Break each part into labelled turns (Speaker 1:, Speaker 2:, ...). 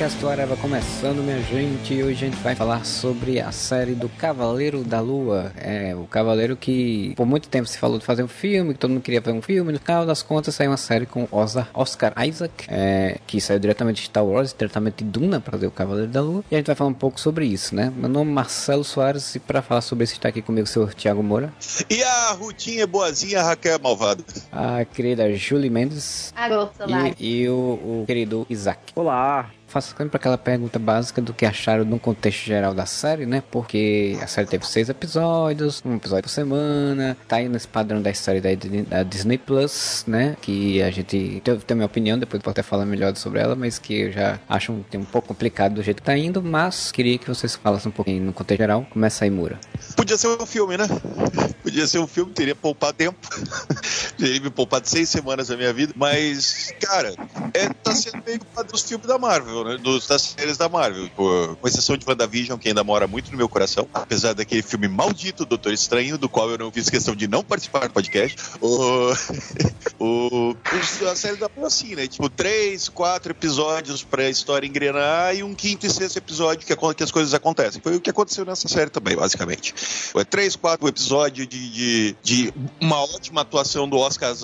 Speaker 1: Podcast do Areva começando, minha gente. E hoje a gente vai falar sobre a série do Cavaleiro da Lua. É, o Cavaleiro que por muito tempo se falou de fazer um filme, que todo mundo queria fazer um filme. No final das contas, saiu uma série com Oscar Isaac, é, que saiu diretamente de Star Wars, diretamente de Duna para fazer o Cavaleiro da Lua. E a gente vai falar um pouco sobre isso, né? Meu nome é Marcelo Soares e para falar sobre isso está aqui comigo o senhor Tiago Moura.
Speaker 2: E a Rutinha boazinha, a Raquel Malvada.
Speaker 1: A querida Julie Mendes.
Speaker 3: Alô,
Speaker 1: e, e o, o querido Isaac.
Speaker 4: Olá,
Speaker 1: faço sempre aquela pergunta básica do que acharam no contexto geral da série, né? Porque a série teve seis episódios, um episódio por semana, tá aí nesse padrão da série da, Disney Plus, né? Que a gente tem, a minha opinião, depois vou até falar melhor sobre ela, mas que eu já acho um, um pouco complicado do jeito que tá indo, mas queria que vocês falassem um pouquinho no contexto geral. Começa aí, Mura.
Speaker 2: Podia ser um filme, né? Podia ser um filme, teria poupado tempo. teria me poupado seis semanas da minha vida, mas, cara, é, tá sendo meio dos filmes da Marvel, Dos, das séries da Marvel. Tipo, com exceção de WandaVision, que ainda mora muito no meu coração. Apesar daquele filme maldito, Doutor Estranho, do qual eu não fiz questão de não participar do podcast. O, o, a série da Marvel, assim, né? Tipo, três, quatro episódios pra história engrenar e um quinto e sexto episódio que, que as coisas acontecem. Foi o que aconteceu nessa série também, basicamente. Foi três, quatro episódios de, de, de uma ótima atuação do Oscar,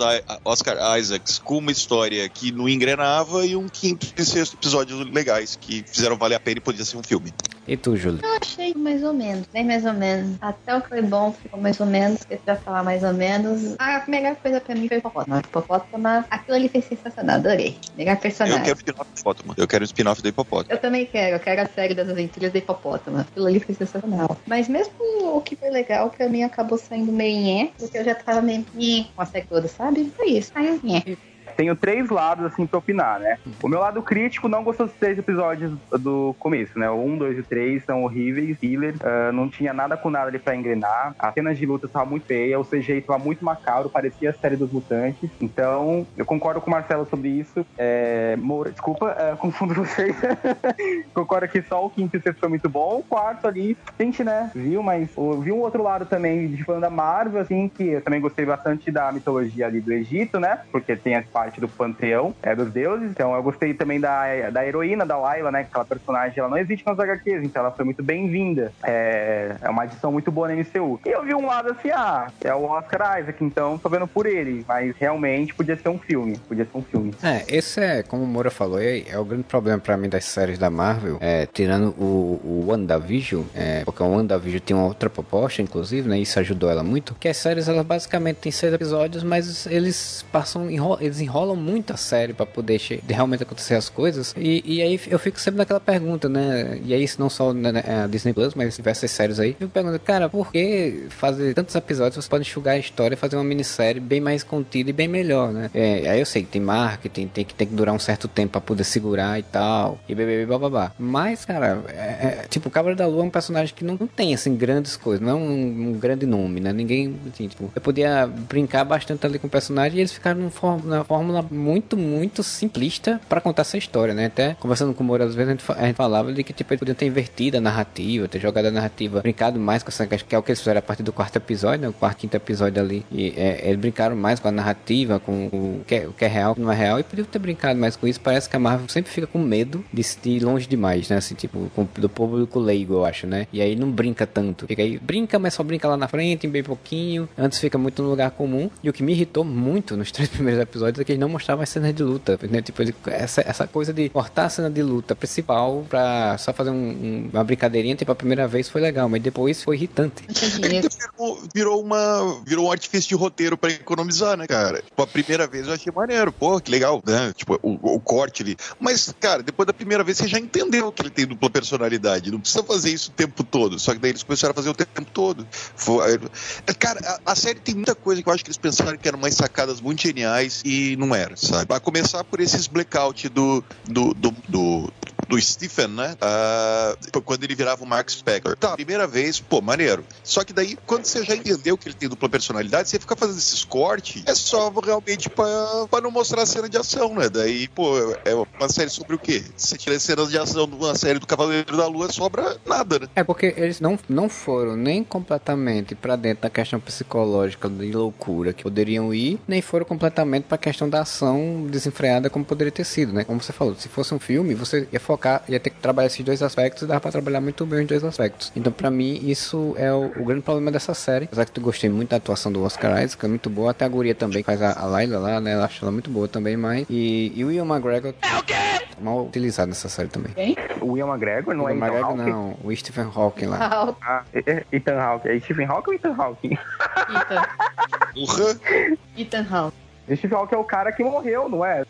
Speaker 2: Oscar Isaacs com uma história que não engrenava e um quinto e sexto episódio legais que fizeram valer a pena e podia ser um filme.
Speaker 1: E tu, Júlio?
Speaker 3: Eu achei mais ou menos, bem mais ou menos. Até o que foi bom ficou mais ou menos, porque vai falar mais ou menos. A melhor coisa pra mim foi o Hipopótamo. Hipopótamo, aquilo ali foi sensacional, adorei. Melhor personagem.
Speaker 2: Eu quero o spin-off do Hipopótamo. Eu quero o spin-off do Hipopótamo.
Speaker 3: Eu também quero, eu quero a série das aventuras do Hipopótamo. Aquilo ali foi sensacional. Mas mesmo o que foi legal, pra mim acabou saindo meio nhé, porque eu já tava meio com a série toda, sabe? Foi isso, saiu nhé
Speaker 4: tenho três lados, assim, pra opinar, né? O meu lado crítico não gostou dos três episódios do começo, né? O 1, 2 e 3 são horríveis, filler, uh, não tinha nada com nada ali pra engrenar, as cenas de luta estavam muito feias, o CGI estava muito macabro, parecia a série dos mutantes, então eu concordo com o Marcelo sobre isso. É, Moura, desculpa, uh, confundo vocês. concordo que só o quinto e sexto foi muito bom, o quarto ali, gente, né, viu, mas vi um outro lado também de fã da Marvel, assim, que eu também gostei bastante da mitologia ali do Egito, né, porque tem as parte do panteão é, dos deuses. Então eu gostei também da, da heroína, da Layla, né? Aquela personagem, ela não existe nas HQs, então ela foi muito bem-vinda. É, é uma adição muito boa na MCU. E eu vi um lado assim, ah, é o Oscar Isaac, então tô vendo por ele. Mas realmente podia ser um filme. Podia ser um filme.
Speaker 1: É, esse é, como o Moura falou, é, é o grande problema para mim das séries da Marvel. É, tirando o, o WandaVision, é, porque o WandaVision tem uma outra proposta, inclusive, né? Isso ajudou ela muito. Que as séries, elas basicamente têm seis episódios, mas eles passam, eles enrolam enrolam muito a série para poder realmente acontecer as coisas. E, e aí eu fico sempre naquela pergunta, né? E aí, não só na, na Disney Plus, mas diversas séries aí. Eu pergunto, cara, por que fazer tantos episódios? Você pode enxugar a história e fazer uma minissérie bem mais contida e bem melhor, né? É, aí eu sei que tem marketing, tem que, tem que durar um certo tempo para poder segurar e tal. E bebê, bababá. Mas, cara, é, é, tipo, o Cavaleiro da Lua é um personagem que não, não tem, assim, grandes coisas. Não é um, um grande nome, né? Ninguém, assim, tipo, eu podia brincar bastante ali com o personagem e eles ficaram na fórmula fórmula muito, muito simplista para contar essa história, né? Até conversando com o Moura, às vezes a gente, a gente falava de que tipo, ele podia ter invertido a narrativa, ter jogado a narrativa, brincado mais com essa que é o que eles fizeram a partir do quarto episódio, né? O quarto, quinto episódio ali. E é, eles brincaram mais com a narrativa, com o que, é, o que é real, o que não é real, e podiam ter brincado mais com isso. Parece que a Marvel sempre fica com medo de, ir longe demais, né? Assim, tipo, com, do público leigo, eu acho, né? E aí não brinca tanto. Fica aí, brinca, mas só brinca lá na frente, bem pouquinho. Antes fica muito no lugar comum. E o que me irritou muito nos três primeiros episódios é que eles não mostravam as cenas de luta, né? Tipo, ele, essa, essa coisa de cortar a cena de luta principal pra só fazer um, um, uma brincadeirinha, tipo, a primeira vez foi legal, mas depois foi irritante.
Speaker 2: virou, virou, uma, virou um artifício de roteiro pra economizar, né, cara? Tipo, a primeira vez eu achei maneiro, pô, que legal, né? Tipo, o, o corte ali. Mas, cara, depois da primeira vez você já entendeu que ele tem dupla personalidade, não precisa fazer isso o tempo todo, só que daí eles começaram a fazer o tempo todo. Foi, cara, a, a série tem muita coisa que eu acho que eles pensaram que eram mais sacadas muito geniais e não era, sabe? Vai começar por esses blackout do, do, do, do do Stephen, né? Uh, quando ele virava o Mark Spector. Tá, primeira vez, pô, maneiro. Só que daí, quando você já entendeu que ele tem dupla personalidade, você fica fazendo esses cortes, é só realmente pra não mostrar a cena de ação, né? Daí, pô, é uma série sobre o quê? Se tira cenas de ação de uma série do Cavaleiro da Lua, sobra nada, né?
Speaker 1: É porque eles não, não foram nem completamente pra dentro da questão psicológica de loucura que poderiam ir, nem foram completamente pra questão da ação desenfreada como poderia ter sido, né? Como você falou, se fosse um filme, você ia focar ia ter que trabalhar esses dois aspectos e dava pra trabalhar muito bem os dois aspectos. Então, pra mim, isso é o, o grande problema dessa série. Apesar que eu gostei muito da atuação do Oscar Isaac, é muito boa. Até a guria também, faz a, a Layla lá, né? Eu acho ela muito boa também, mas... E, e o Ian McGregor... É o quê? Mal utilizado nessa série também.
Speaker 3: Quem?
Speaker 4: O Ian McGregor não
Speaker 1: o
Speaker 4: é
Speaker 1: Ian
Speaker 4: Ethan
Speaker 1: McGregor não, o Stephen Hawking lá.
Speaker 4: Ah, é- é Ethan Hawke. É Stephen Hawke ou Ethan Hawke?
Speaker 3: Ethan. Ethan Hawke.
Speaker 4: Stephen Hawke é o cara que morreu, não é?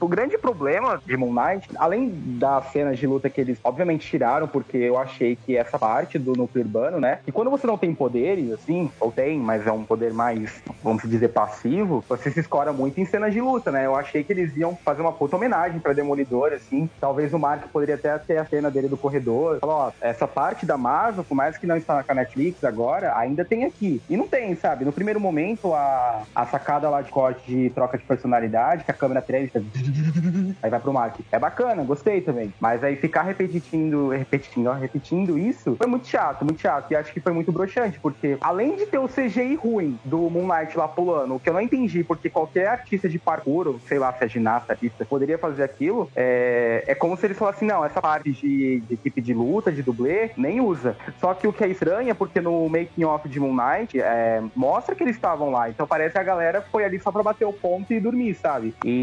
Speaker 4: O grande problema de Moon Knight, além das cenas de luta que eles obviamente tiraram, porque eu achei que essa parte do núcleo urbano, né? E quando você não tem poderes, assim, ou tem, mas é um poder mais, vamos dizer, passivo, você se escora muito em cenas de luta, né? Eu achei que eles iam fazer uma puta homenagem pra Demolidor, assim. Talvez o Mark poderia até ter a cena dele do corredor. Falar, ó, essa parte da Marvel, por mais que não está na Netflix agora, ainda tem aqui. E não tem, sabe? No primeiro momento, a, a sacada lá de corte de troca de personalidade, que a câmera treme, fica Aí vai pro Mark. É bacana, gostei também. Mas aí ficar repetindo, repetindo, repetindo isso foi muito chato, muito chato. E acho que foi muito broxante, porque além de ter o CGI ruim do Moonlight lá pulando, o que eu não entendi, porque qualquer artista de parkour, ou sei lá se é ginasta, artista, poderia fazer aquilo, é, é como se eles falassem, não, essa parte de, de equipe de luta, de dublê, nem usa. Só que o que é estranho é porque no making off de Moon Knight é, mostra que eles estavam lá. Então parece que a galera foi ali só pra bater o ponto e dormir, sabe? E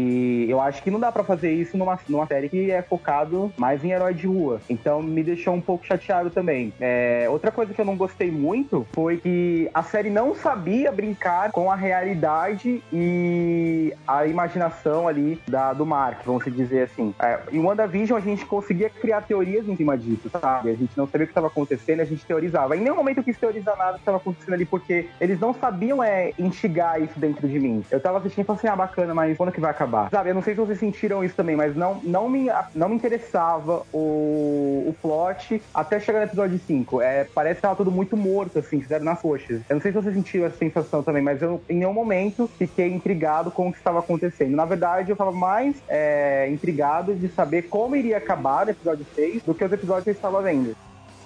Speaker 4: eu acho que não dá pra fazer isso numa, numa série que é focado mais em herói de rua. Então me deixou um pouco chateado também. É, outra coisa que eu não gostei muito foi que a série não sabia brincar com a realidade e a imaginação ali da, do Mark, vamos dizer assim. É, em WandaVision a gente conseguia criar teorias em cima disso, sabe? A gente não sabia o que estava acontecendo, a gente teorizava. Em nenhum momento eu quis teorizar nada que estava acontecendo ali, porque eles não sabiam é, instigar isso dentro de mim. Eu tava assistindo e falei assim, ah, bacana, mas quando que vai acabar? Sabe, eu não sei se vocês sentiram isso também, mas não, não, me, não me interessava o, o plot até chegar no episódio 5. É, parece que tava tudo muito morto, assim, fizeram nas coxas. Eu não sei se vocês sentiram essa sensação também, mas eu em nenhum momento fiquei intrigado com o que estava acontecendo. Na verdade, eu tava mais é, intrigado de saber como iria acabar o episódio 6 do que os episódios que eu estava vendo.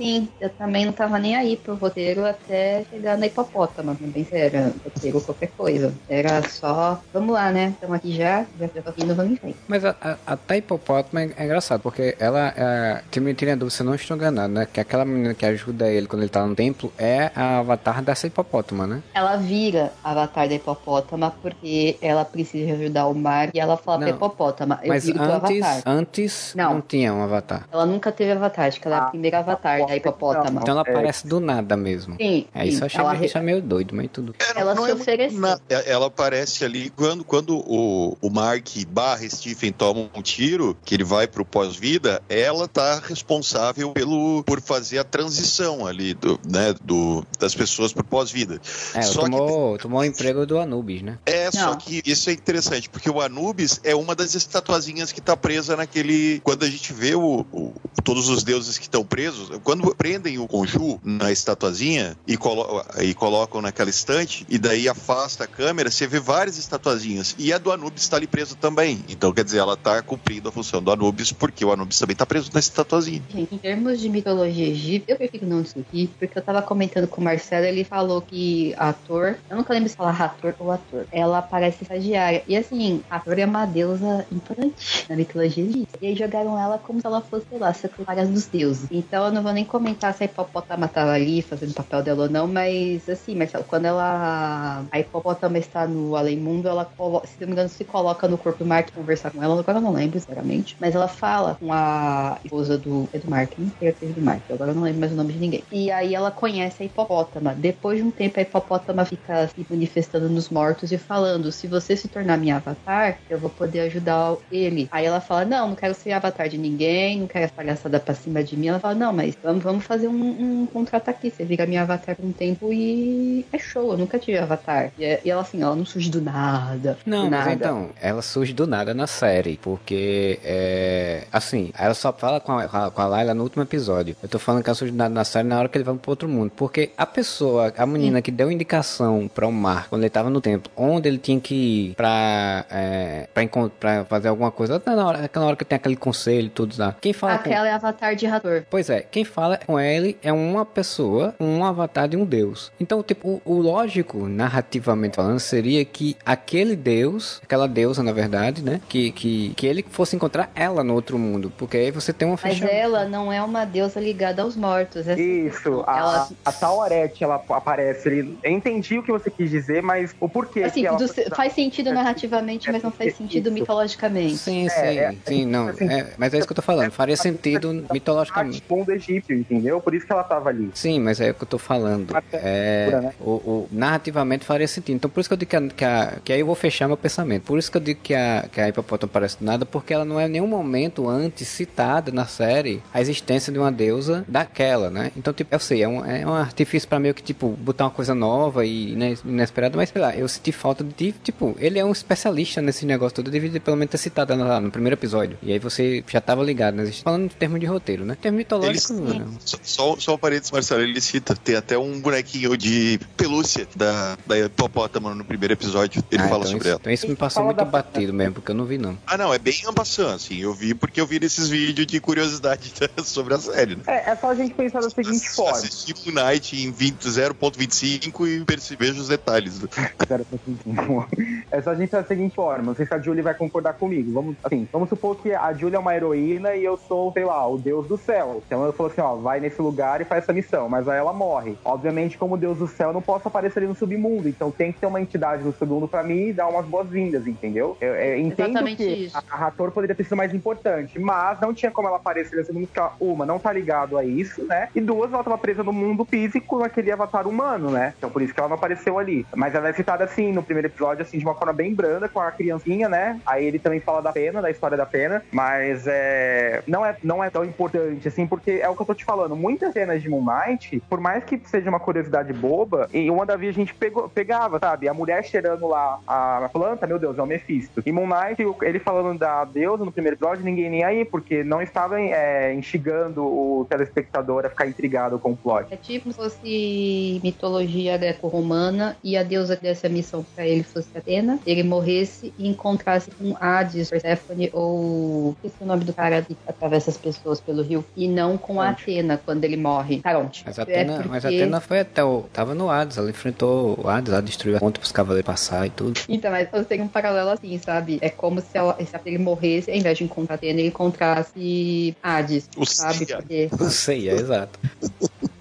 Speaker 3: Sim, eu também não tava nem aí pro roteiro até chegar na hipopótama, também era roteiro qualquer coisa. Era só, vamos lá, né? Estamos aqui já, já tô aqui no vamos em frente.
Speaker 1: Mas a, a, até hipopótamo é, é engraçado, porque ela, é, que me tirei a dúvida, se eu não estou enganado, né? Que aquela menina que ajuda ele quando ele tá no templo é a avatar dessa hipopótama, né?
Speaker 3: Ela vira avatar da hipopótama porque ela precisa ajudar o mar e ela fala pra
Speaker 1: Não,
Speaker 3: hipopótama, eu
Speaker 1: Mas antes,
Speaker 3: avatar.
Speaker 1: antes não.
Speaker 3: Não.
Speaker 1: tinha um avatar.
Speaker 3: Ela nunca teve avatar, acho que ela é a
Speaker 4: Ah,
Speaker 3: primeira avatar da hipopótama.
Speaker 1: Então ela
Speaker 4: É.
Speaker 1: aparece do nada mesmo.
Speaker 3: Sim,
Speaker 1: É isso eu achei,
Speaker 3: ela,
Speaker 1: isso é meio doido, mas tudo.
Speaker 2: É,
Speaker 3: Ela
Speaker 2: não
Speaker 3: se
Speaker 2: é
Speaker 3: ofereceu.
Speaker 2: na- é- Ela aparece ali quando, quando o, o Mark barra Stephen toma um tiro, que ele vai pro pós-vida, ela tá responsável pelo, por fazer a transição ali do, né, do, das pessoas pro pós-vida.
Speaker 1: É,
Speaker 2: Só que-
Speaker 1: tomou, tomou o emprego do Anubis, né?
Speaker 2: É, só
Speaker 3: Não.
Speaker 2: que isso é interessante, porque o Anubis é uma das estatuazinhas que tá presa naquele. Quando a gente vê o, o- todos os deuses que estão presos, quando prendem o Conju na estatuazinha e, colo e colocam naquela estante, e daí afasta a câmera, você vê várias estatuazinhas. E a do Anubis tá ali preso também. Então, quer dizer, ela tá cumprindo a função do Anubis, porque o Anubis também tá preso na estatuazinha.
Speaker 3: Gente, em termos de mitologia egípcia, eu prefiro não discutir, porque eu tava comentando com o Marcelo, ele falou que ator, eu nunca lembro se falar ator ou ator, ela parece estagiária. E assim, a ator é uma deusa importante na mitologia egípcia. E aí jogaram ela como se ela fosse, sei lá, secretária dos deuses. Então eu não vou nem comentar se a hipopótama tava ali fazendo o papel dela ou não, mas assim, Marcelo, quando ela. A hipopótama está no além mundo, ela colo... se não me engano, se coloca no corpo do Mark conversar com ela, agora eu não lembro, sinceramente. Mas ela fala com a esposa do. É do Mark, não do Mark, agora eu não lembro mais o nome de ninguém. E aí ela conhece a hipopótama. Depois de um tempo, a hipopótama fica se manifestando nos mortos e falando: se você se tornar minha avatar, eu vou poder ajudar ele. Aí ela fala: não, não quero ser avatar de ninguém, não quero essa palhaçada pra cima de mim. Ela fala: não, mas vamos fazer um, um contrato aqui. Você vira minha avatar por um tempo e é show. Eu nunca tive avatar. E, e ela assim, ela não surge do nada.
Speaker 1: Não,
Speaker 3: do
Speaker 1: mas
Speaker 3: nada.
Speaker 1: então, ela surge do nada na série, porque é. Assim, ela só fala com a, com a- com a Layla no último episódio. Eu tô falando que ela surge do nada na série na hora que ele vai pro outro mundo. Porque a pessoa, a menina que deu indicação pra o Mark quando ele tava no templo, onde ele tinha que ir pra, é, pra, pra fazer alguma coisa, até na hora, aquela hora que tem aquele conselho e tudo lá. Quem fala com-
Speaker 3: Aquela é Avatar de Rator.
Speaker 1: Pois é, quem fala com ele é uma pessoa, um avatar de um deus. Então, tipo, o, o lógico, narrativamente falando, seria que aquele deus, aquela deusa, na verdade, né? Que, que, que ele fosse encontrar ela no outro mundo. Porque aí você tem uma
Speaker 3: Mas ela não é uma deusa ligada aos mortos. é
Speaker 4: Isso, a,
Speaker 3: Ela,
Speaker 4: a Taorete, ela aparece ali. Eu entendi o que você quis dizer, mas o porquê
Speaker 3: assim,
Speaker 4: que ela...
Speaker 3: do- faz sentido narrativamente, mas não faz sentido
Speaker 4: Isso.
Speaker 3: mitologicamente.
Speaker 1: Sim, sim,
Speaker 4: é,
Speaker 1: sim, não.
Speaker 4: assim,
Speaker 1: é, mas é isso que eu tô falando. Faria sentido mitologicamente.
Speaker 4: mundo egípcio, entendeu? Por isso que ela tava ali.
Speaker 1: Sim, mas é o que eu tô falando.
Speaker 4: Até
Speaker 1: É,
Speaker 4: né?
Speaker 1: o, o- narrativamente faria sentido. Então por isso que eu digo que, a, que, a- que aí eu vou fechar meu pensamento. Por isso que eu digo que a, que a hipopótamo parece do nada, porque ela não é em nenhum momento antes citada na série a existência de uma deusa daquela, né? Então, tipo, eu sei, é um, é um artifício pra meio que, tipo, botar uma coisa nova e ine- inesperada, mas sei lá, eu senti falta de, tipo, ele é um especialista nesse negócio todo, devia pelo menos ter citado lá no primeiro episódio. E aí você já tava ligado, né? Falando em termos de roteiro, né? Em termos mitológicos,
Speaker 2: Eles-
Speaker 1: não.
Speaker 2: Só, só, só um parênteses, Marcelo, ele cita. Tem até um bonequinho de pelúcia da, da hipopótamo no primeiro episódio. Ele
Speaker 1: Ah,
Speaker 2: fala
Speaker 1: então
Speaker 2: sobre
Speaker 1: isso,
Speaker 2: ela.
Speaker 1: Então isso me passou muito batido mesmo, porque eu não vi não.
Speaker 2: Ah, não, é bem ampassando, assim. Eu vi porque eu vi nesses vídeos de curiosidade sobre a série, né?
Speaker 4: É, é só a gente pensar da seguinte forma.
Speaker 2: Assisti Moon Knight em 20 0.25 e perceber os detalhes. né?
Speaker 4: É só a gente pensar da seguinte forma. Não sei se a Julie vai concordar comigo. Vamos, assim, vamos supor que a Julie é uma heroína e eu sou, sei lá, o deus do céu. Então eu falo assim, ó, vai nesse lugar e faz essa missão. Mas aí ela morre. Obviamente, como deus do céu, eu não posso aparecer ali no submundo. Então tem que ter uma entidade no submundo pra mim e dar umas boas-vindas, entendeu? Eu, eu entendo
Speaker 3: Exatamente
Speaker 4: que
Speaker 3: isso.
Speaker 4: a Rator poderia ter sido mais importante, mas não tinha como ela aparecer no submundo, porque ela, uma, não tá ligado a isso, né? E duas, ela tava presa no mundo físico naquele avatar humano, né? Então por isso que ela não apareceu ali. Mas ela é citada assim, no primeiro episódio, assim, de uma forma bem branda, com a criancinha, né? Aí ele também fala da pena, da história da pena, mas é, não, é, não é tão importante, assim, porque é o que eu tô te falando. Muitas cenas de Moon Knight, por mais que seja uma curiosidade boba, em WandaVision a gente pegou, pegava, sabe? A mulher cheirando lá a planta, meu Deus, é o Mephisto. E Moon Knight, ele falando da deusa no primeiro episódio, ninguém nem aí, porque não estava é, instigando o telespectador a ficar intrigado com o plot.
Speaker 3: É tipo se fosse mitologia greco-romana e a deusa que desse a missão pra ele fosse Atena, ele morresse e encontrasse com Hades, Persephone ou. Esqueci o nome do cara que atravessa as pessoas pelo rio. E não com a Atena quando ele morre. Caronte.
Speaker 1: Mas a Atena,
Speaker 3: é
Speaker 1: mas a
Speaker 3: porque-
Speaker 1: Atena foi até o. Tava no Hades, ela enfrentou o Hades, ela destruiu a ponte pros cavaleiros passar e tudo.
Speaker 3: Então, mas eu tenho um paralelo assim, sabe? É como se, ela, se ele morresse, ao invés de encontrar Atena, ele encontrasse Hades,
Speaker 2: O
Speaker 3: sabe? Porque...
Speaker 1: Não sei, é exato.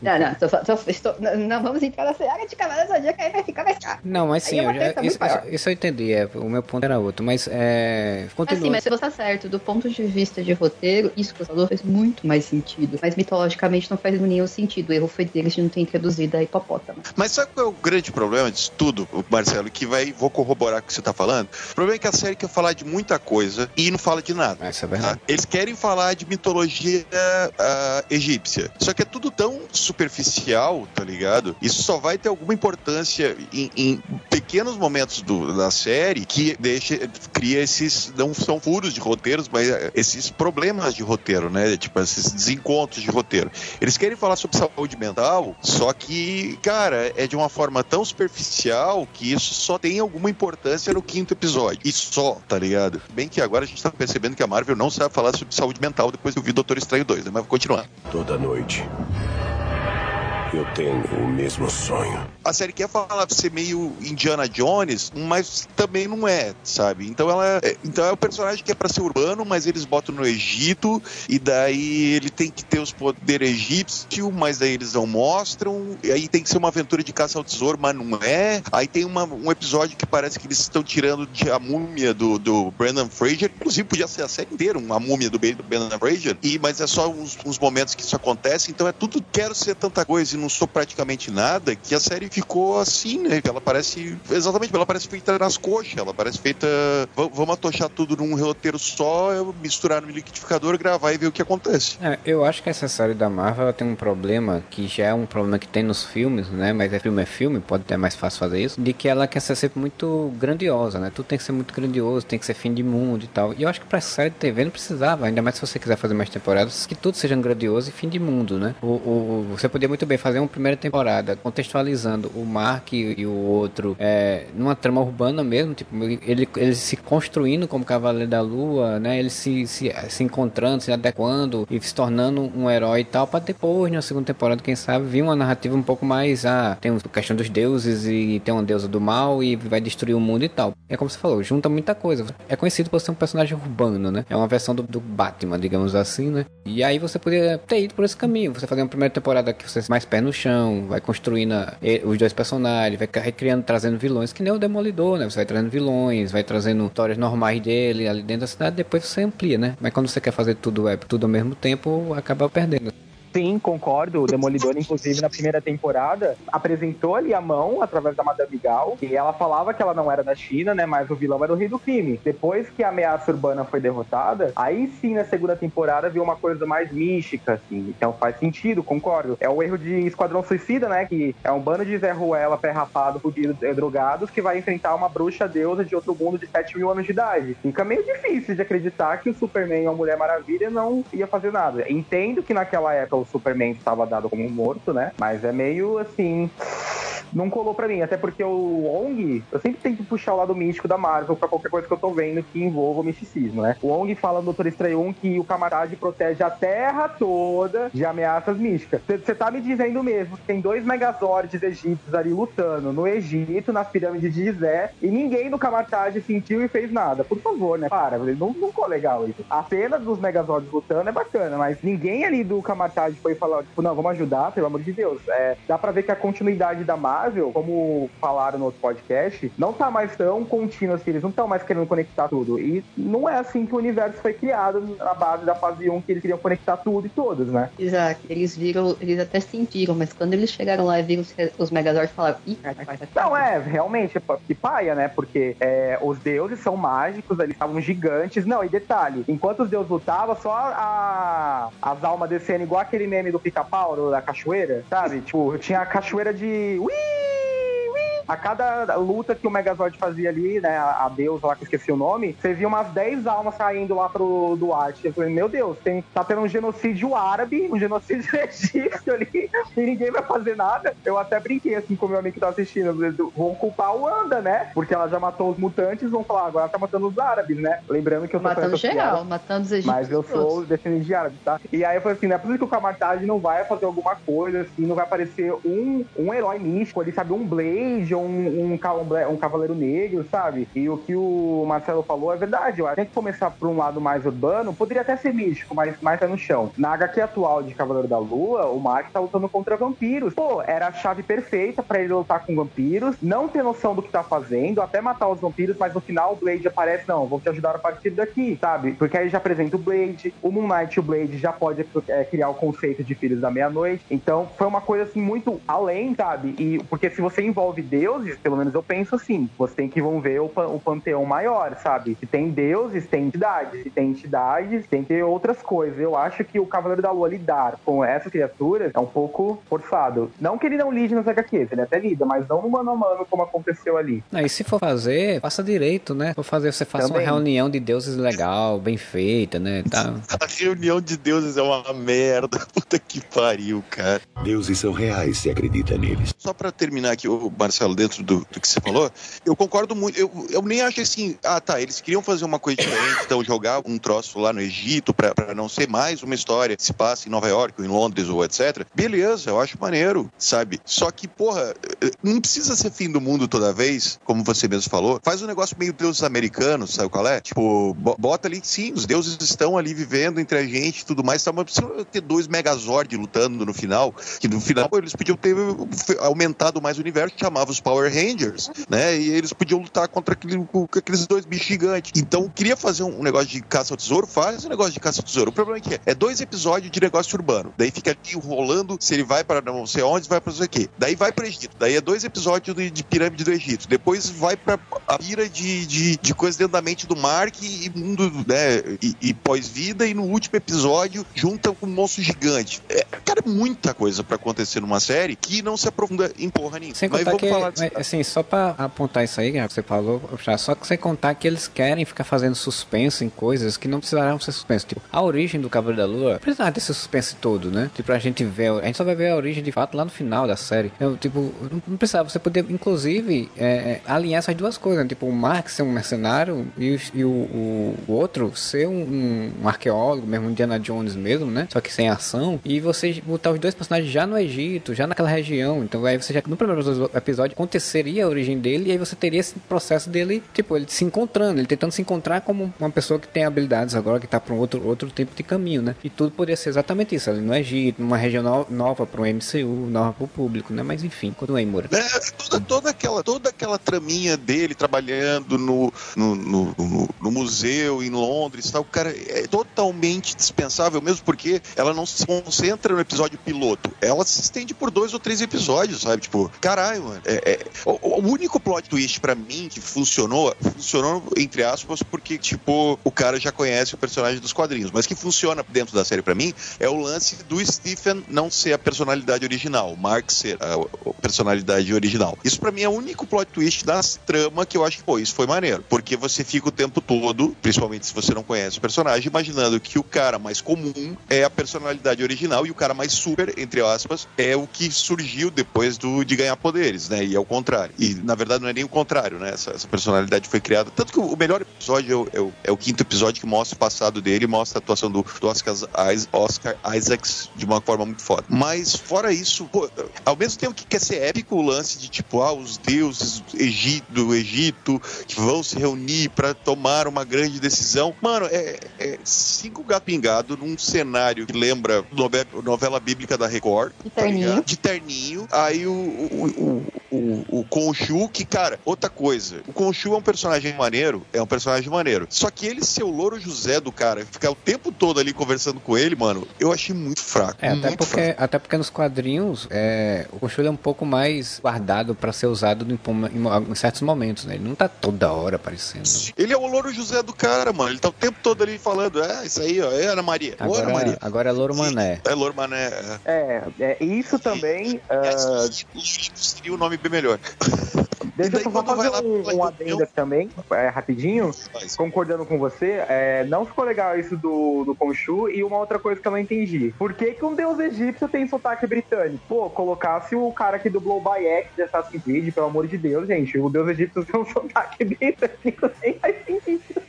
Speaker 3: Não, não, tô, tô- estou- não, não vamos entrar nessa área de Cavaleiro Zodíaco, aí vai ficar mais caro.
Speaker 1: Não, mas sim,
Speaker 3: é
Speaker 1: eu já, isso, isso, eu entendi. É, o meu ponto era outro, mas é. Continua.
Speaker 3: Assim, mas se você tá certo, do ponto de vista de roteiro, isso que você falou faz muito mais sentido. Mas mitologicamente não faz nenhum sentido. O erro foi deles de não ter introduzido a hipopótamo.
Speaker 2: Mas sabe qual é o grande problema disso tudo, Marcelo? Que vai, vou corroborar com o que você tá falando. O problema é que a série quer falar de muita coisa e não fala de nada.
Speaker 1: Essa é
Speaker 2: tá?
Speaker 1: verdade.
Speaker 2: Eles querem falar de mitologia ah, egípcia. Só que é tudo tão superficial, tá ligado? Isso só vai ter alguma importância em, em pequenos momentos do- da série que deixa, cria esses. Não são furos de roteiros, mas eh, esses problemas de roteiro, né? Tipo, esses desencontros de roteiro. Eles querem falar sobre saúde mental, só que, cara, é de uma forma tão superficial que isso só tem alguma importância no quinto episódio. E só, tá ligado? Bem que agora a gente tá percebendo que a Marvel não sabe falar sobre saúde mental depois que eu vi Doutor Estranho 2, né? Mas vou continuar.
Speaker 5: Toda noite. Eu tenho o mesmo sonho.
Speaker 2: A série quer falar ser meio Indiana Jones, mas também não é, sabe? Então ela é, então é o personagem que é pra ser urbano, mas eles botam no Egito e daí ele tem que ter os poderes egípcios, mas daí eles não mostram. E aí tem que ser uma aventura de caça ao tesouro, mas não é. Aí tem uma- um episódio que parece que eles estão tirando de a múmia do, do Brandon Fraser, inclusive podia ser a série inteira uma múmia do Brandon Fraser. E mas é só uns, uns momentos que isso acontece, então é tudo quero ser tanta coisa sou praticamente nada, que a série ficou assim, né? Ela parece. Exatamente, ela parece feita nas coxas, ela parece feita. "Va- Vamos atochar tudo num roteiro só, misturar no liquidificador, gravar e ver o que acontece.
Speaker 1: É, eu acho que essa série da Marvel tem um problema que já é um problema que tem nos filmes, né? Mas é filme é filme, pode ter mais fácil fazer isso. De que ela quer ser sempre muito grandiosa, né? Tudo tem que ser muito grandioso, tem que ser fim de mundo e tal. E eu acho que pra série de TV não precisava, ainda mais se você quiser fazer mais temporadas, que tudo seja grandioso e fim de mundo, né? O, o- você podia muito bem fazer fazer uma primeira temporada contextualizando o Mark e, o outro é, numa trama urbana mesmo, tipo, ele, ele se construindo como Cavaleiro da Lua, né? Ele se, se, se encontrando, se adequando e se tornando um herói e tal, pra depois, na segunda temporada, quem sabe, vir uma narrativa um pouco mais. Ah, tem a questão dos deuses e tem uma deusa do mal e vai destruir o mundo e tal. É como você falou, junta muita coisa. É conhecido por ser um personagem urbano, né? É uma versão do, do Batman, digamos assim, né? E aí você poderia ter ido por esse caminho. Você fazer uma primeira temporada que você mais no chão, vai construindo a, os dois personagens, vai recriando, trazendo vilões, que nem o Demolidor, né? Você vai trazendo vilões, vai trazendo histórias normais dele ali dentro da cidade, depois você amplia, né? Mas quando você quer fazer tudo é tudo ao mesmo tempo, acaba perdendo.
Speaker 4: Sim, concordo. O Demolidor, inclusive, na primeira temporada, apresentou ali a mão através da Madame Gal, e ela falava que ela não era da China, né? Mas o vilão era o rei do crime. Depois que a ameaça urbana foi derrotada, aí sim, na segunda temporada, viu uma coisa mais mística, assim. Então faz sentido, concordo. É o erro de Esquadrão Suicida, né? Que é um bando de Zé Ruela pé rapado, fudido, drogados, que vai enfrentar uma bruxa deusa de outro mundo de 7 mil anos de idade. Fica meio difícil de acreditar que o Superman e a Mulher Maravilha não ia fazer nada. Entendo que naquela época o Superman estava dado como morto, né? Mas é meio assim não colou pra mim. Até porque o Wong, eu sempre tento puxar o lado místico da Marvel pra qualquer coisa que eu tô vendo que envolva o misticismo, né? O Wong fala no Doutor Estranho 1 que o Camarade protege a Terra toda de ameaças místicas. Você tá me dizendo mesmo que tem dois Megazords egípcios ali lutando no Egito, nas pirâmides de Gizé, e ninguém no Camartage sentiu e fez nada. Por favor, né? Para, não, não ficou legal isso. A cena dos Megazords lutando é bacana, mas ninguém ali do Camartage foi falar, tipo, não, vamos ajudar, pelo amor de Deus. É, dá pra ver que a continuidade da Marvel, como falaram no outro podcast, não tá mais tão contínua assim, eles não estão mais querendo conectar tudo. E não é assim que o universo foi criado na base da fase 1, que eles queriam conectar tudo e todos, né?
Speaker 3: Exato. Eles viram, eles até sentiram, mas quando eles chegaram lá e viram os, os Megazords, falaram, ih, vai, vai, vai.
Speaker 4: Não, é, realmente, é que paia, né? Porque é, os deuses são mágicos, eles estavam gigantes. Não, e detalhe, enquanto os deuses lutavam, só a, as almas descendo igual aquele meme do pica-pau, da cachoeira, sabe? Tipo, tinha a cachoeira de. A cada luta que o Megazord fazia ali, né, a, a deusa lá que eu esqueci o nome, você via umas 10 almas saindo lá pro Duarte. Eu falei, meu Deus, tem, tá tendo um genocídio árabe, um genocídio egípcio ali, e ninguém vai fazer nada. Eu até brinquei assim com o meu amigo que tá assistindo, vão culpar o Wanda, né? Porque ela já matou os mutantes, vão falar, agora tá matando os árabes, né? Lembrando que eu
Speaker 3: sou Matando geral, matando os egípcios.
Speaker 4: Mas eu sou descendente de árabe, tá? E aí eu falei assim, não é possível que o Camartage não vai fazer alguma coisa, assim, não vai aparecer um, um herói místico ali, sabe? Um Blade, um, um, um cavaleiro negro, sabe? E o que o Marcelo falou é verdade. A gente começar por um lado mais urbano, poderia até ser místico, mas mais tá no chão. Na HQ atual de Cavaleiro da Lua, o Mark tá lutando contra vampiros. Pô, era a chave perfeita para ele lutar com vampiros, não ter noção do que tá fazendo, até matar os vampiros, mas no final o Blade aparece, não, vou te ajudar a partir daqui, sabe? Porque aí já apresenta o Blade, o Moon Knight o Blade já pode é, criar o conceito de Filhos da Meia-Noite. Então, foi uma coisa assim muito além, sabe? E porque se você envolve deuses, pelo menos eu penso assim, você tem que envolver o, o panteão maior, sabe? Se tem deuses, tem entidades. Se tem entidades, tem que ter outras coisas. Eu acho que o Cavaleiro da Lua lidar com essas criaturas é um pouco forçado. Não que ele não lide nas HQs, ele até lida, mas não no mano a mano como aconteceu ali.
Speaker 1: Não, e se for fazer, faça direito, né? For fazer, você faça Também. uma reunião de deuses legal, bem feita, né? Tá.
Speaker 2: A reunião de deuses é uma merda. Puta que pariu, cara.
Speaker 5: Deuses são reais se acredita neles.
Speaker 2: Só para terminar aqui, o Marcelo, dentro do, do que você falou, eu concordo muito. Eu, eu nem acho assim, ah, tá, eles queriam fazer uma coisa diferente, então jogar um troço lá no Egito para não ser mais uma história que se passa em Nova York, ou em Londres ou etc. Beleza, eu acho maneiro, sabe? Só que, porra, não precisa ser fim do mundo toda vez, como você mesmo falou. Faz um negócio meio deuses americanos, sabe qual é? Tipo, bota ali, sim, os deuses estão ali vivendo entre a gente e tudo mais, tá, mas precisa ter dois Megazord lutando no final, que no final eles podiam ter aumentado mais o universo, chamava os Power Rangers, né? E eles podiam lutar contra aquele, aqueles dois bichos gigantes. Então, queria fazer um negócio de caça ao tesouro, faz um negócio de caça ao tesouro. O problema é que é, é dois episódios de negócio urbano. Daí fica ali rolando se ele vai para não sei onde, vai para não sei o quê. Daí vai para Egito. Daí é dois episódios de, de pirâmide do Egito. Depois vai para a pira de, de, de coisa dentro da mente do Mark e mundo, né? E, e pós-vida. E no último episódio junta com um monstro gigante. É, cara, muita coisa para acontecer numa série que não se aprofunda em porra nenhuma.
Speaker 1: Sem contar que Mas, assim, só pra apontar isso aí, que você falou, só que você contar que eles querem ficar fazendo suspense em coisas que não precisarão ser suspense. Tipo, a origem do Cavaleiro da Lua precisava desse suspense todo, né? Tipo, a gente vê, a gente só vai ver a origem de fato lá no final da série. Então, tipo, não, não precisava, você poder, inclusive, é, é, alinhar essas duas coisas, né? tipo, o Mark ser um mercenário e, o- e o, o, o outro ser um, um, um arqueólogo, mesmo um Indiana Jones mesmo, né? Só que sem ação. E você botar os dois personagens já no Egito, já naquela região. Então aí você já, no primeiro episódio, aconteceria a origem dele e aí você teria esse processo dele, tipo, ele se encontrando, ele tentando se encontrar como uma pessoa que tem habilidades agora, que tá para um outro, outro tipo de caminho, né? E tudo poderia ser exatamente isso, ali no Egito, numa região no- nova para o MCU, nova para o público, né? Mas enfim, continua aí, Moura.
Speaker 2: É, toda, toda, aquela, toda aquela traminha dele trabalhando no, no, no, no- no museu em Londres, tal, cara, é totalmente dispensável, mesmo porque ela não se concentra no episódio piloto. Ela se estende por dois ou três episódios, sabe? Tipo, caralho, mano. É, é- o, o único plot twist pra mim que funcionou, funcionou entre aspas, porque, tipo, o cara já conhece o personagem dos quadrinhos. Mas que funciona dentro da série pra mim é o lance do Stephen não ser a personalidade original, Mark ser a, personalidade original. Isso pra mim é o único plot twist das trama que eu acho que, pô, isso foi maneiro. Porque você fica o tempo todo, principalmente se você não conhece o personagem, imaginando que o cara mais comum é a personalidade original e o cara mais super, entre aspas, é o que surgiu depois do, de ganhar poderes, né? E é o contrário. E na verdade não é nem o contrário, né? Essa, essa personalidade foi criada. Tanto que o, o melhor episódio é o, é o- é quinto episódio que mostra o passado dele, mostra a atuação do, do Oscar, Oscar Isaacs de uma forma muito foda. Mas fora isso, pô, ao mesmo tempo que quer ser épico o lance de tipo, ah, os deuses Egito, do Egito que vão se reunir pra tomar uma grande decisão. Mano, é, é cinco gato pingado num cenário que lembra nove- novela bíblica da Record.
Speaker 3: De
Speaker 2: tá
Speaker 3: terninho.
Speaker 2: ligado? de terninho. Aí o, o, o, o, o Khonshu, que, cara, outra coisa. O Khonshu é um personagem maneiro, é um personagem maneiro. Só que ele ser o Louro José do cara, ficar o tempo todo ali conversando com ele, mano, eu achei muito fraco.
Speaker 1: É, até
Speaker 2: muito
Speaker 1: porque,
Speaker 2: fraco.
Speaker 1: até porque nos quadrinhos é, o Conchulho é um pouco mais guardado pra ser usado em, em- em certos momentos, né? Ele não tá toda hora aparecendo.
Speaker 2: Ele é o Louro José do cara, mano. Ele tá o tempo todo ali falando, é, isso aí, ó, é Ana Maria. Ô, Ana
Speaker 1: Agora,
Speaker 2: Maria.
Speaker 1: agora é Louro Mané.
Speaker 2: É Louro Mané. É.
Speaker 4: É, é isso também. ah,
Speaker 2: Seria o nome bem melhor.
Speaker 4: deixa eu só fazer
Speaker 2: lá
Speaker 4: um, um adendo também, é, rapidinho.
Speaker 2: Mas,
Speaker 4: Concordando com você, é, não ficou legal isso do, do Khonshu e uma outra coisa que eu não entendi. Por que, que um deus egípcio tem sotaque britânico? Pô, colocasse o cara que dublou o Bayek de Assassin's Creed, pelo amor de Deus, gente. O deus egípcio tem um sotaque britânico sem mais sentido.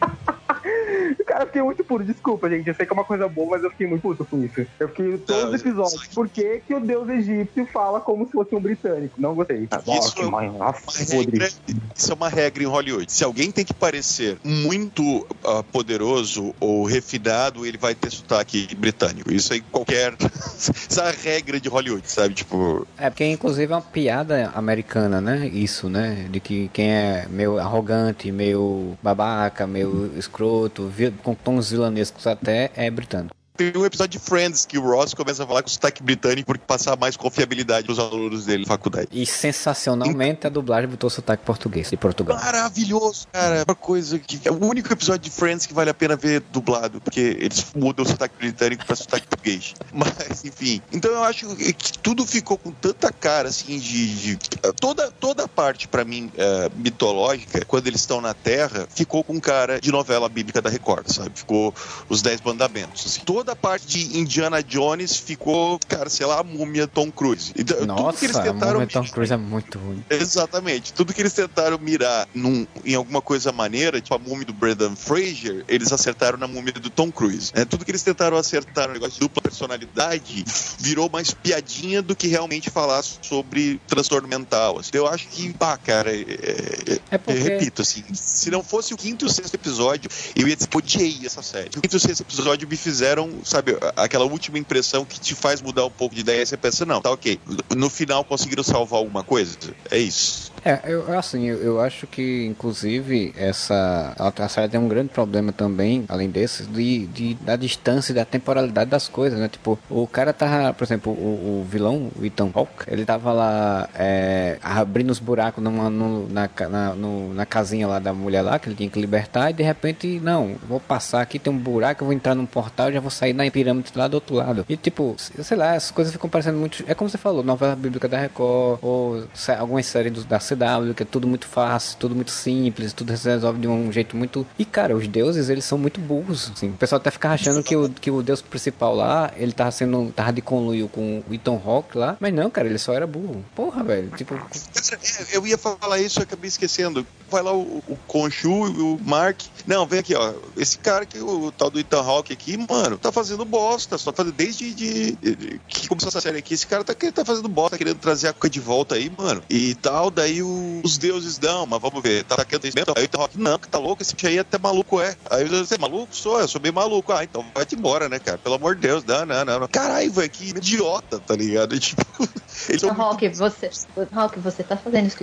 Speaker 4: Cara, eu fiquei muito puto, desculpa, gente. Eu sei que é uma coisa boa, mas eu fiquei muito puto com isso. Eu fiquei todos os episódios. Por que, que o deus egípcio fala como se fosse um britânico? Não gostei.
Speaker 2: Isso
Speaker 4: Nossa,
Speaker 2: é uma
Speaker 4: nossa, podre.
Speaker 2: regra, isso é uma regra em Hollywood. Se alguém tem que parecer muito ah, poderoso ou refinado, ele vai ter sotaque britânico. Isso aí qualquer. Isso é a regra de Hollywood, sabe? Tipo.
Speaker 1: É porque inclusive é uma piada americana, né? Isso, né? De que quem é meio arrogante, meio babaca, meio escroto, com tons vilanescos até, é britânico.
Speaker 2: Tem um episódio de Friends que o Ross começa a falar com sotaque britânico porque passar mais confiabilidade pros alunos dele na faculdade.
Speaker 1: E sensacionalmente a dublagem botou sotaque português, de Portugal.
Speaker 2: Maravilhoso, cara. É uma coisa que. É o único episódio de Friends que vale a pena ver dublado, porque eles mudam o sotaque britânico pra sotaque português. Mas, enfim. Então eu acho que tudo ficou com tanta cara, assim, de. de- toda, toda a parte, pra mim, é, mitológica, quando eles estão na Terra, ficou com cara de novela bíblica da Record, sabe? Ficou os Dez Mandamentos. assim. Toda a parte de Indiana Jones ficou, cara, sei lá, a múmia Tom Cruise. Então, tudo que
Speaker 1: Nossa,
Speaker 2: eles
Speaker 1: a
Speaker 2: tentaram.
Speaker 1: Múmia Tom Cruise é muito ruim.
Speaker 2: Exatamente. Tudo que eles tentaram mirar num- em alguma coisa maneira, tipo a múmia do Brendan Fraser, eles acertaram na múmia do Tom Cruise. né? tudo que eles tentaram acertar no negócio de dupla personalidade virou mais piadinha do que realmente falar sobre transtorno mental. assim. Eu acho que, pá, cara, é- é-
Speaker 1: É porque-
Speaker 2: eu repito, assim, se não fosse o quinto e o sexto episódio, eu ia dizer, odiei essa série. O quinto e o sexto episódio me fizeram, sabe, aquela última impressão que te faz mudar um pouco de ideia você pensa, não, tá ok. No final conseguiram salvar alguma coisa? É isso.
Speaker 1: É, eu assim, eu, eu acho que inclusive essa a série tem um grande problema também, além desse, de, de da distância e da temporalidade das coisas, né? Tipo, o cara tava, por exemplo, o, o vilão, o Ethan Hawke, ele tava lá é, abrindo os buracos numa, no- na, na, no- na casinha lá da mulher lá, que ele tinha que libertar, e de repente, não, vou passar aqui, tem um buraco, eu vou entrar num portal já vou sair na pirâmide lá do outro lado. E tipo, sei lá, as coisas ficam parecendo muito. É como você falou, novela bíblica da Record, ou algumas séries do, da CW, que é tudo muito fácil, tudo muito simples, tudo se resolve de um jeito muito. E cara, os deuses, eles são muito burros. Assim. O pessoal até fica achando que o, que o deus principal lá, ele tava sendo. tava de conluio com o Ethan Hawke lá. Mas não, cara, ele só era burro. Porra, velho. Tipo.
Speaker 2: Eu ia falar isso, eu acabei esquecendo. Vai lá o, o Conchu, o Mark. Não, vem aqui, ó. Esse cara que o, tal do Ethan Hawke aqui, mano, tá fazendo bosta. Só fazendo desde de, de, que começou essa série aqui. Esse cara tá, tá fazendo bosta, querendo trazer a coisa de volta aí, mano. E tal, daí o, os deuses dão, mas vamos ver. Tá querendo isso mesmo? Aí o Hawke, não, que tá louco, esse bicho aí é até maluco é. Aí você é maluco? Sou, eu sou bem maluco. Ah, então vai-te embora, né, cara? Pelo amor de Deus, não, não, não. Caralho, velho, que idiota, tá ligado? Tipo,
Speaker 3: eles são Rock, muito... você, Rock, você tá fazendo isso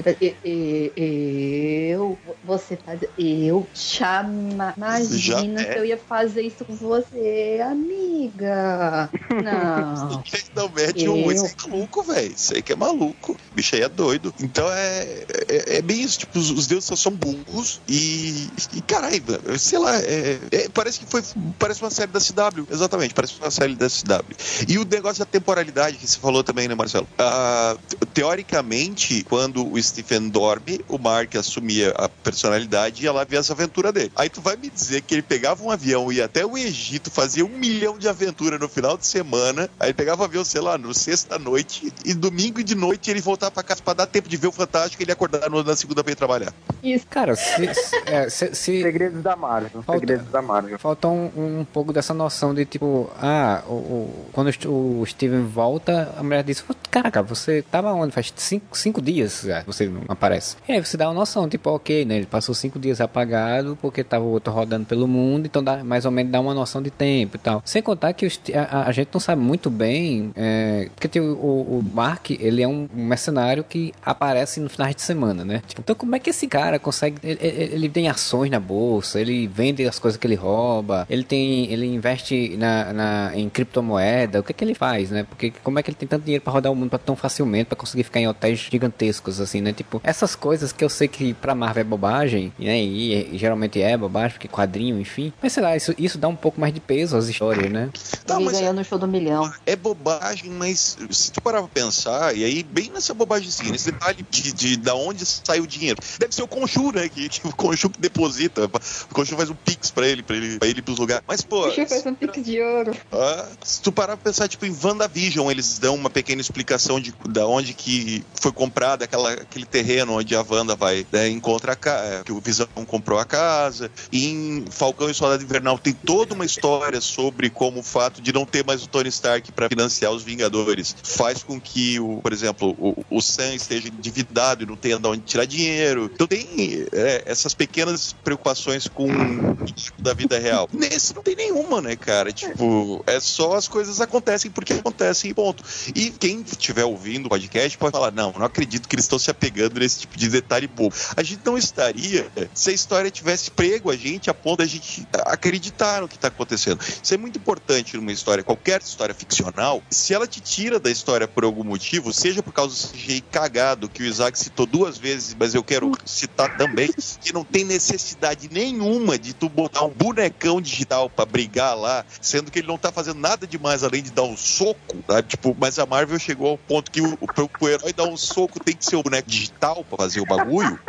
Speaker 3: eu, você tá, eu chama, imagina é. eu ia fazer isso com você, amiga. Não.
Speaker 2: não mete eu... um, é maluco, velho. Isso aí que é maluco. O bicho aí é doido. Então é, é, é bem isso, tipo, os, os deuses só são burros e, e caralho, sei lá, é, é, parece que foi, parece uma série da CW, exatamente, parece uma série da CW. E o negócio da temporalidade que você falou também, né, Marcelo? Uh, teoricamente, quando o Stephen dorme, o Mark assumia a personalidade e ia lá ver essa aventura dele. Aí tu vai me dizer que ele pegava um avião, ia até o Egito, fazia um milhão de aventuras no final de semana, aí pegava avião, sei lá, no sexta-noite, e domingo de noite ele voltava pra casa pra dar tempo de ver o Fantástico e ele acordar na segunda pra ir trabalhar.
Speaker 1: Isso, cara, se, se, é, se, se...
Speaker 4: Segredos da Marvel. Falta, Segredos da Marvel.
Speaker 1: Falta um, um pouco dessa noção de tipo, ah, o, o, quando o Steven volta, a mulher diz, caraca, você tava onde? Faz cinco, cinco dias já, você não aparece. E aí você dá uma noção, tipo, ok, né? Ele passou cinco dias apagado porque tava o outro rodando pelo mundo, então dá, mais ou menos dá uma noção de tempo e tal. Sem contar que os, a, a, gente não sabe muito bem, é, porque tem o, o, Mark, ele é um, mercenário que aparece no final de semana, né? Tipo, então como é que esse cara consegue, ele, ele, tem ações na bolsa, ele vende as coisas que ele rouba, ele tem, ele investe na, na em criptomoeda, o que é que ele faz, né? Porque como é que ele tem tanto dinheiro para rodar o mundo tão facilmente, para conseguir ficar em hotéis gigantescos, assim, né? Tipo, essas coisas que eu sei que pra Marvel é bobagem, né? E, e geralmente é bobagem, porque quadrinho, enfim. Mas sei lá, isso, isso dá um pouco mais de peso às histórias, né?
Speaker 3: Não, ele ganhou no show do milhão.
Speaker 2: É bobagem, mas se tu parar pra pensar, e aí bem nessa bobagem assim, nesse detalhe de, de da onde sai o dinheiro. Deve ser o Conchu, né? Que, que o Conchu que deposita. O Conchu faz um pix pra ele, pra ele, pra ele ir pros lugares. Mas, pô.
Speaker 3: O Conchu faz um pix de ouro.
Speaker 2: Ah, se tu parar pra pensar, tipo, em WandaVision, eles dão uma pequena explicação de da onde que foi comprado aquela, aquele terreno onde a Wanda vai né, encontra a, que o Visão comprou a casa. E em Falcão e Soldado Invernal tem toda uma história sobre como o fato de não ter mais o Tony Stark para financiar os Vingadores faz com que, o, por exemplo, o, o Sam esteja endividado e não tenha de onde tirar dinheiro. Então tem é, essas pequenas preocupações com o tipo da vida real. Nesse não tem nenhuma, né, cara? Tipo, é só as coisas acontecem porque acontecem, ponto. E quem estiver ouvindo o podcast pode falar: não, não acredito que eles estão se apegando nesse tipo de detalhe bobo. A gente não estaria se a história tivesse prego a gente a ponto da gente acreditar no que está acontecendo. Isso é muito importante numa história, qualquer história ficcional. Se ela te tira da história por algum motivo, seja por causa do CGI cagado que o Isaac citou duas vezes, mas eu quero citar também, que não tem necessidade nenhuma de tu botar um bonecão digital para brigar lá, sendo que ele não tá fazendo nada demais além de dar um soco, sabe? Tipo, mas a Marvel chegou ao ponto que o, o, o herói dar um soco tem que ser o boneco digital para fazer o bagulho.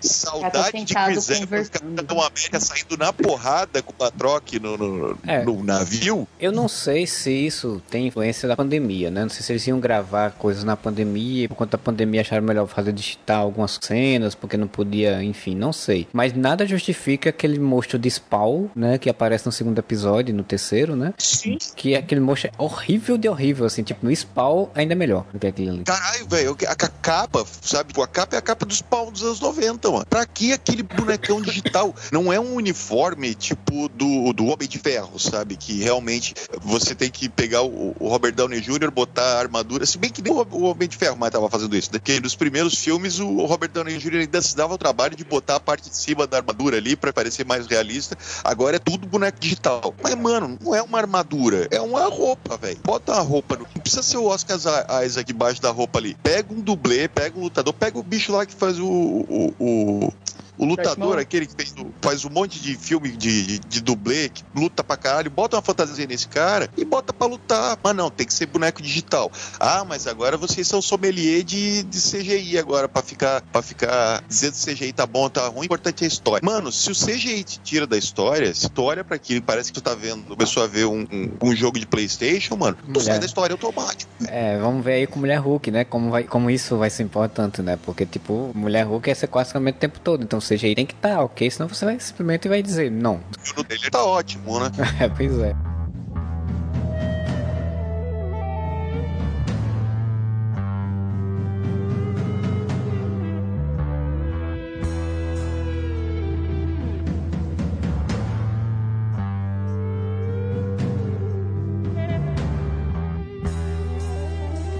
Speaker 2: Saudade de Chris Evans, Capitão América saindo na porrada com o Patroc no, no, é, no, navio.
Speaker 1: Eu não sei se isso tem influência da pandemia, né? Não sei se eles iam gravar coisas na pandemia por conta da pandemia acharam melhor fazer digital algumas cenas, porque não podia, enfim, não sei. Mas nada justifica aquele monstro de Spawn, né? Que aparece no segundo episódio, no terceiro, né?
Speaker 2: Sim.
Speaker 1: Que aquele monstro é horrível de horrível, assim, tipo, no Spawn ainda é melhor do que aquele ali.
Speaker 2: Caralho, velho, a, a capa, sabe? A capa é a capa do Spawn dos anos 90, mano. Pra que aquele bonecão digital? Não é um uniforme tipo do, do Homem de Ferro, sabe? Que realmente você tem que pegar o, o Robert Downey Jr., botar a armadura. Se bem que nem o, o Homem de Ferro mais tava fazendo isso. Porque né? nos primeiros filmes o Robert Downey Jr. ainda se dava o trabalho de botar a parte de cima da armadura ali pra parecer mais realista. Agora é tudo boneco digital. Mas, mano, não é uma armadura, é uma roupa, velho. Bota uma roupa. Não precisa ser o Oscar Isaac embaixo da roupa ali. Pega um dublê, pega um lutador, pega o bicho lá que faz o, o, o O lutador,
Speaker 3: Maluco.
Speaker 2: aquele que fez, faz um monte de filme de, de, dublê, que luta pra caralho, bota uma fantasia nesse cara e bota pra lutar. Mas não, tem que ser boneco digital. Ah, mas agora vocês são sommelier de, de CGI agora, pra ficar, pra ficar dizendo se o CGI tá bom ou tá ruim. O importante é a história. Mano, se o CGI te tira da história, se tu olha pra aquilo e parece que tu tá vendo, começou a ver um, um, um jogo de Playstation, mano, tu
Speaker 1: Mulher.
Speaker 2: sai da história automático.
Speaker 1: É, vamos ver aí com Mulher Hulk, né? Como, vai, como isso vai ser importante, né? Porque, tipo, Mulher Hulk é sequenciamento o tempo todo. Então, seja aí tem que estar, ok? Senão você vai simplesmente vai dizer não.
Speaker 2: O dele tá ótimo, né?
Speaker 1: É, pois é.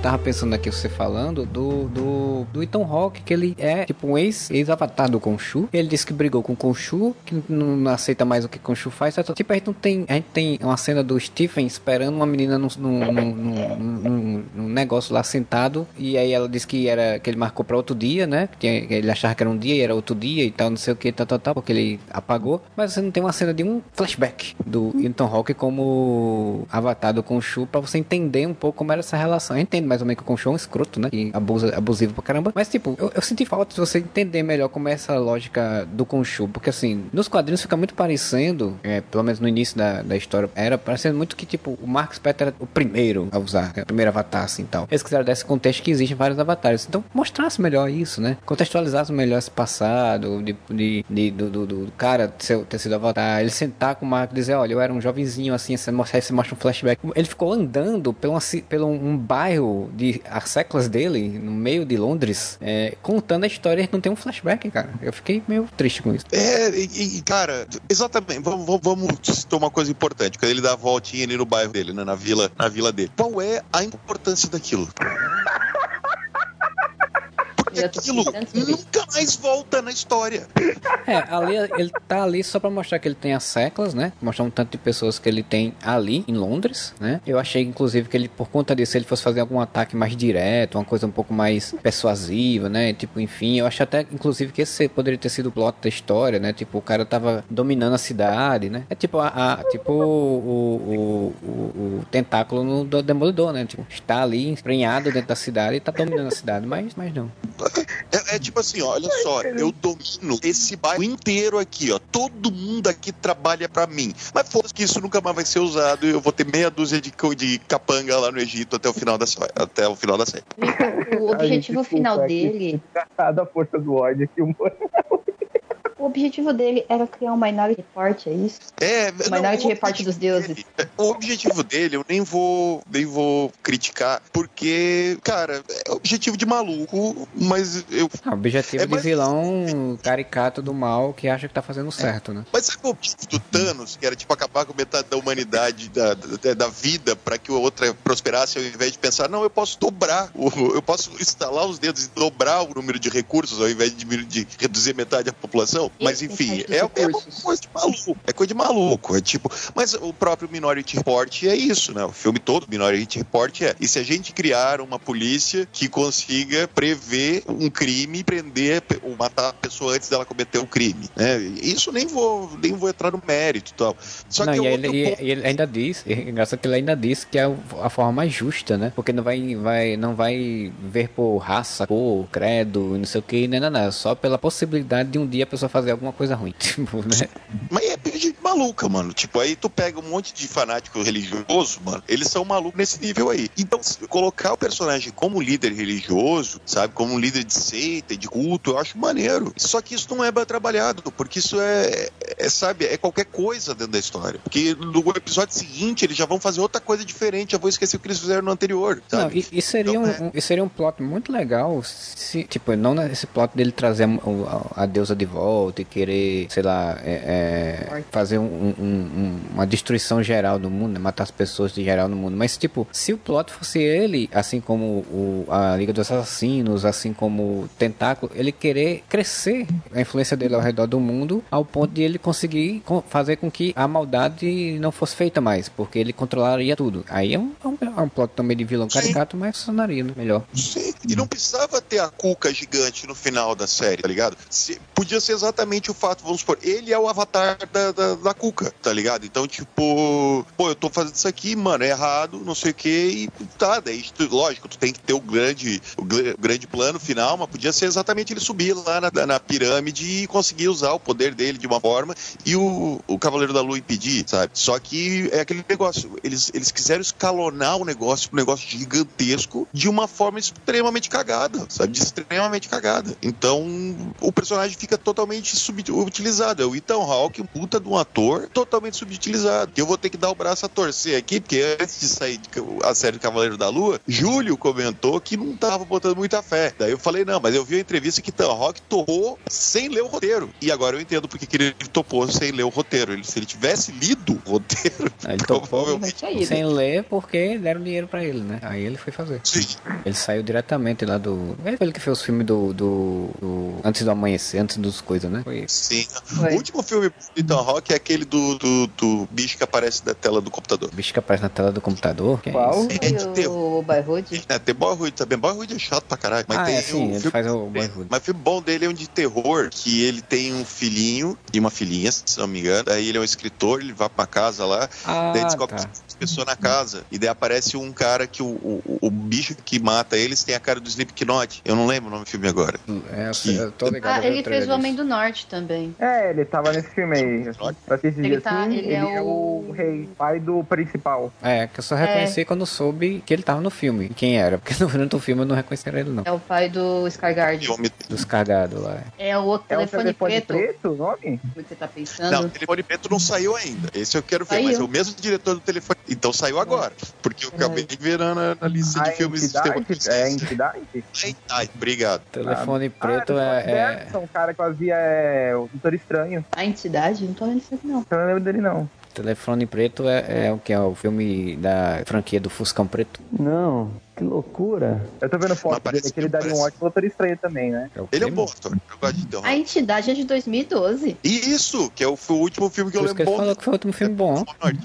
Speaker 1: Tava pensando aqui você falando do, do, do Ethan Hawke, que ele é tipo um ex- ex-avatar do Khonshu. Ele disse que brigou com o Khonshu, que não, não aceita mais o que Khonshu faz. Só- Tipo, a gente não tem. A gente tem uma cena do Stephen esperando uma menina num, num, num, num- negócio lá sentado. E aí ela disse que era que ele marcou pra outro dia, né? Que ele achava que era um dia e era outro dia e tal, não sei o que, tal, tal, tal, porque ele apagou. Mas você não tem uma cena de um flashback do Ethan Hawke como avatar do Khonshu pra você entender um pouco como era essa relação. Eu entendo mais ou menos que o um escroto, né? E abusa, abusivo pra caramba. Mas, tipo, eu, eu senti falta de você entender melhor como é essa lógica do Khonshu. Porque, assim, nos quadrinhos fica muito parecendo, é, pelo menos no início da, da história, era parecendo muito que, tipo, o Mark Spector era o primeiro a usar, é, o primeiro avatar, assim, tal. Eles quiseram dar esse contexto que existem vários avatares. Então, mostrasse melhor isso, né? Contextualizasse melhor esse passado, de, de, de- do, do, do cara ter sido avatar. Ele sentar com o Mark e dizer, olha, eu era um jovenzinho, assim, você mostra, você mostra um flashback. Ele ficou andando pelo, pelo um bairro de as séculas dele, no meio de Londres, é, contando a história e não tem um flashback, cara. Eu fiquei meio triste com isso.
Speaker 2: É, e, e, cara, exatamente. Vamos, vamos, vamos citar uma coisa importante. Quando ele dá a voltinha ali no bairro dele, né, na vila, na vila dele. Qual é a importância daquilo?
Speaker 3: Tô
Speaker 2: aquilo
Speaker 3: saber.
Speaker 2: nunca mais volta na história.
Speaker 1: É, ali ele tá ali só pra mostrar que ele tem as séculas, né? Mostrar um tanto de pessoas que ele tem ali em Londres, né? Eu achei inclusive que ele por conta disso ele fosse fazer algum ataque mais direto, uma coisa um pouco mais persuasiva, né? Tipo, enfim, eu acho até inclusive que esse poderia ter sido o plot da história, né? Tipo, o cara tava dominando a cidade, né? É tipo a, a- tipo o, o, o, o tentáculo no do Demolidor, né? Tipo, está ali emprenhado dentro da cidade e tá dominando a cidade, mas mas não.
Speaker 2: É, é tipo assim, olha só, eu domino esse bairro inteiro aqui, ó. Todo mundo aqui trabalha pra mim. Mas foda-se que isso nunca mais vai ser usado e eu vou ter meia dúzia de, de capanga lá no Egito até o final da, até o final da série.
Speaker 3: O
Speaker 4: A gente,
Speaker 3: objetivo
Speaker 4: desculpa,
Speaker 3: final
Speaker 4: é que-
Speaker 3: dele.
Speaker 4: Da força do ódio aqui, humor.
Speaker 3: O objetivo dele era criar um Minority Report, é isso?
Speaker 2: É,
Speaker 3: O
Speaker 2: não,
Speaker 3: Minority
Speaker 2: o
Speaker 3: Report dos deuses.
Speaker 2: dele- o objetivo dele eu nem vou, nem vou criticar, porque, cara, é objetivo de maluco, mas eu.
Speaker 1: Ah, o objetivo
Speaker 2: É
Speaker 1: de
Speaker 2: mais-
Speaker 1: vilão caricato do mal que acha que tá fazendo certo, né?
Speaker 2: Mas sabe o objetivo do Thanos, que era tipo acabar com metade da humanidade, da, da, da vida, pra que a outra prosperasse, ao invés de pensar, não, eu posso dobrar, o- eu posso instalar os dedos e dobrar o número de recursos, ao invés de, de reduzir metade da população. Mas
Speaker 3: Esse
Speaker 2: enfim, é, é coisa de maluco. É coisa de maluco. É tipo. Mas o próprio Minority Report é isso, né? O filme todo, Minority Report é. E se a gente criar uma polícia que consiga prever um crime, prender ou matar a pessoa antes dela cometer o crime, né? Isso nem vou, nem vou entrar no mérito e tal. Só
Speaker 1: não,
Speaker 2: que
Speaker 1: e
Speaker 2: é
Speaker 1: ele, e-
Speaker 2: ponto.
Speaker 1: e ele ainda diz, é engraçado que ele ainda diz que é a forma mais justa, né? Porque não vai, vai, não vai ver por raça, cor, credo, não sei o que, não, não, não. Só pela possibilidade de um dia a pessoa fazer alguma coisa ruim. Tipo, né?
Speaker 2: Mas é gente maluca, mano. Tipo, aí tu pega um monte de fanático religioso, mano. Eles são malucos nesse nível aí. Então, colocar o personagem como líder religioso, sabe? Como um líder de seita, de culto, eu acho maneiro. Só que isso não é bem trabalhado, porque isso é, é, sabe, é qualquer coisa dentro da história. Porque no episódio seguinte eles já vão fazer outra coisa diferente, já vou esquecer o que eles fizeram no anterior,
Speaker 1: Não,
Speaker 2: sabe?
Speaker 1: e, e seria
Speaker 2: Então,
Speaker 1: um,
Speaker 2: é.
Speaker 1: e seria um plot muito legal se, tipo, não esse plot dele trazer a- a deusa de volta e querer, sei lá, é, é, fazer um- um- um- uma destruição geral no mundo, né, matar as pessoas de geral no mundo. Mas, tipo, se o plot fosse ele, assim como o a Liga dos Assassinos, assim como o Tentáculo, ele querer crescer a influência dele ao redor do mundo ao ponto de ele conseguir co- fazer com que a maldade não fosse feita mais, porque ele controlaria tudo. Aí é um, é um, é um plot também de vilão caricato, mas funcionaria né? melhor.
Speaker 2: Sim, e não precisava ter a cuca gigante no final da série, tá ligado? Se- podia ser exatamente o fato, vamos supor, ele é o avatar da, da, da cuca, tá ligado? Então, tipo, pô, eu tô fazendo isso aqui, mano, é errado, não sei o que, e tá, daí, lógico, tu tem que ter o grande, o gr- grande plano final, mas podia ser exatamente ele subir lá na, na pirâmide e conseguir usar o poder dele de uma forma e o, o Cavaleiro da Lua impedir, sabe? Só que é aquele negócio, eles, eles quiseram escalonar o negócio, um negócio gigantesco, de uma forma extremamente cagada, sabe? De extremamente cagada. Então, o personagem fica totalmente subutilizado. É o Ethan Hawke, um puta de um ator, totalmente subutilizado. Que eu vou ter que dar o braço a torcer aqui, porque antes de sair de a série do Cavaleiro da Lua, Júlio comentou que não tava botando muita fé. Daí eu falei, não, mas eu vi a entrevista que Ethan Hawke topou sem ler o roteiro. E agora eu entendo porque que ele topou sem ler o roteiro. Ele, se ele tivesse lido o roteiro,
Speaker 1: ele topou
Speaker 2: provavelmente
Speaker 3: Tinha ido.
Speaker 1: sem ler porque deram dinheiro pra ele, né? Aí ele foi fazer.
Speaker 2: sim.
Speaker 1: Ele saiu diretamente lá do. Ele foi ele que fez os filmes do, do, do- Antes do amanhecer, antes dos coisas, né? Foi
Speaker 2: Sim.
Speaker 3: Foi.
Speaker 2: O último filme do Ethan Hawke é aquele do, do, do bicho que aparece na tela do computador.
Speaker 1: o bicho que aparece na tela do computador. Que é
Speaker 4: Qual?
Speaker 1: isso?
Speaker 2: É de terror.
Speaker 3: o Boyhood?
Speaker 2: É, tem Boyhood também. Boyhood é chato pra caralho. Mas
Speaker 1: ah,
Speaker 2: tem
Speaker 1: é sim,
Speaker 2: um
Speaker 1: ele
Speaker 2: filme-
Speaker 1: faz o Boyhood.
Speaker 2: Mas o filme bom dele é um de terror, que ele tem um filhinho e uma filhinha, se não me engano. Aí ele é um escritor, ele vai pra uma casa lá,
Speaker 1: Ah,
Speaker 2: daí descobre
Speaker 1: tá.
Speaker 2: que tem pessoas na casa. E daí aparece um cara que o, o, o bicho que mata eles tem a cara do Slipknot. Eu não lembro o nome do filme agora.
Speaker 1: É, eu, tô ligado.
Speaker 3: Ah, ele fez o Homem do Norte também.
Speaker 4: É, ele tava nesse filme aí.
Speaker 3: Ele
Speaker 4: assim,
Speaker 3: tá- ele
Speaker 4: ele,
Speaker 3: é
Speaker 4: é
Speaker 3: o-
Speaker 4: o rei, pai do principal.
Speaker 1: É, que eu só reconheci quando soube que ele tava no filme. Quem era? Porque no durante o filme eu não reconhecia ele, não.
Speaker 3: É o pai do Skyguard.
Speaker 2: O homem-
Speaker 1: Dos cagados lá.
Speaker 3: É o outro
Speaker 4: É o
Speaker 3: telefone,
Speaker 4: telefone
Speaker 3: preto.
Speaker 4: preto o nome?
Speaker 3: Como você tá
Speaker 2: Não,
Speaker 3: pensando?
Speaker 2: o telefone preto não saiu ainda. Esse eu quero ver,
Speaker 3: Saiu.
Speaker 2: mas é o mesmo diretor do telefone. Então saiu agora. Porque eu acabei de ver na, na lista de
Speaker 4: A
Speaker 2: filmes de terror.
Speaker 4: entidade? É a entidade?
Speaker 2: Obrigado.
Speaker 1: Telefone
Speaker 4: Ah,
Speaker 1: preto
Speaker 4: o
Speaker 1: é, é-
Speaker 4: o cara que fazia é, o Doutor Estranho.
Speaker 3: A entidade? Não tô aqui, não.
Speaker 4: Eu não lembro dele, não.
Speaker 1: Telefone preto é, é o que é o filme da franquia do Fuscão Preto.
Speaker 6: Não, que loucura.
Speaker 4: Eu tô vendo foto dele, que ele
Speaker 2: que
Speaker 4: daria um ótimo Doutor Estranho também, né?
Speaker 1: É
Speaker 2: Ele é um
Speaker 1: primo?
Speaker 2: bom ator. Eu gosto de terror.
Speaker 3: A entidade é de 2012.
Speaker 2: E isso, que é o, foi o último filme que
Speaker 1: Por
Speaker 2: eu lembro
Speaker 1: ele
Speaker 2: bom.
Speaker 1: falou que foi o último filme bom.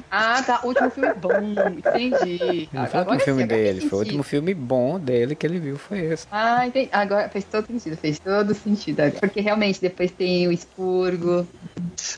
Speaker 3: Ah, tá. O último filme bom. Entendi.
Speaker 1: Não foi o último filme dele, foi o último filme bom dele que ele viu, foi esse.
Speaker 3: Ah, entendi. Agora fez todo sentido. Fez todo sentido agora. Porque realmente depois tem o expurgo.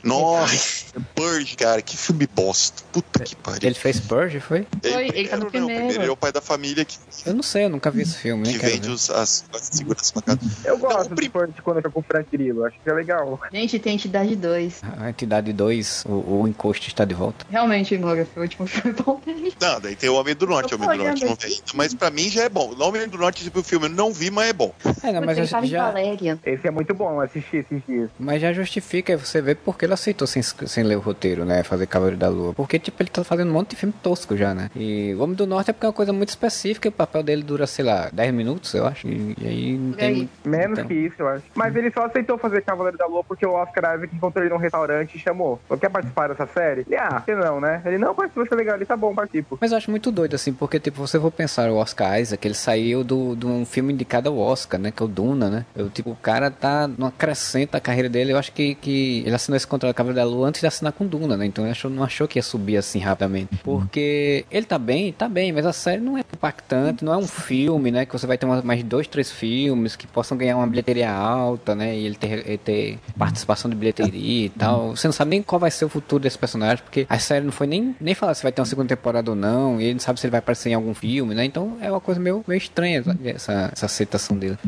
Speaker 2: Nossa, Purge, cara, que filme bosta. Puta que pariu.
Speaker 1: Ele fez Purge, foi?
Speaker 3: Foi, ele tá no
Speaker 2: não,
Speaker 3: primeiro.
Speaker 2: primeiro ele é o pai da família que,
Speaker 1: Eu não sei, eu nunca vi esse filme,
Speaker 2: que vende
Speaker 1: ver.
Speaker 2: os, as, as seguranças pra casa.
Speaker 4: Eu gosto
Speaker 2: o
Speaker 4: do
Speaker 2: prim-
Speaker 4: Purge quando fica com o Frank Grillo. Acho que é legal.
Speaker 3: Gente, tem entidade 2.
Speaker 1: A entidade 2, o, o encosto está de volta.
Speaker 3: Realmente, Moga, foi o último filme bom dele.
Speaker 2: Não, daí tem o Homem do Norte, o
Speaker 3: Eu
Speaker 2: Homem do Norte não
Speaker 3: olhando
Speaker 2: tem ainda, mas pra mim já é bom. O Homem do Norte, tipo, o filme eu não vi, mas é bom.
Speaker 1: É, não, mas já, já.
Speaker 4: Esse é muito bom, eu assisti esses dias.
Speaker 1: mas já justifica você ver porque ele aceitou sem, sem ler o roteiro, né? Fazer Cavaleiro da Lua. Porque, tipo, ele tá fazendo um monte de filme tosco já, né? E o Homem do Norte é porque é uma coisa muito específica e o papel dele dura, sei lá, 10 minutos, eu acho. E, e aí não tem
Speaker 3: aí.
Speaker 1: muito.
Speaker 4: Menos
Speaker 1: então.
Speaker 4: que isso, eu acho. Mas ele só aceitou fazer Cavaleiro da Lua porque o Oscar Isaac encontrou ele num restaurante e chamou. Você quer participar dessa série? Ele, ah, que não, né? Ele, não, participa, vai ser legal. Ele, tá bom, participo.
Speaker 1: Mas eu acho muito doido, assim, porque, tipo, você for pensar, o Oscar Isaac, ele saiu do, de um filme indicado ao Oscar, né? Que é o Duna, né? Eu, tipo, o cara tá numa crescente da carreira dele. Eu acho que, que ele assinou esse contrato com Cavaleiro da Lua antes de assinar com Duna, né? Então ele achou, não achou que ia subir assim rapidamente. Porque ele tá bem, tá bem, mas a série não é impactante, não é um filme, né? Que você vai ter uma- mais dois, três filmes que possam ganhar uma bilheteria alta, né? E ele ter, ele ter participação de bilheteria e tal. Você não sabe nem qual vai ser o futuro desse personagem, porque a série não foi nem, nem falar se vai ter uma segunda temporada ou não, e ele não sabe se ele vai aparecer em algum filme, né? Então é uma coisa meio, meio estranha essa, essa aceitação dele.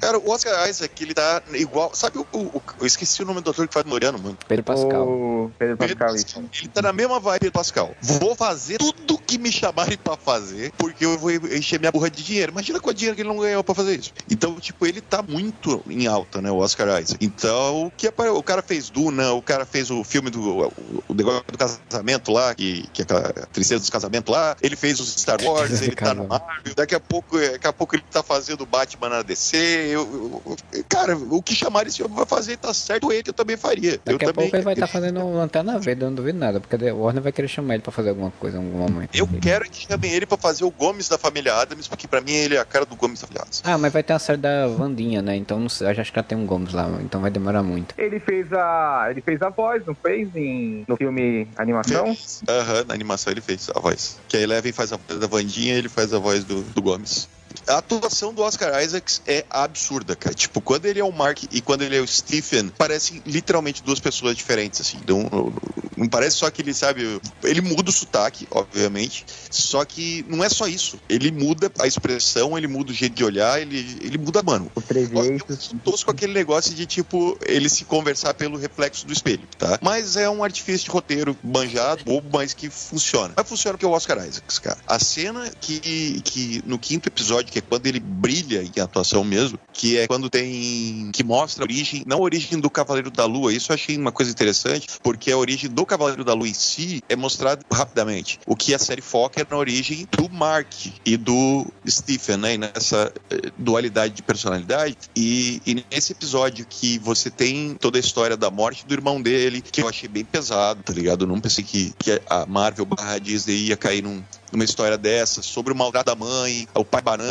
Speaker 2: Cara, o Oscar Isaac, ele tá igual. Sabe o. o- o- eu esqueci o nome do ator que faz Moriano, mano.
Speaker 1: Pedro Pascal.
Speaker 4: O Pedro
Speaker 2: Pedro
Speaker 4: Pascal, isso.
Speaker 2: Ele tá na mesma vibe Pedro Pascal. Vou fazer tudo que me chamarem pra fazer, porque eu vou encher minha burra de dinheiro. Imagina quanto dinheiro que ele não ganhou pra fazer isso. Então, tipo, ele tá muito em alta, né, o Oscar Isaac. Então, o que apare- o cara fez Duna, o cara fez o filme do o, o negócio do casamento lá, que, que é aquela tristeza dos casamentos lá. Ele fez os Star Wars, ele tá no Marvel. Daqui a pouco, daqui a pouco ele tá fazendo o Batman na DC. Eu- eu- cara, o que chamarem esse homem vai fazer tá certo, ele eu também faria. eu
Speaker 1: Daqui a
Speaker 2: também,
Speaker 1: pouco ele vai estar fazendo Lanterna na vida, eu não duvido nada, porque a Warner vai querer chamar ele pra fazer alguma coisa em algum momento.
Speaker 2: Eu quero que chamem ele pra fazer o Gomes da família Adams, porque pra mim ele é a cara do Gomes da família Adams.
Speaker 1: Ah, mas vai ter a série da Vandinha, né? Então não sei, eu acho que já tem um Gomes lá, então vai demorar muito.
Speaker 4: Ele fez a. Ele fez a voz, não fez? Em, no filme animação?
Speaker 2: Aham, na animação ele fez a voz. Que a Eleven faz a voz da Vandinha e ele faz a voz do, do Gomes. A atuação do Oscar Isaacs é absurda, cara. Tipo, quando ele é o Mark e quando ele é o Stephen, parecem literalmente duas pessoas diferentes, assim. Não, não, parece só que ele, sabe, ele muda o sotaque, obviamente, só que não é só isso. Ele muda a expressão, ele muda o jeito de olhar, ele, ele muda, mano.
Speaker 4: Os trejeitos.
Speaker 2: Eu tosco aquele negócio de, tipo, ele se conversar pelo reflexo do espelho, tá? Mas é um artifício de roteiro banjado, bobo, mas que funciona. Mas funciona porque é o Oscar Isaacs, cara. A cena que, que no quinto episódio, que é quando ele brilha em atuação mesmo, que é quando tem. que mostra a origem, não a origem do Cavaleiro da Lua, isso eu achei uma coisa interessante, porque a origem do Cavaleiro da Lua em si é mostrada rapidamente. O que a série foca é na origem do Mark e do Stephen, né? E nessa eh, dualidade de personalidade. E, e nesse episódio que você tem toda a história da morte do irmão dele, que eu achei bem pesado, tá ligado? Eu não pensei que, que a Marvel barra Disney ia cair num, numa história dessa, sobre o maltrato da mãe, o pai banana,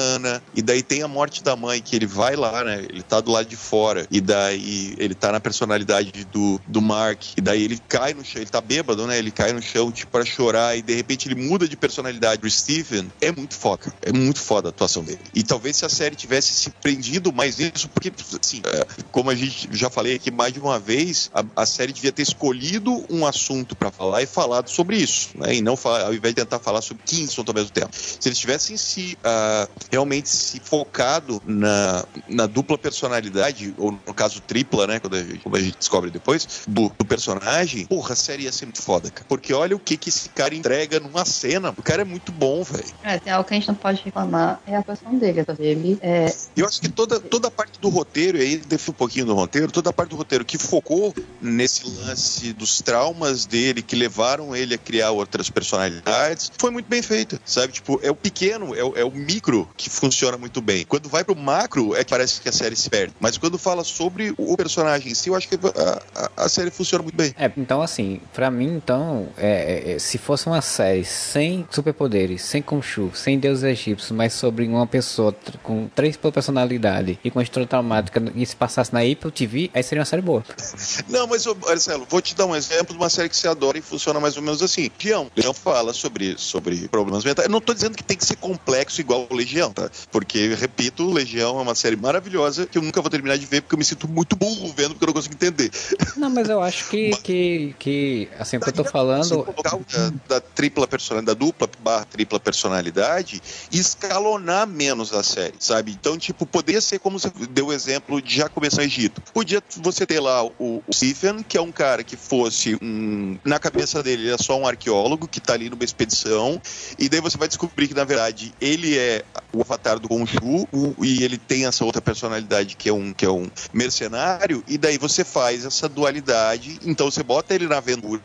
Speaker 2: e daí tem a morte da mãe, que ele vai lá, né? Ele tá do lado de fora, e daí ele tá na personalidade do, do Mark, e daí ele cai no chão, ele tá bêbado, né? Ele cai no chão, tipo, pra chorar, e de repente ele muda de personalidade pro Stephen. É muito foda, é muito foda a atuação dele. E talvez se a série tivesse se prendido mais nisso, porque, assim, é, como a gente já falei aqui mais de uma vez, a, a série devia ter escolhido um assunto pra falar e falado sobre isso, né? E não falar, ao invés de tentar falar sobre Kingston ao mesmo tempo. Se eles tivessem se uh, realmente se focado na, na dupla personalidade, ou no caso tripla, né? Quando a gente, como a gente descobre depois, do, do, personagem, porra, a série ia ser muito foda, cara. Porque olha o que, que esse cara entrega numa cena. O cara é muito bom, velho.
Speaker 3: É, tem algo que a gente não pode reclamar, é a atuação dele. A dele é...
Speaker 2: Eu acho que toda, toda a parte do roteiro, e aí defio um pouquinho do roteiro, toda a parte do roteiro que focou nesse lance dos traumas dele, que levaram ele a criar outras personalidades, foi muito bem feita, sabe? Tipo, é o pequeno, é o, é o micro que funciona muito bem. Quando vai pro macro, é que parece que a série se perde. Mas quando fala sobre o personagem em si, eu acho que a, a, a série funciona muito bem.
Speaker 1: É, então assim, pra mim, então, é, é, se fosse uma série sem superpoderes, sem Khonshu, sem deuses egípcios, mas sobre uma pessoa com três personalidades e com história traumática e se passasse na Apple TV, aí seria uma série boa.
Speaker 2: Não, mas, Marcelo, vou te dar um exemplo de uma série que você adora e funciona mais ou menos assim. Legião. Legião fala sobre, sobre problemas mentais. Eu não tô dizendo que tem que ser complexo igual o Legião, tá? Porque, repito, Legião é uma série maravilhosa que eu nunca vou terminar de ver porque eu me sinto muito burro vendo porque eu não consigo entender.
Speaker 1: Não, mas eu acho que, mas, que, que assim, o que eu tô falando...
Speaker 2: Da, da tripla personalidade, da dupla barra tripla personalidade e escalonar menos a série, sabe? Então, tipo, poderia ser como você deu o exemplo de já começar o Egito. Podia você ter lá o, o Stephen, que é um cara que fosse um... Na cabeça dele, ele é só um arqueólogo que tá ali numa expedição e daí você vai descobrir que, na verdade, ele é o avatar do Khonshu e ele tem essa outra personalidade que é um, que é um mercenário, e daí você faz essa dualidade. Então você bota ele na aventura,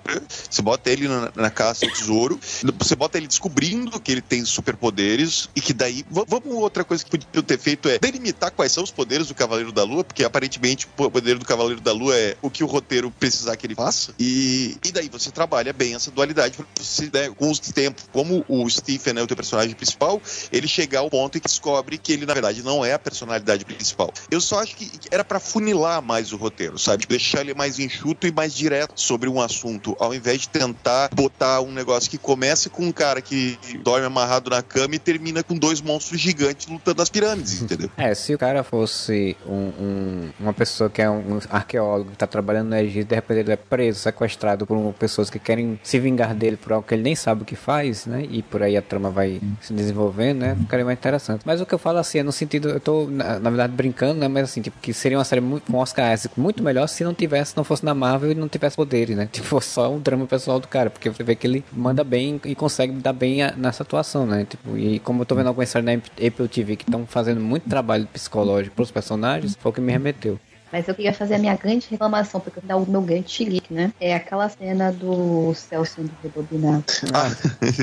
Speaker 2: você bota ele na, na caça ao tesouro, você bota ele descobrindo que ele tem superpoderes e que daí. Vamos, outra coisa que podia ter feito é delimitar quais são os poderes do Cavaleiro da Lua, porque aparentemente o poder do Cavaleiro da Lua é o que o roteiro precisar que ele faça. E, e daí você trabalha bem essa dualidade você, né, com os tempos, como o Stephen é o teu personagem principal, ele chegar ao ponto que descobre que ele, na verdade, não é a personalidade principal. Eu só acho que era para funilar mais o roteiro, sabe? Deixar ele mais enxuto e mais direto sobre um assunto, ao invés de tentar botar um negócio que comece com um cara que dorme amarrado na cama e termina com dois monstros gigantes lutando nas pirâmides, entendeu?
Speaker 1: É, se o cara fosse um, um, uma pessoa que é um arqueólogo que tá trabalhando no Egito, de repente ele é preso, sequestrado por pessoas que querem se vingar dele por algo que ele nem sabe o que faz, né? E por aí a trama vai se desenvolvendo, né? Ficaria mais interessante. Mas o que eu falo assim é no sentido, eu tô, na, na verdade, brincando, né? Mas assim, tipo, que seria uma série com Oscar Isaac muito melhor se não tivesse, não fosse na Marvel e não tivesse poderes, né? Tipo, fosse só um drama pessoal do cara, porque você vê que ele manda bem e consegue dar bem a, nessa atuação, né? Tipo, e como eu tô vendo algumas séries na Apple TV que estão fazendo muito trabalho psicológico pros personagens, foi o que me remeteu.
Speaker 3: Mas eu queria fazer a minha grande reclamação, porque dá o meu grande chilique, né? É aquela cena do céu sendo rebobinado.
Speaker 2: Ah,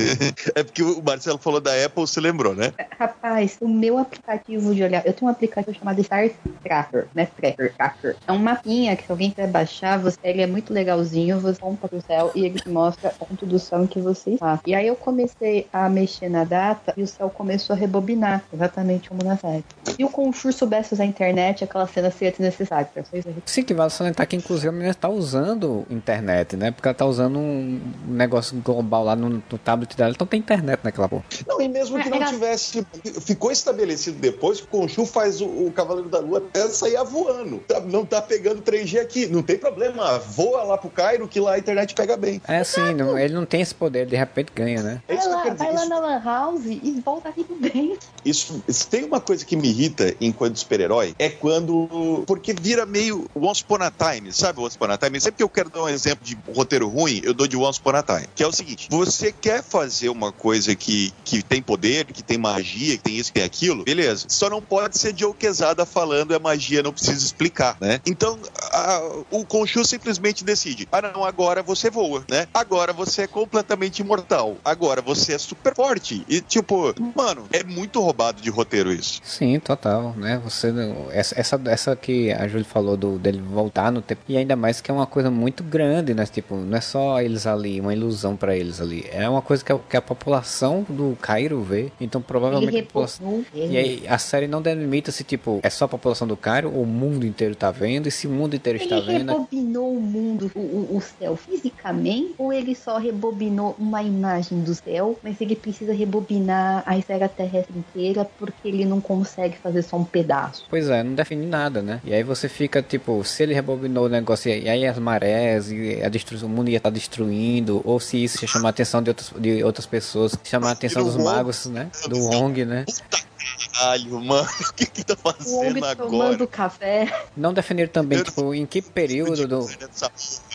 Speaker 2: é porque o Marcelo falou da Apple, você lembrou, né?
Speaker 3: Rapaz, o meu aplicativo de olhar, eu tenho um aplicativo chamado Star Tracker, né? Tracker, Tracker. É um mapinha que se alguém quiser baixar, você, ele é muito legalzinho, você compra pro céu e ele te mostra o ponto do céu em que você está. E aí eu comecei a mexer na data e o céu começou a rebobinar, exatamente como na série. Se o Conchur soubesse usar a internet, aquela cena seria desnecessária. Vocês verem.
Speaker 1: Sim, que vale salientar que inclusive a menina tá usando internet, né? Porque ela tá usando um negócio global lá no, no tablet dela, então tem internet naquela porra.
Speaker 2: Não, e mesmo que não
Speaker 3: Era-
Speaker 2: tivesse. Ficou estabelecido depois que o Conchu faz o, o Cavaleiro da Lua até sair voando. Tá- não tá pegando 3G aqui. Não tem problema. Voa lá pro Cairo que lá a internet pega bem.
Speaker 1: É assim, não- ele não tem esse poder, de repente ganha, né?
Speaker 2: É
Speaker 3: Vai lá,
Speaker 2: dizer.
Speaker 3: vai lá na Lan House e volta tudo bem.
Speaker 2: Isso, se tem uma coisa que me irrita enquanto super-herói, é quando. Porque vira meio Once Upon a Time, sabe Once Upon a Time? Sempre que eu quero dar um exemplo de roteiro ruim, eu dou de Once Upon a Time. Que é o seguinte: você quer fazer uma coisa que, que tem poder, que tem magia, que tem isso, que tem aquilo, beleza. Só não pode ser Joe Quesada falando é magia, não precisa explicar, né? Então, a- o Conchu simplesmente decide: ah, não, agora você voa, né? Agora você é completamente imortal. Agora você é super forte. E, tipo, mano, é muito roubado de roteiro isso.
Speaker 1: Sim, total, né? Você essa essa, essa que a Júlia falou do dele voltar no tempo e ainda mais que é uma coisa muito grande, né? Tipo, não é só eles ali, uma ilusão pra eles ali. É uma coisa que a, que a população do Cairo vê. Então provavelmente
Speaker 3: Ele
Speaker 1: população e aí a série não delimita se tipo é só a população do Cairo ou o mundo inteiro tá vendo e se o mundo inteiro está
Speaker 3: Ele
Speaker 1: vendo
Speaker 3: rebobinou o mundo, o, o- o céu, fisicamente? Ou ele só rebobinou uma imagem do céu, mas ele precisa rebobinar a esfera terrestre inteira porque ele não consegue fazer só um pedaço?
Speaker 1: Pois é, não define nada, né? E aí você fica, tipo, se ele rebobinou o negócio e aí as marés e a destruição, o mundo ia estar destruindo, ou se isso ia chamar a atenção de outras, de outras pessoas, chamar a atenção dos magos, né? Do Wong, né?
Speaker 2: Caralho, mano, o que que tá
Speaker 3: O Wong
Speaker 2: fazendo agora?
Speaker 3: tomando café.
Speaker 1: Não definir também, tipo, em que período do.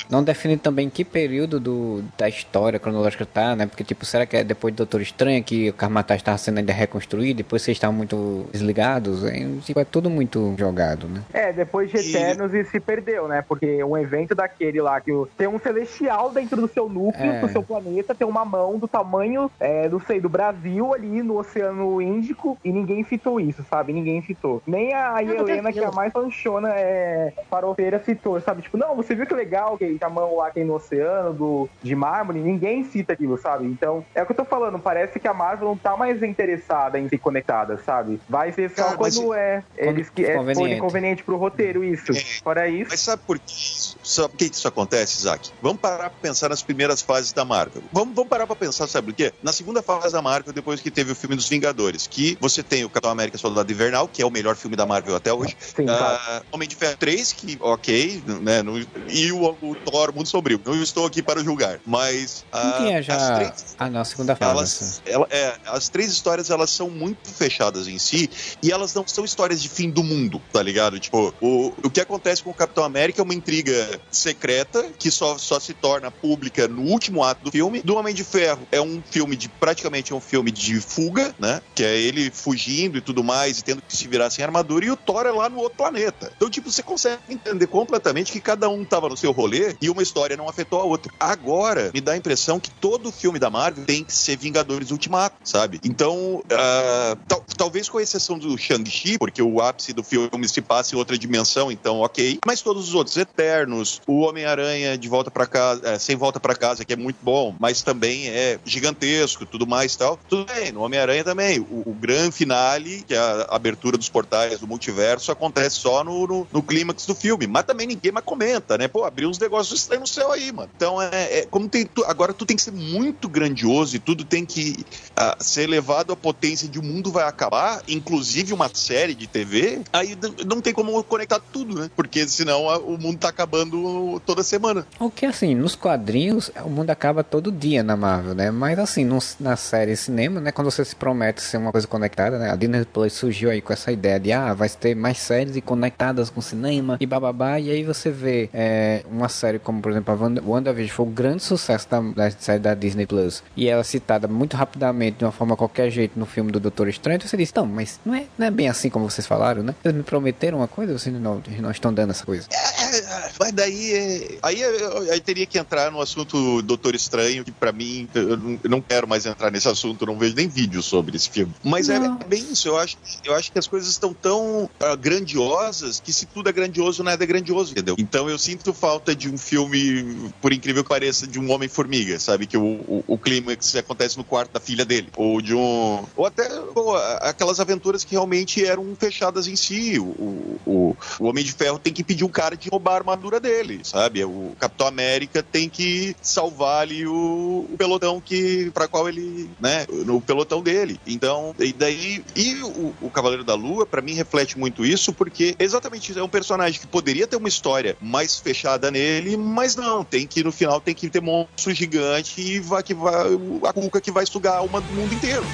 Speaker 1: Não definir também em que período do, da história cronológica tá, né? Porque, tipo, será que é depois do Doutor Estranho que o Karmatar estava sendo ainda reconstruído, depois vocês estavam muito desligados? É, tipo, é tudo muito jogado, né?
Speaker 4: É, depois de
Speaker 2: E-
Speaker 4: Eternos e se perdeu, né? Porque um evento daquele lá, que tem um celestial dentro do seu núcleo,
Speaker 1: É.
Speaker 4: do seu planeta, tem uma mão do tamanho, é, não sei, do Brasil ali no Oceano Índico, e ninguém citou isso, sabe? Ninguém citou. Nem a
Speaker 3: Não,
Speaker 4: Helena, que é a mais panchona, é, farofeira, citou, sabe? Tipo, não, você viu que legal que a mão lá tem no oceano, do, de mármore? Ninguém cita aquilo, sabe? Então, é o que eu tô falando, parece que a Marvel não tá mais interessada em ser conectada, sabe? Vai ser só
Speaker 2: Cara,
Speaker 4: quando é, eles que é
Speaker 1: conveniente.
Speaker 4: for conveniente pro roteiro, isso.
Speaker 2: É.
Speaker 4: Fora isso,
Speaker 2: Mas sabe por que isso? Sabe por que isso acontece, Isaac? Vamos parar pra pensar nas primeiras fases da Marvel. Vamos, vamos parar pra pensar, sabe por quê? Na segunda fase da Marvel, depois que teve o filme dos Vingadores, que você tem o Capitão América Soldado Invernal, que é o melhor filme da Marvel até hoje.
Speaker 4: sim, claro.
Speaker 2: Ah, Homem de Ferro 3, que ok, né? não- e o, o Thor Mundo Sombrio. Não estou aqui para julgar, mas.
Speaker 1: Não
Speaker 2: ah,
Speaker 1: tinha
Speaker 2: as
Speaker 1: já.
Speaker 2: três-
Speaker 1: Ah, não, segunda fase.
Speaker 2: elas, ela- é, as três histórias elas são muito fechadas em si e elas não são histórias de fim do mundo, tá ligado? Tipo, o, o que acontece com o Capitão América é uma intriga secreta que só, só se torna pública no último ato do filme. Do Homem de Ferro é um filme de praticamente é um filme de fuga, né? Que é ele fugindo e tudo mais e tendo que se virar sem armadura e o Thor é lá no outro planeta. Então, tipo, você consegue entender completamente que cada um tava no seu rolê e uma história não afetou a outra. Agora, me dá a impressão que todo filme da Marvel tem que ser Vingadores Ultimato, sabe? Então, ah, tal- talvez com exceção do Shang-Chi, porque o ápice do filme se passa em outra dimensão, então ok. Mas todos os outros, Eternos, o Homem-Aranha de volta para casa, é, sem volta para casa, que é muito bom, mas também é gigantesco, tudo mais e tal. Tudo bem, no Homem-Aranha também. O, o grande finale, que é a abertura dos portais do multiverso, acontece só no, no, no clímax do filme. Mas também ninguém mais comenta, né? Pô, abriu uns negócios estranhos no céu aí, mano. Então é, é como tem. tu- agora tu tem que ser muito grandioso e tudo tem que ah, ser levado à potência de o mundo vai acabar, inclusive uma série de TV, aí não tem como conectar tudo, né? Porque senão a- o mundo tá acabando toda semana.
Speaker 1: O que assim, nos quadrinhos, o mundo acaba todo dia na Marvel, né? Mas assim, nos- na série cinema, né? Quando você se promete ser uma coisa conectada, né? A Disney Plus surgiu aí com essa ideia de, ah, vai ter mais séries e conectadas com cinema e bababá. E aí você vê é, uma série como, por exemplo, a Wanda, WandaVision foi um grande sucesso da, da série da Disney Plus. E ela é citada muito rapidamente, de uma forma qualquer jeito, no filme do Doutor Estranho. Então você diz, não, mas não é, não é bem assim como vocês falaram, né? Eles me prometeram uma coisa, vocês não, não estão dando essa coisa.
Speaker 2: É, é, mas daí, é, aí, eu, aí teria que entrar no assunto Doutor Estranho, que pra mim, eu não, quero mais entrar nesse assunto, não vejo nem vídeo sobre esse filme. Mas é
Speaker 3: Não.
Speaker 2: bem isso, eu acho, eu acho que as coisas estão tão ah, grandiosas que se tudo é grandioso, nada é grandioso, entendeu? Então eu sinto falta de um filme, por incrível que pareça, de um Homem-Formiga, sabe? Que o, o, o clímax acontece no quarto da filha dele. Ou de um. Ou até pô, aquelas aventuras que realmente eram fechadas em si. O, o, o Homem de Ferro tem que impedir um cara de roubar a armadura dele, sabe? O Capitão América tem que salvar ali o, o pelotão que para qual ele, né, no pelotão dele. Então, e daí e o, o Cavaleiro da Lua para mim reflete muito isso porque exatamente é um personagem que poderia ter uma história mais fechada nele, mas não, tem que no final tem que ter monstro gigante e vai que vai a cuca que vai sugar do mundo inteiro.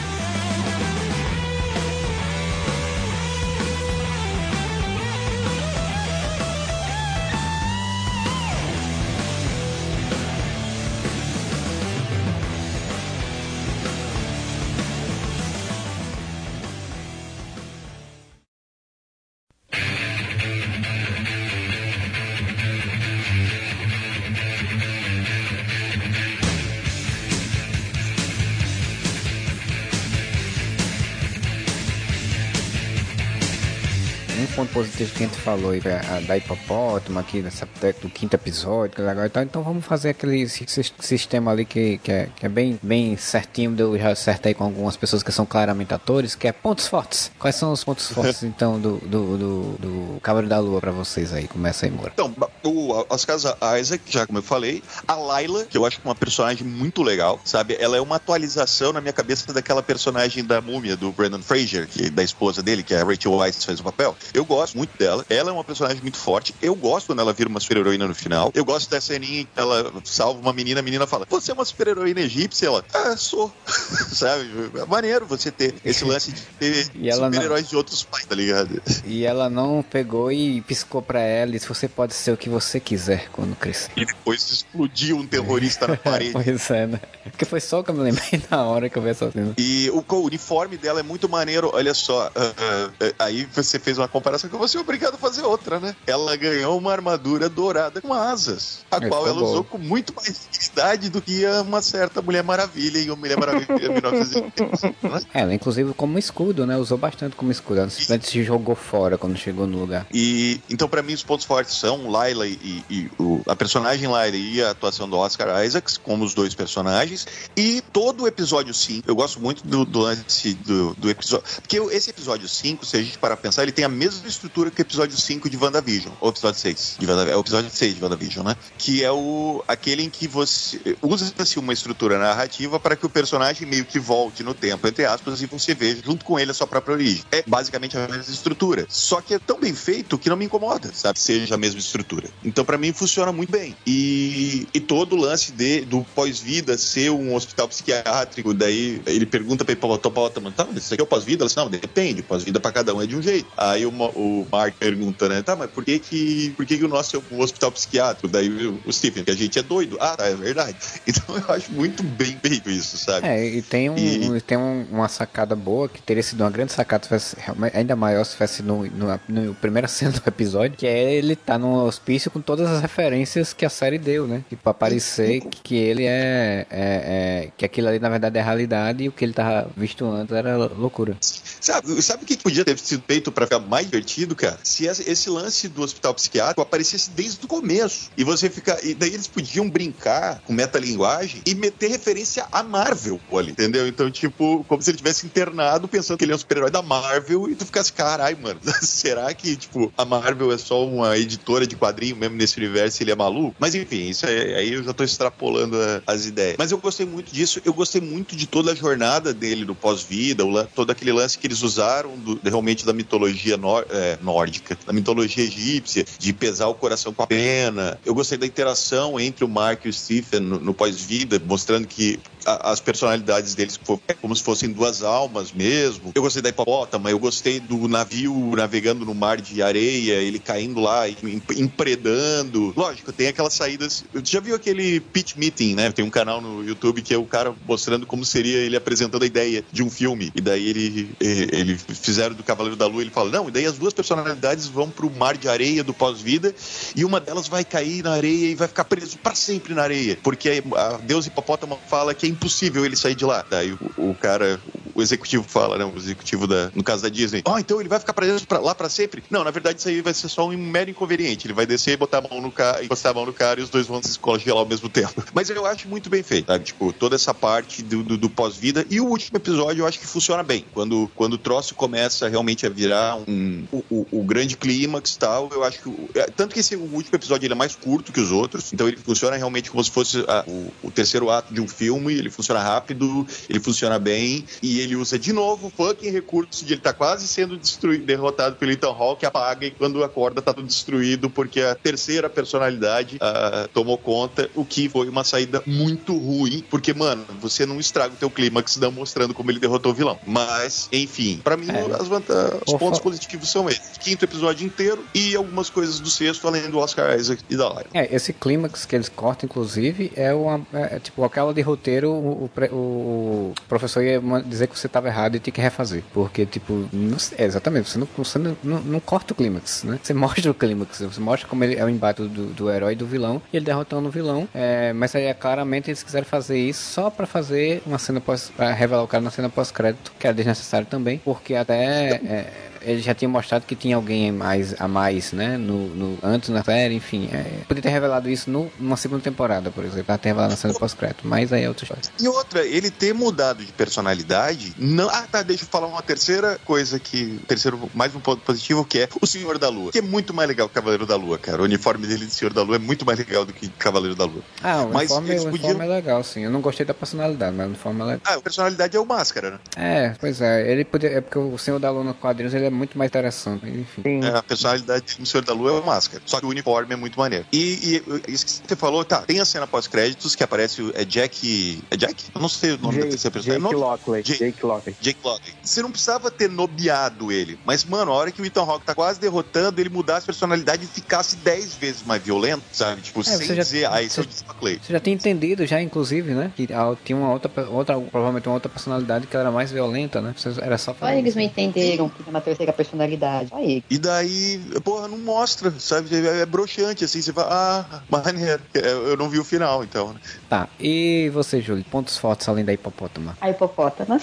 Speaker 1: Positivo que a gente falou aí, a, a da hipopótamo aqui, nessa do quinto episódio, legal e tal. Então vamos fazer aquele si- si- sistema ali que, que, é, que é bem, bem certinho, eu já acertei com algumas pessoas que são claramente atores, que é pontos fortes. Quais são os pontos fortes, então, do, do, do, do Cavaleiro da Lua pra vocês aí? Começa aí, Moura.
Speaker 2: Então, o Oscar Isaac, já como eu falei, a Layla, que eu acho que é uma personagem muito legal, sabe? Ela é uma atualização na minha cabeça daquela personagem da múmia do Brandon Fraser, que, da esposa dele, que é a Rachel Weisz fez o papel. Eu gosto muito dela. Ela é uma personagem muito forte. Eu gosto quando ela vira uma super-heroína no final. Eu gosto da ceninha em que ela salva uma menina, a menina fala: Você é uma super-heroína egípcia? Ela, ah, sou. sabe? É maneiro você ter esse lance de ter
Speaker 1: ela não-
Speaker 2: super-heróis de outros pais, tá ligado?
Speaker 1: E ela não pegou e piscou pra ela e disse: Você pode ser o que você quiser quando crescer.
Speaker 2: E depois explodiu um terrorista na parede.
Speaker 1: pois é, né? Porque foi só o que eu me lembrei na hora que eu vi essa cena.
Speaker 2: E o, o uniforme dela é muito maneiro. Olha só, ah, ah, ah, aí você fez uma comparação que vou ser obrigado a fazer outra, né? Ela ganhou uma armadura dourada com asas, a
Speaker 1: É,
Speaker 2: qual
Speaker 1: ficou
Speaker 2: ela
Speaker 1: bom.
Speaker 2: usou com muito mais dignidade do que uma certa Mulher Maravilha em uma Mulher Maravilha em 1980. né?
Speaker 1: Ela inclusive como escudo, né? Usou bastante como escudo. Ela simplesmente se jogou fora quando chegou no lugar.
Speaker 2: E então, pra mim, os pontos fortes são Layla e, e o- a personagem Layla e a atuação do Oscar Isaacs, como os dois personagens. E todo o episódio 5, eu gosto muito do, do lance do, do episódio. Porque esse episódio 5, se a gente parar pra pensar, ele tem a mesma estrutura que o episódio 5 de WandaVision. Ou episódio 6. De é o episódio 6 de WandaVision, né? Que é o aquele em que você usa-se uma estrutura narrativa para que o personagem meio que volte no tempo, entre aspas, e você veja junto com ele a sua própria origem. É basicamente a mesma estrutura. Só que é tão bem feito que não me incomoda, sabe? Seja a mesma estrutura. Então, pra mim, funciona muito bem. E, e todo o lance de, do pós-vida ser um hospital psiquiátrico, daí ele pergunta pra hipopótamo, tá, mas isso aqui é o pós-vida? Ela diz, não, depende, pós-vida pra cada um é de um jeito. Aí o, o Mark pergunta, né, tá, mas por que que, por que, que o nosso é um hospital psiquiátrico? Daí o, o Stephen, que a gente é doido. Ah, tá, é verdade. Então eu acho muito bem feito isso, sabe?
Speaker 1: É, e tem, um,
Speaker 2: E-
Speaker 1: tem um- uma sacada boa, que teria sido uma grande sacada, ainda maior se fosse no, no, no primeira cena do episódio, que é ele tá num hospício com todas as referências que a série deu, né? Tipo, aparecer que, que ele é, é- é- que aquilo ali na verdade é realidade e o que ele tava visto antes era loucura.
Speaker 2: Sabe, sabe o que podia ter sido feito pra ficar mais divertido, cara? Se esse, lance do hospital psiquiátrico aparecesse desde o começo. E você fica. E daí eles podiam brincar com metalinguagem e meter referência a Marvel ali, entendeu? Então, tipo, como se ele tivesse internado pensando que ele é um super-herói da Marvel e tu ficasse, carai, mano, será que, tipo, a Marvel é só uma editora de quadrinho mesmo nesse universo e ele é maluco? Mas enfim, isso aí, aí eu já tô extrapolando a- as ideias. Mas eu gostei muito disso, eu gostei muito de toda a jornada dele do pós-vida, todo aquele lance que eles usaram do- realmente da mitologia nor- é, na mitologia egípcia, de pesar o coração com a pena. Eu gostei da interação entre o Mark e o Stephen no, no pós-vida, mostrando que a, as personalidades deles é como se fossem duas almas mesmo. Eu gostei da hipopótama, eu gostei do navio navegando no mar de areia, ele caindo lá, empredando. Lógico, tem aquelas saídas. Você já viu aquele pitch meeting, né? Tem um canal no YouTube que é o cara mostrando como seria ele apresentando a ideia de um filme. E daí ele, ele fizeram do Cavaleiro da Lua, ele fala: não, e daí as duas personalidades vão pro mar de areia do pós-vida e uma delas vai cair na areia e vai ficar preso para sempre na areia. Porque a Deus hipopótamo fala que é impossível ele sair de lá. Daí o, o cara, o executivo fala, né? O executivo da, no caso da Disney, ó, oh, então ele vai ficar preso pra, lá para sempre? Não, na verdade isso aí vai ser só um mero inconveniente. Ele vai descer e botar a mão no cara, encostar a mão no cara e os dois vão se congelar ao mesmo tempo. Mas eu acho muito bem feito, sabe? Tipo, toda essa parte do, do, do pós-vida e o último episódio eu acho que funciona bem. Quando, quando o troço começa realmente a virar um, o, o, o grande clímax e tal, eu acho que. É, tanto que esse último episódio ele é mais curto que os outros, então ele funciona realmente como se fosse a, o, o terceiro ato de um filme, ele funciona rápido, ele funciona bem, e ele usa de novo o fucking recurso de ele tá quase sendo destruído, derrotado pelo Ethan Hawke, apaga e quando acorda tá tudo destruído porque a terceira personalidade uh, tomou conta, o que foi uma saída muito ruim, porque, mano, você não estraga o teu clímax não mostrando como ele derrotou o vilão. Mas, enfim, para mim, é. as os pontos positivos são esses. Quinto episódio inteiro e algumas coisas do sexto, além do Oscar Isaac e da Lyra.
Speaker 1: É, esse clímax que eles cortam, inclusive, é, uma, é, é tipo aquela de roteiro, o, o, o professor ia dizer que você estava errado e tinha que refazer. Porque, tipo, não, é, exatamente, você, não, você não, não, não corta o clímax, né? Você mostra o clímax, você mostra como ele é o embate do, do herói e do vilão, e ele derrotando o vilão. É, mas aí, claramente, eles quiseram fazer isso só para fazer uma cena pós. pra revelar o cara na cena pós-crédito, que era desnecessário também, porque até. É, ele já tinha mostrado que tinha alguém mais, a mais, né? No, no antes na série, enfim. É, podia ter revelado isso no, numa segunda temporada, por exemplo, pra ter revelado na cena pós-crédito. Mas aí é outra história.
Speaker 2: E outra, ele ter mudado de personalidade. Não... Ah, tá, deixa eu falar uma terceira coisa que. Terceiro, mais um ponto positivo, que é o Senhor da Lua. Que é muito mais legal que o Cavaleiro da Lua, cara. O uniforme dele de Senhor da Lua é muito mais legal do que Cavaleiro da Lua.
Speaker 1: Ah, o mas uniforme, o uniforme é legal, sim. Eu não gostei da personalidade, mas o uniforme é legal.
Speaker 2: Ah, a personalidade é o máscara, né?
Speaker 1: É, pois é. Ele podia. É porque o Senhor da Lua nos quadrinhos ele é muito mais interessante enfim.
Speaker 2: É, a personalidade do Senhor da Lua é uma máscara. Só que o uniforme é muito maneiro. E, e isso que você falou, tá, tem a cena pós-créditos que aparece o, é Jack. É Jack? Eu não sei o nome Jake, desse personagem.
Speaker 4: Jake Lockley. Jake, Jake Lockley.
Speaker 2: Jake Lockley. Você não precisava ter nobeado ele. Mas, mano, a hora que o Ethan Hawke tá quase derrotando, ele mudasse a personalidade e ficasse 10 vezes mais violento, sabe? Tipo, é, sem já, dizer, ah, esse é o Jake Lockley.
Speaker 1: Você já tinha entendido, já, inclusive, né? Que tinha uma outra, outra, provavelmente uma outra personalidade que era mais violenta, né? Era só
Speaker 3: Só eles não entenderam que tem uma terceira personalidade. Aí.
Speaker 2: E daí aí, porra, não mostra, sabe? É, é broxante, assim, você fala, ah, maneiro. É, eu não vi o final, então, né?
Speaker 1: Tá, e você, Júlio, pontos fortes além da hipopótama?
Speaker 3: A hipopótama.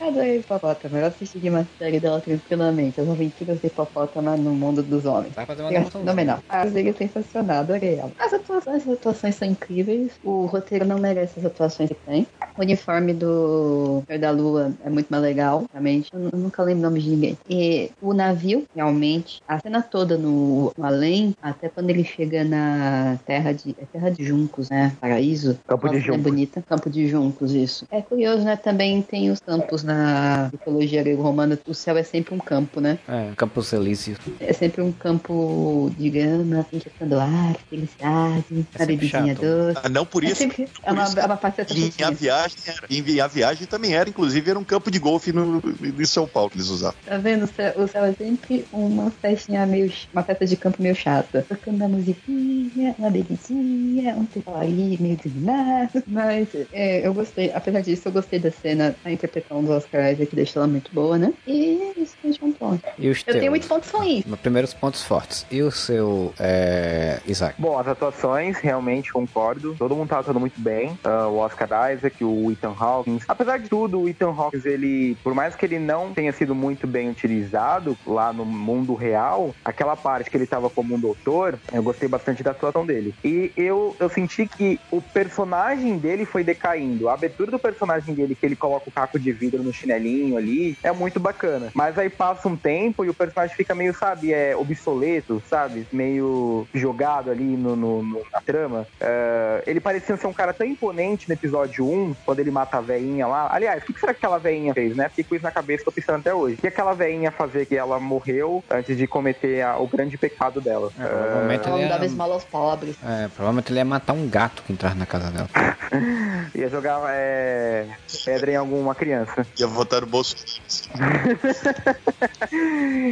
Speaker 3: Adorei a hipopótama. Eu assisti de uma série dela tranquilamente. As aventuras da hipopótama no mundo dos homens.
Speaker 1: Vai fazer uma
Speaker 3: fenomenal. A série é sensacional, adorei ela. As atuações, as atuações são incríveis. O roteiro não merece as atuações que tem. O uniforme do Senhor da Lua é muito mais legal, realmente. Eu nunca lembro o nome de ninguém. E o navio, realmente, a cena toda no, no, além, até quando ele chega na terra de. É terra de juncos, né? Paraíso.
Speaker 4: Campo Nossa, de juncos.
Speaker 3: É bonita. Campo de juncos, isso. É curioso, né? Também tem os campos na mitologia grego-romana. O céu é sempre um campo, né?
Speaker 1: É, campo elíseo.
Speaker 3: É sempre um campo de grama, injetando ar, felicidade, é a bebidinha doce.
Speaker 2: Ah, não por
Speaker 3: é
Speaker 2: isso.
Speaker 3: É, sempre, é uma, isso, é uma faceta
Speaker 2: em a viagem era, em a viagem também era, inclusive era um campo de golfe no, em São Paulo que eles usavam.
Speaker 3: Tá vendo? O céu é sempre uma festinha meio. uma festa de campo meio chata. Tocando uma musiquinha, uma bebidinha, um tempo ali meio desanimado. Mas é, eu gostei, apesar disso, eu gostei da cena, a interpretação do Oscar Isaac deixa ela muito boa, né? E isso é um ponto.
Speaker 1: E
Speaker 3: eu teus? tenho muitos pontos ruins.
Speaker 1: Primeiros pontos fortes. E o seu é, Isaac?
Speaker 4: Bom, as atuações, realmente concordo. Todo mundo tá atuando muito bem. Uh, o Oscar Isaac, o Ethan Hawkins. Apesar de tudo, o Ethan Hawkins, ele, por mais que ele não tenha sido muito bem utilizado lá no mundo real, aquela parte que ele estava como um doutor, eu gostei bastante da atuação dele. E eu, eu senti que o personagem dele foi decaindo. A abertura do personagem dele, que ele coloca o caco de vidro no chinelinho ali, é muito bacana. Mas aí passa um tempo e o personagem fica meio, sabe, é obsoleto, sabe? Meio jogado ali no, no, no na trama. Uh, ele parecia ser um cara tão imponente no episódio 1, quando ele mata a veinha lá. Aliás, o que será que aquela veinha fez, né? Fiquei com isso na cabeça, tô pensando até hoje. O que aquela veinha fazer que ela morreu antes de cometer a- o grande pecado dela.
Speaker 1: É, provavelmente
Speaker 3: Ela
Speaker 1: ele
Speaker 3: não dava
Speaker 1: ia,
Speaker 3: esmola aos pobres.
Speaker 1: é, provavelmente ele ia matar um gato que entrasse na casa dela.
Speaker 4: Ia jogar é, pedra em alguma criança.
Speaker 2: Ia votar no bolso.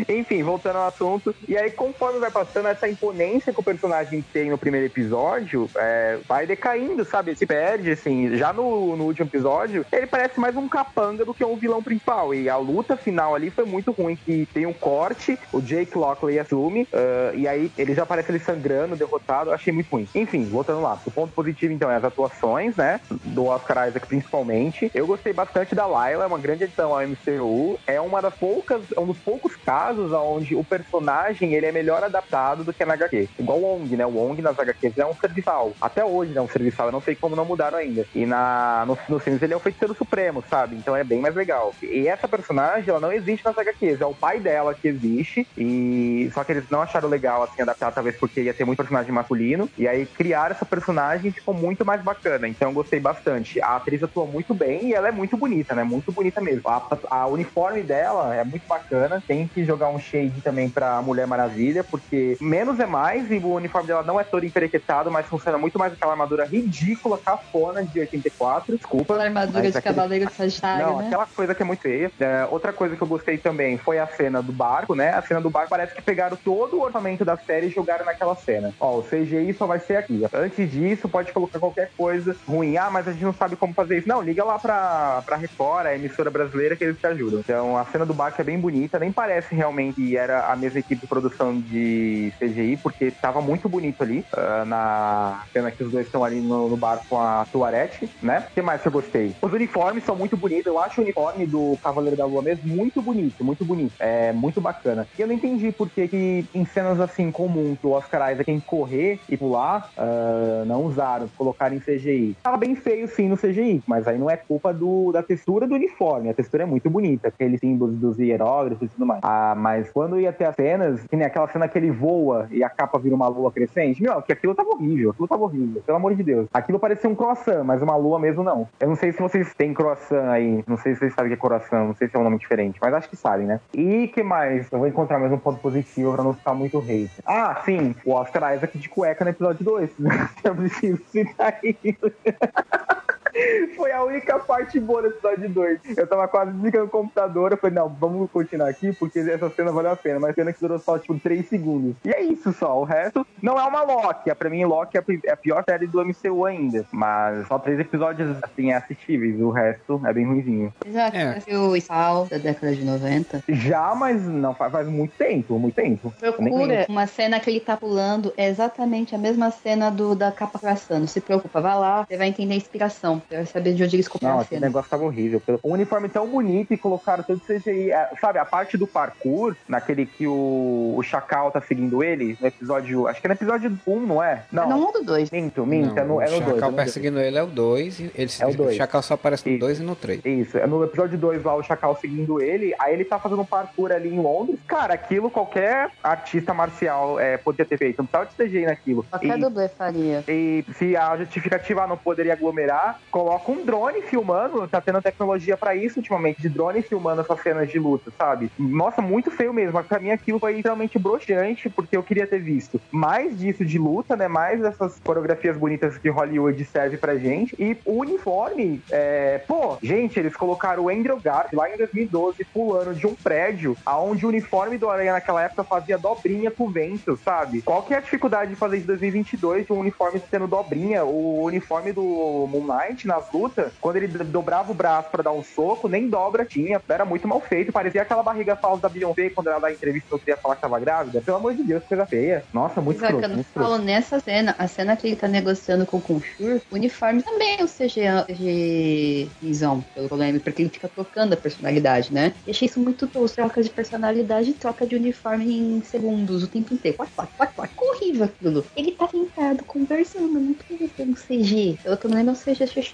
Speaker 4: Enfim, voltando ao assunto. E aí, conforme vai passando, essa imponência que o personagem tem no primeiro episódio é, vai decaindo, sabe? Se perde, assim. Já no, no último episódio, ele parece mais um capanga do que um vilão principal. E a luta final ali foi muito ruim, que tem um corte, o Jake Lockley assume, ah, e aí ele já aparece ele sangrando, derrotado. Eu achei muito ruim. Enfim, voltando lá. O ponto positivo, então, é as atuações, né? Do Oscar Isaac, principalmente. Eu gostei bastante da Layla, é uma grande edição ao MCU. É uma das poucas, é um dos poucos casos onde o personagem ele é melhor adaptado do que na HQ. Igual o Wong, né? O Wong nas HQs é um serviçal. Até hoje, né? Um serviçal. Eu não sei como não mudaram ainda. E na, no, nos filmes ele é o feiticeiro supremo, sabe? Então é bem mais legal. E essa personagem, ela não existe nas HQs. É o pai dela que existe. E só que eles não acharam legal, assim, adaptar, talvez porque ia ter muito personagem masculino. E aí criar essa personagem ficou muito mais bacana. Então eu gostei bastante. A atriz atuou muito bem e ela é muito bonita, né? Muito bonita mesmo. A, a uniforme dela é muito bacana. Tem que jogar um shade também pra Mulher Maravilha, porque menos é mais e o uniforme dela não é todo emperequetado, mas funciona muito mais aquela armadura ridícula, cafona de 84. Desculpa.
Speaker 3: Aquela armadura de
Speaker 4: aquele-
Speaker 3: cavaleiro Sagitário,
Speaker 4: Não,
Speaker 3: né?
Speaker 4: aquela coisa que é muito feia. É, outra coisa que eu gostei também foi a cena do barco, né? A cena do barco parece que pegaram todo o orçamento da série e jogaram naquela cena. Ó, o CGI só vai ser aqui. Antes disso, pode colocar qualquer coisa ruim. Ah, mas a gente não sabe como fazer isso. Não, liga lá pra, pra Record, a emissora brasileira, que eles te ajudam. Então, a cena do barco é bem bonita. Nem parece realmente que era a mesma equipe de produção de CGI, porque tava muito bonito ali. ah, na cena que os dois estão ali no, no barco com a Tuarete, né? O que mais que eu gostei? Os uniformes são muito bonitos. Eu acho o uniforme do Cavaleiro da Lua mesmo muito bonito, muito bonito. É muito bacana. E eu não entendi por que, que em cenas assim comum que o Oscar Isaac tem que correr e pular, ah, não usaram, colocaram em CGI. Tava bem feio sim no CGI, mas aí não é culpa do, da textura do uniforme. A textura é muito bonita, aqueles símbolos dos hierógrafos e tudo mais. Ah, mas quando ia ter as cenas, que nem aquela cena que ele voa e a capa vira uma lua crescente, meu, que aquilo tava horrível, aquilo tava horrível, pelo amor de Deus. Aquilo parecia um croissant, mas uma lua mesmo não. Eu não sei se vocês têm croissant aí, não sei se vocês sabem o que é croissant, não sei se é um nome diferente, mas acho que sabem, né? E que mais? Eu vou encontrar mais um ponto positivo pra não ficar muito hate. Ah, sim, o Oscar Isaac de cueca no episódio 2. Eu preciso citar isso. Foi a única parte boa do episódio 2. Eu tava quase desligando o computador. Eu falei, não, vamos continuar aqui, porque essa cena valeu a pena. Mas a cena que durou só, tipo, 3 segundos. E é isso só. O resto não é uma Loki. Pra mim, Loki é a é pior série do MCU ainda. Mas só três episódios, assim, assistíveis. O resto é bem ruimzinho.
Speaker 3: Já
Speaker 1: É.
Speaker 3: que o Sal da década de 90.
Speaker 4: Já, mas não faz, faz muito tempo, muito tempo.
Speaker 3: Procura uma cena que ele tá pulando, é exatamente a mesma cena do da capa. Não se preocupa, vai lá, você vai entender a inspiração. Você vai saber de onde eles copiaram
Speaker 4: Não,
Speaker 3: cena.
Speaker 4: negócio tava horrível. Um uniforme tão bonito e colocaram todo CGI. É, sabe, a parte do parkour, naquele que o, o Chacal tá seguindo ele, no episódio. Acho que é no episódio 1, não é? Não.
Speaker 3: Não, um do dois.
Speaker 4: Minto, minto,
Speaker 1: Não,
Speaker 4: é no 2.
Speaker 1: o Chacal perseguindo ele é o 2 e ele,
Speaker 4: É o dois.
Speaker 1: Chacal só aparece no
Speaker 4: Isso.
Speaker 1: 2 e no 3.
Speaker 4: Isso, é no episódio 2 lá, o Chacal seguindo ele, aí ele tá fazendo um parkour ali em Londres. Cara, aquilo qualquer artista marcial é, poderia ter feito, não precisava de CGI naquilo.
Speaker 3: Qualquer
Speaker 4: E-
Speaker 3: dublê faria.
Speaker 4: E se a justificativa não poderia aglomerar, coloca um drone filmando, tá tendo tecnologia pra isso ultimamente, de drone filmando essas cenas de luta, sabe? Nossa, muito feio mesmo. Pra mim aquilo foi literalmente broxante, porque eu queria ter visto mais disso de luta, né? Mais dessas coreografias bonitas que Hollywood serve pra gente. E o uniforme, é... pô, gente, eles colocaram o Andrew Garfield lá em 2012 pulando de um prédio, aonde o uniforme do Aranha naquela época fazia dobrinha com o vento, sabe? Qual que é a dificuldade de fazer de 2022 de um uniforme sendo dobrinha? O uniforme do Moon Knight nas lutas, quando ele do- dobrava o braço pra dar um soco, nem dobra tinha. Era muito mal feito. Parecia aquela barriga falsa da Beyoncé quando ela dá entrevista e não queria falar que tava grávida. Pelo amor de Deus, que coisa feia. Nossa, muito
Speaker 3: Saca,
Speaker 4: escroto, muito escroto.
Speaker 3: falo nessa cena, a cena que ele tá negociando com o Conchur, o uniforme também é o CG, CGzão, pelo que eu lembro, porque ele fica trocando a personalidade, né? E achei isso muito tosco, troca de personalidade e troca de uniforme em segundos, o tempo inteiro. Quac, quac, quac, quac. Horrível aquilo. Ele tá sentado conversando, não precisa ter um CG. Pelo que eu me lembro, é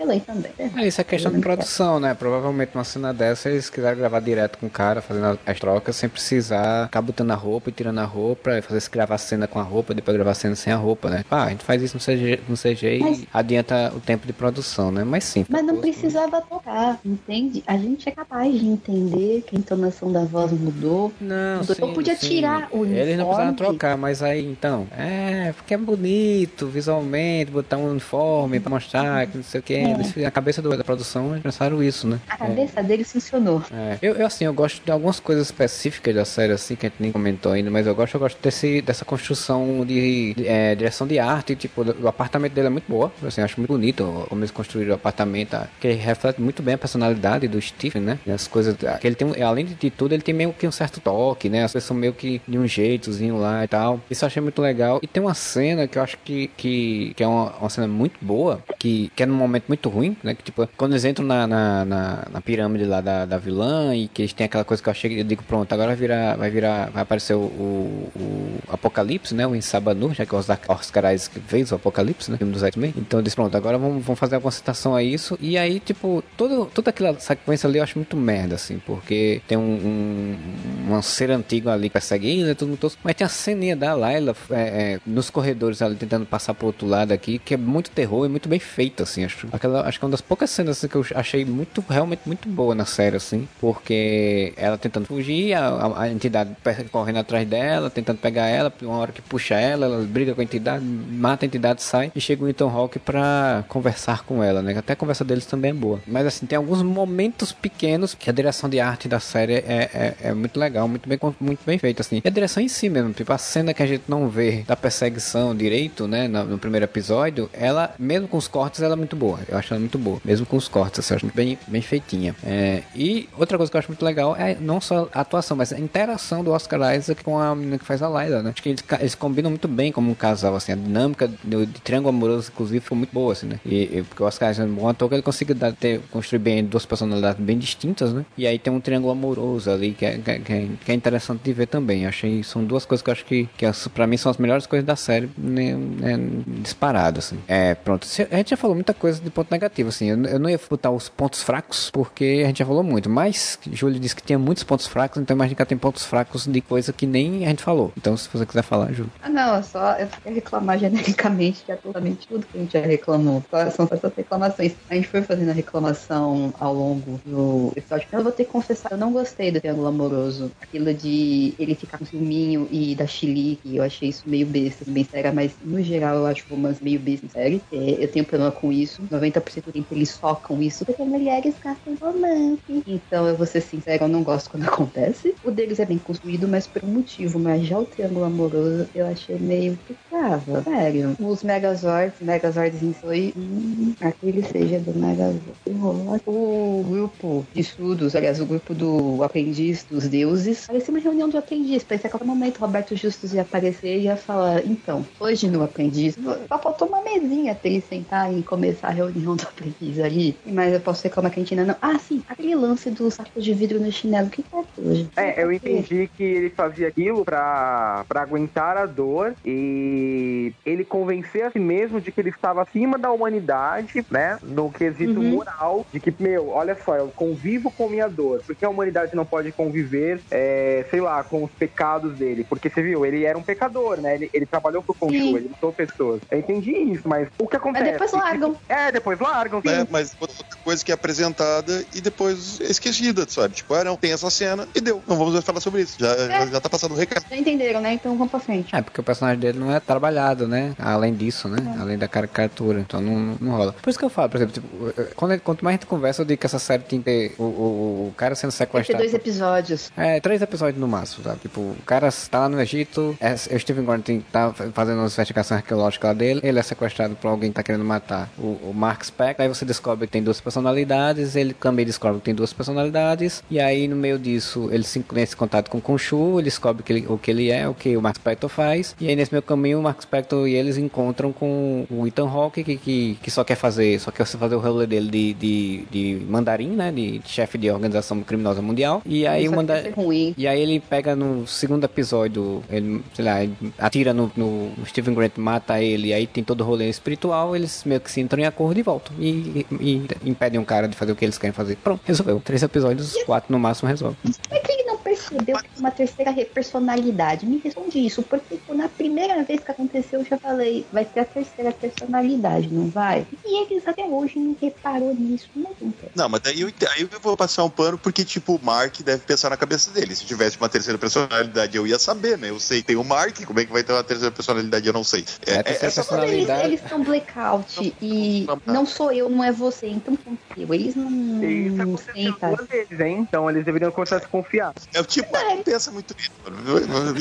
Speaker 3: excelente também.
Speaker 1: É, isso é questão de produção, né? Provavelmente uma cena dessa eles quiseram gravar direto com o cara, fazendo as trocas, sem precisar ficar botando a roupa e tirando a roupa, fazer se gravar a cena com a roupa, depois gravar a cena sem a roupa, né? Ah, a gente faz isso no CG, no CG
Speaker 3: Mas-
Speaker 1: e adianta o tempo de produção, né? Mas sim.
Speaker 3: Mas não precisava tocar, entende? A gente é capaz de entender que a entonação da voz mudou.
Speaker 1: Não, sim,
Speaker 3: podia
Speaker 1: sim.
Speaker 3: tirar o
Speaker 1: Eles não precisavam
Speaker 3: uniforme.
Speaker 1: trocar, mas aí então, é, porque é bonito visualmente, botar um uniforme pra mostrar que não sei o que.
Speaker 3: É.
Speaker 1: A cabeça do- da produção eles pensaram isso, né?
Speaker 3: A cabeça dele funcionou.
Speaker 1: É. Eu, eu, assim, eu gosto de algumas coisas específicas da série, assim, que a gente nem comentou ainda, mas eu gosto, eu gosto desse, dessa construção de, de, é, direção de arte, tipo, o apartamento dele é muito boa, assim, eu acho muito bonito como eles construíram o apartamento, tá? que reflete muito bem a personalidade do Stephen, né? E as coisas, que ele tem, além de tudo, ele tem meio que um certo toque, né? As coisas são meio que de um jeitozinho lá e tal. Isso eu achei muito legal. E tem uma cena que eu acho que, que, que é uma, uma cena muito boa, que, que é num momento muito ruim, né? Que tipo, quando eles entram na, na, na, na pirâmide lá da, da vilã e que eles têm aquela coisa que eu achei, eu digo, pronto, agora vai virar, vai virar, vai aparecer o, o, o Apocalipse, né? O Insabanu, já que o Oscar Oscar Isaac fez o Apocalipse, né? Filme dos X-Men. Então eu disse, pronto, agora vamos, vamos fazer uma concentração a isso. E aí, tipo, todo, toda aquela sequência ali eu acho muito merda, assim, porque tem um, um, um ser antigo ali ele, tudo muito. Mas tem a ceninha da Layla é, é, nos corredores ali tentando passar pro outro lado aqui, que é muito terror e muito bem feito, assim. Acho, aquela, acho que é uma das poucas cenas assim, que eu achei muito, realmente muito boa na série, assim, porque ela tentando fugir, a, a, entidade correndo atrás dela, tentando pegar ela, uma hora que puxa ela, ela briga com a entidade, mata a entidade, sai e chega o Ethan Hawke pra conversar com ela, né? Até a conversa deles também é boa. Mas assim, tem alguns momentos pequenos que a direção de arte da série é, é, é muito legal, muito bem, muito bem feita, assim. E a direção em si mesmo, tipo, a cena que a gente não vê da perseguição direito, né, no, no primeiro episódio, ela, mesmo com os cortes, ela é muito boa. Eu acho ela muito boa. Mesmo com os cortes, assim, eu acho bem, bem feitinha. É, e outra coisa que eu acho muito legal é não só a atuação, mas a interação do Oscar Isaac com a menina que faz a Layla, né? Acho que eles, eles combinam muito bem como um casal, assim. A dinâmica do, de triângulo amoroso, inclusive, ficou muito boa, assim, né? E, e- porque o Oscar Isaac é um bom ator que ele consegue dar, ter, construir bem duas personalidades bem distintas, né? E aí tem um triângulo amoroso ali que é, que é, que é- que é interessante de ver também. Eu achei, são duas coisas que eu acho que, que as- pra mim são as melhores coisas da série, né, né, disparado, assim. É, pronto. A gente já falou muita coisa de ponto negativo, assim. Eu, não ia botar os pontos fracos, porque a gente já falou muito. Mas, Júlio disse que tinha muitos pontos fracos, então imagina que tem pontos fracos de coisa que nem a gente falou. Então, se você quiser falar, Júlio.
Speaker 3: Ah, não, é só eu quero reclamar genericamente de absolutamente tudo que a gente já reclamou. São essas reclamações. A gente foi fazendo a reclamação ao longo do episódio. Eu vou ter que confessar, eu não gostei do triângulo amoroso. Aquilo de ele ficar com ciúminho e da Chili, que eu achei isso meio besta, bem séria, mas no geral eu acho romance meio besta série. É, eu tenho problema com isso. 90% do tempo eles focam isso porque mulheres gastam romance. Então eu vou ser sincera, eu não gosto quando acontece. O deles é bem construído, mas por um motivo. Mas já o triângulo amoroso eu achei meio que trava. Sério. Os Megazords, Megazords em foi. Hum, aquele seja do Megazord. O grupo de estudos, aliás, o grupo do aprendiz dos deuses, parecia uma reunião de aprendiz. Parecia que a qualquer momento o Roberto Justus ia aparecer e ia falar: então, hoje no aprendiz, só faltou uma mesinha pra ele sentar e começar a reunião do aprendiz ali. Mas eu posso reclamar que a gente ainda não. Ah, sim, aquele lance do saco de vidro no chinelo. O que é gente?
Speaker 4: É, eu entendi que ele fazia aquilo pra, pra aguentar a dor e ele convencer a si mesmo de que ele estava acima da humanidade, né? No quesito
Speaker 3: Uhum.
Speaker 4: moral, de que, meu, olha só, eu convivo com minha dor. Por que a humanidade não pode conviver, é, sei lá, com os pecados dele? Porque você viu, ele era um pecador, né? Ele, ele trabalhou pro
Speaker 3: Sim.
Speaker 4: ele matou pessoas. Eu entendi isso, mas o que acontece?
Speaker 3: Mas depois largam.
Speaker 4: É, depois largam.
Speaker 2: né? Mas outra coisa que é apresentada e depois é esquecida, sabe? Tipo, ah, não, tem essa cena e deu. Não vamos mais falar sobre isso. Já, já, já tá passando o recado.
Speaker 3: Já entenderam, né? Então vamos pra frente.
Speaker 1: É, porque o personagem dele não é trabalhado, né? Além disso, né? Além da caricatura. Então não, não rola. Por isso que eu falo, por exemplo, tipo, quando, quanto mais a gente conversa, eu digo que essa série tem que ter o, o, o cara sendo sequestrado.
Speaker 3: dois episódios.
Speaker 1: É, três episódios no máximo, sabe? Tipo, o cara tá lá no Egito, é, o Steven Gordon tá fazendo uma investigação arqueológica lá dele, ele é sequestrado por alguém que tá querendo matar o, o Mark Speck, aí você descobre que tem duas personalidades, ele também descobre que tem duas personalidades, e aí no meio disso, ele se tem esse contato com o Khonshu, ele descobre que ele- o que ele é, o que o Mark Spector faz, e aí nesse meio caminho, o Mark Spector e eles encontram com o Ethan Hawke, que, que, que só quer fazer, só quer fazer o rolê dele de, de, de mandarim, né? De, chefe de organização criminosa mundial, e aí o mandarim...
Speaker 3: vai ser ruim.
Speaker 1: E aí ele pega no segundo episódio, ele, sei lá, atira no, no Steven Grant, mata ele, e aí tem todo o rolê espiritual, eles meio que se entram em acordo e voltam e, e, impedem um cara de fazer o que eles querem fazer. Pronto, resolveu. Três episódios, quatro no máximo resolve.
Speaker 3: É percebeu que uma terceira personalidade? Me responde isso, porque tipo, na primeira vez que aconteceu eu já falei, vai ter a terceira personalidade, não vai? E eles até hoje não reparou nisso, não entendo.
Speaker 2: Não, mas daí eu, aí eu vou passar um pano porque, tipo, o Mark deve pensar na cabeça dele. Se tivesse uma terceira personalidade, eu ia saber, né? Eu sei que tem o Mark, como é que vai ter uma terceira personalidade, eu não sei.
Speaker 1: É, a terceira
Speaker 2: essa
Speaker 1: personalidade-
Speaker 3: eles estão blackout e não sou eu, não é você, então confio. Eles não,
Speaker 4: isso
Speaker 3: não
Speaker 4: aconteceu
Speaker 3: sentem.
Speaker 4: duas vezes, hein? Então eles deveriam começar a se confiar.
Speaker 2: É o tipo, ah, não pensa muito nisso.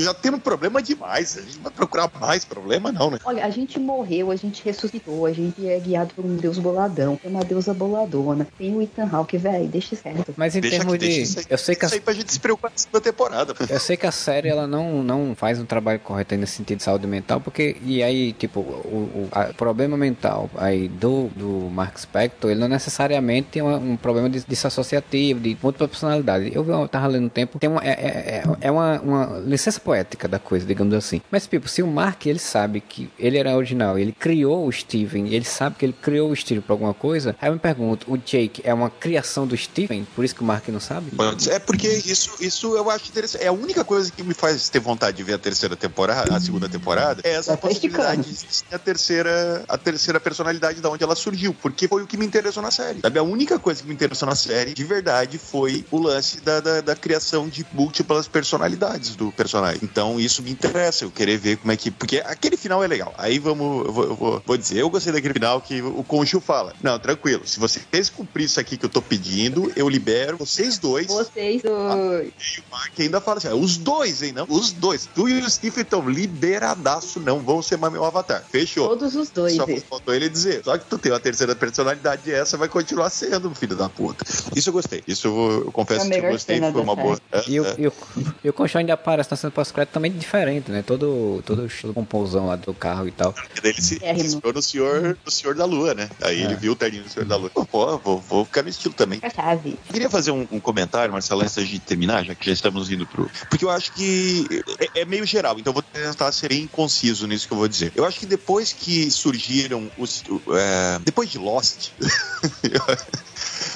Speaker 2: Já temos problema demais. A gente vai procurar mais problema, não, né?
Speaker 3: Olha, a gente morreu, a gente ressuscitou, a gente é guiado por um deus boladão, tem uma deusa boladona, tem o Ethan Hawke, velho, deixa certo.
Speaker 1: Mas em
Speaker 2: Deixa
Speaker 1: termos de.
Speaker 2: isso aí-
Speaker 1: Eu sei que a
Speaker 2: Isso aí pra gente se preocupar na segunda temporada.
Speaker 1: Eu sei que a série ela não, não faz um trabalho correto aí nesse sentido de saúde mental, porque e aí, tipo, o, o a- problema mental aí do, do Mark Spector, ele não necessariamente é uma- um problema de, dissociativo, de múltipla personalidade. Eu, vi- eu tava lendo um tempo, tem uma, é, é, é- é uma, uma licença poética da coisa, digamos assim. Mas, tipo, se o Mark ele sabe que ele era original, ele criou o Steven, e ele sabe que ele criou o Steven pra alguma coisa, aí eu me pergunto, o Jake é uma criação do Steven? Por isso que o Mark não sabe?
Speaker 2: É porque isso, isso eu acho interessante. É a única coisa que me faz ter vontade de ver a terceira temporada, a segunda temporada, é essa
Speaker 3: Vai
Speaker 2: possibilidade de existir a terceira, a terceira personalidade da onde ela surgiu. Porque foi o que me interessou na série. Sabe? A única coisa que me interessou na série, de verdade, foi o lance da, da, da criação de múltiplas personalidades do personagem. Então isso me interessa, eu querer ver como é que. Porque aquele final é legal. Aí vamos. Eu vou, eu vou, vou dizer, eu gostei daquele final que o Conchu fala: Não, tranquilo, se vocês cumprir isso aqui que eu tô pedindo, eu libero vocês dois.
Speaker 3: Vocês dois.
Speaker 2: E o Mark ainda fala assim: "Ah, os dois, hein? Não? Os dois. Tu e o Steve estão liberadaço, não vão ser mais meu avatar. Fechou.
Speaker 3: Todos os dois.
Speaker 2: Só faltou ele dizer. Só que tu tem uma terceira personalidade e essa vai continuar sendo, filho da puta. Isso eu gostei. Isso eu, eu confesso que eu gostei. Foi uma boa.
Speaker 1: E o,
Speaker 2: é.
Speaker 1: e o, e o Conchão ainda aparece na cena pós-crédito também diferente, né? Todo, todo o estilo composão lá do carro e tal.
Speaker 2: E daí ele se
Speaker 3: É,
Speaker 2: se inspirou no senhor, no senhor da Lua, né? Aí ele viu o terninho do senhor da Lua. Pô, vou, vou ficar no estilo também.
Speaker 3: Chave.
Speaker 2: Eu queria fazer um, um comentário, Marcelo, antes de terminar, já que já estamos indo pro. Porque eu acho que é, é meio geral, então eu vou tentar ser bem conciso nisso que eu vou dizer. Eu acho que depois que surgiram os. é, depois de Lost.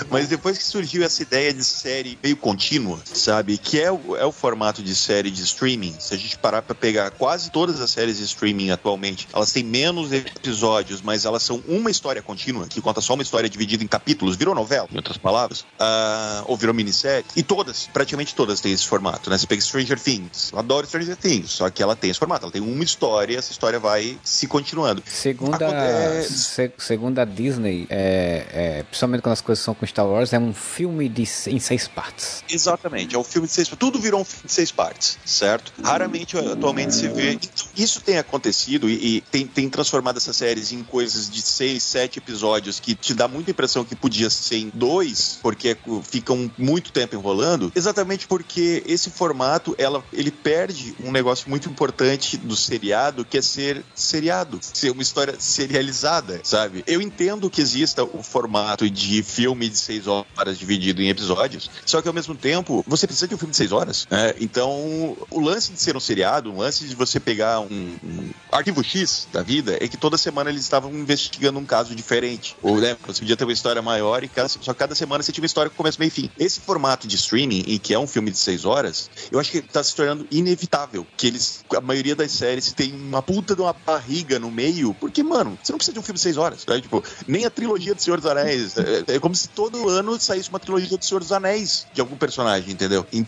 Speaker 2: Mas depois que surgiu essa ideia de série meio contínua, sabe? Que é o, é o formato de série de streaming. Se a gente parar pra pegar quase todas as séries de streaming atualmente, elas têm menos episódios, mas elas são uma história contínua, que conta só uma história dividida em capítulos, virou novela, em outras palavras, ah, ou virou minissérie. E todas, praticamente todas têm esse formato, né? Você pega Stranger Things, eu adoro Stranger Things, só que ela tem esse formato, ela tem uma história e essa história vai se continuando.
Speaker 1: Segundo a,
Speaker 2: Acontece-
Speaker 1: se- segundo a Disney, é, é, principalmente quando as coisas são com Star Wars, é um filme de, em seis partes.
Speaker 2: Exatamente, é um filme de seis Tudo virou um filme de seis partes, certo? Raramente atualmente se vê. Então, isso tem acontecido e, e tem, tem transformado essas séries em coisas de seis, sete episódios que te dá muita impressão que podia ser em dois, porque ficam muito tempo enrolando, exatamente porque esse formato ela, ele perde um negócio muito importante do seriado, que é ser seriado, ser uma história serializada, sabe? Eu entendo que exista o formato de filme de seis horas dividido em episódios, só que ao mesmo tempo você precisa de um filme de seis horas. né? Então, o lance de ser um seriado, o lance de você pegar um, um arquivo X da vida, é que toda semana eles estavam investigando um caso diferente. Ou, né, você podia ter uma história maior e cada, só cada semana você tinha uma história com começo, meio e fim. Esse formato de streaming, em que é um filme de seis horas, eu acho que tá se tornando inevitável. Que eles, a maioria das séries tem uma puta de uma barriga no meio, porque, mano, você não precisa de um filme de seis horas. Né? Tipo, nem a trilogia do Senhor dos Anéis. É, é como se todo ano saísse uma trilogia do Senhor dos Anéis de algum personagem, entendeu? Então,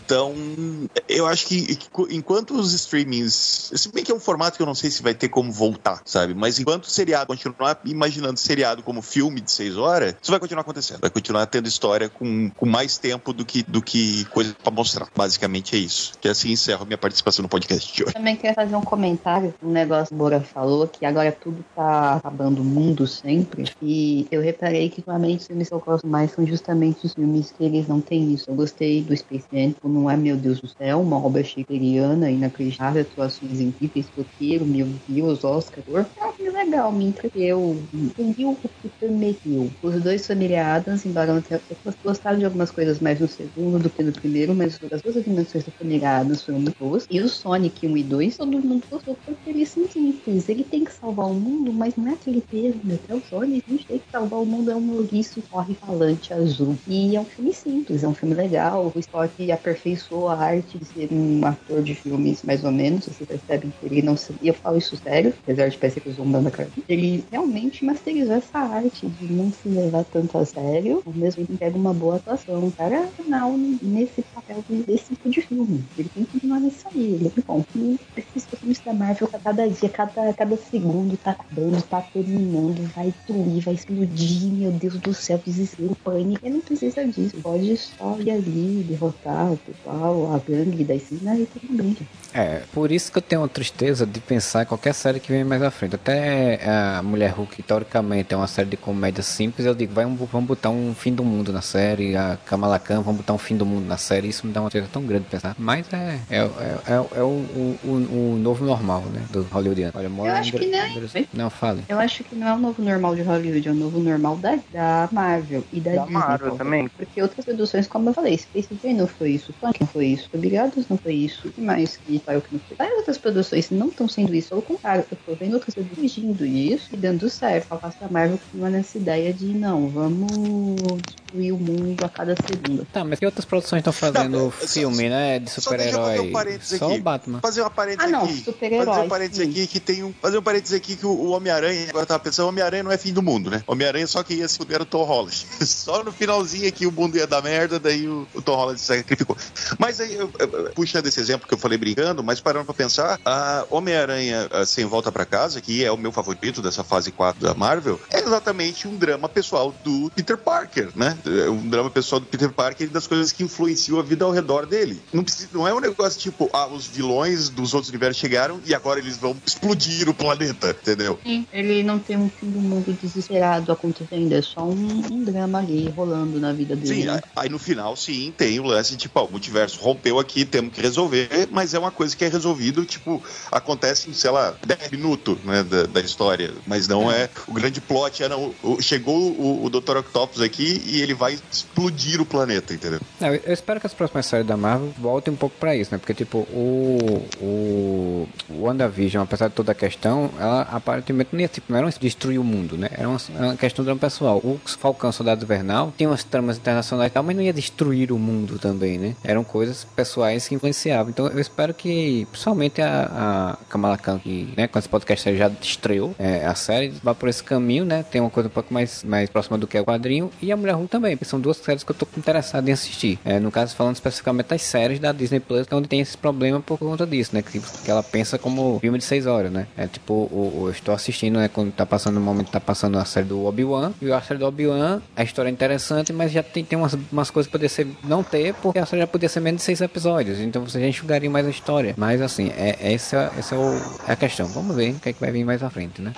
Speaker 2: eu acho que enquanto os streamings. Se bem que é um formato que eu não sei se vai ter como voltar, sabe? Mas enquanto o seriado continuar imaginando seriado como filme de seis horas, isso vai continuar acontecendo. Vai continuar tendo história com, com mais tempo do que, do que coisa pra mostrar. Basicamente é isso. Que assim encerro minha participação no podcast de hoje.
Speaker 3: Também queria fazer um comentário, um negócio que o Bora falou, que agora tudo tá acabando o mundo sempre. E eu reparei que ultimamente os filmes que eu gosto mais são justamente os filmes que eles não têm isso. Eu gostei do Space Jam, tipo, não é meu Deus do céu, uma obra shakespeariana, inacreditável, atuações incríveis, roteiro, meu Deus, Oscar. É um filme legal, me entreteu, entendi o que permitiu. Os dois familiados, embora tenha gostado de algumas coisas mais no segundo do que no primeiro, mas as duas dimensões do familiados foram muito boas. E o Sonic 1 e 2, todo mundo gostou porque eles são simples. Ele tem que salvar o mundo, mas não é aquele peso, né? É o Sonic, a gente tem que salvar o mundo, é um loguiço corre falante azul. E é um filme simples, é um filme legal. O Spock aperfeiçoou a arte de ser um ator de filmes, mais ou menos. Vocês percebem que ele não. E eu falo isso sério, apesar de parecer que eu estou a cara. Ele realmente masterizou essa arte de não se levar tanto a sério, ao mesmo tempo pega uma boa atuação. O cara é final nesse papel desse tipo de filme. Ele tem que continuar nisso aí, ele é bom. E esses filmes da Marvel, cada dia, cada, cada segundo tá acabando, tá terminando, vai destruir, vai explodir, meu Deus do céu, desespero, pânico. Ele não precisa disso. Pode só ir ali, derrotar a gangue da esquina e tudo bem.
Speaker 1: É, por isso que eu tenho uma tristeza de pensar em qualquer série que vem mais à frente. Até a Mulher Hulk, teoricamente, é uma série de comédia simples. Eu digo, vai, vamos botar um fim do mundo na série. A Kamala Khan, vamos botar um fim do mundo na série. Isso me dá uma tristeza tão grande de pensar. Mas é, é, é, é, é o, o, o, o, novo normal, né? Do Hollywoodiano.
Speaker 3: Olha, eu acho que não.
Speaker 1: Não, fale.
Speaker 3: Eu acho que não é o novo normal de Hollywood, é o novo normal da, da Marvel e da,
Speaker 4: Da
Speaker 3: Disney.
Speaker 4: Marvel também.
Speaker 3: Porque outras produções, como eu falei, Space Jam não foi isso, Sonic não foi isso, Obrigados não foi isso, que mais que saiu que não foi? Várias outras produções não estão sendo isso, ao contrário, eu tô vendo outras fugindo disso e dando certo. Ao passo Marvel continua nessa ideia de não, vamos destruir o mundo a cada segundo.
Speaker 1: Tá, mas que outras produções estão fazendo
Speaker 2: Não, só-
Speaker 1: filme, né? De
Speaker 2: só deixa eu fazer
Speaker 1: super-herói?
Speaker 2: um
Speaker 1: Só
Speaker 2: aqui.
Speaker 1: o Batman.
Speaker 2: Fazer uma parênteses
Speaker 3: Ah, não,
Speaker 2: aqui.
Speaker 3: super-herói,
Speaker 2: Fazer um parênteses
Speaker 3: sim.
Speaker 2: aqui que tem um. Fazer um parênteses aqui que o, o Homem-Aranha, agora eu tava pensando, o Homem-Aranha não é fim do mundo, né? Homem-Aranha só que ia se fuder o Tom Holland. Só no finalzinho aqui o mundo ia dar merda, daí o, o Tom Holland se sacrificou. Mas aí, eu, eu, puxando esse exemplo que eu falei brincando, mas parando pra pensar, a Homem-Aranha ah, Sem Volta pra Casa, que é o meu favorito dessa fase 4 da Marvel, é exatamente um drama pessoal do Peter Parker, né? É um drama pessoal do Peter Parker e das coisas que influenciam a vida ao redor dele. Não, precisa, não é um negócio tipo, ah, os vilões dos outros universos chegaram e agora eles vão explodir o planeta, entendeu?
Speaker 3: Sim, ele não tem um fim do mundo desesperado acontecendo, é só um, um drama ali rolando na vida dele.
Speaker 2: Sim,
Speaker 3: né?
Speaker 2: aí- no final, sim, tem o lance tipo, ó, o multiverso rompeu aqui, temos que resolver, mas é uma coisa que é resolvido, tipo, acontece em, sei lá, 10 minutos, né, da, da história, mas não é, o grande plot, é, não, o- chegou o, o Dr. Octopus aqui e ele vai explodir o planeta, entendeu?
Speaker 1: Não, eu espero que as próximas séries da Marvel voltem um pouco pra isso, né? Porque, tipo, o. O. O WandaVision, apesar de toda a questão, ela aparentemente não ia, tipo, não era um destruir o mundo, né? Era uma, uma questão drama pessoal. O Falcão Soldado Invernal tinha umas tramas internacionais e tal, mas não ia destruir o mundo também, né? Eram coisas pessoais que influenciavam. Então eu espero que, principalmente a, a Kamala Khan, que, né, quando esse podcast já estreou é, a série, vá por esse caminho, né? Tem uma coisa um pouco mais, mais próxima do que é o quadrinho. E a Mulher Hulk também, são duas séries que eu tô interessado em assistir. É, no caso, falando especificamente das séries da Disney Plus, é onde tem esse problema por conta disso, né? Que, que ela pensa como filme de seis horas, né? É tipo, o, o- eu estou assistindo, né? Quando tá passando no momento, tá passando a série do Obi-Wan. E a série do Obi-Wan, a história é interessante, mas já tem, tem umas, umas coisas que poderia ser não ter, porque a série já podia ser menos de seis episódios. Então você já enxugaria mais a história. Mas assim, é, é, essa, essa é, o, é a questão. Vamos ver o que, é que vai vir mais à frente, né?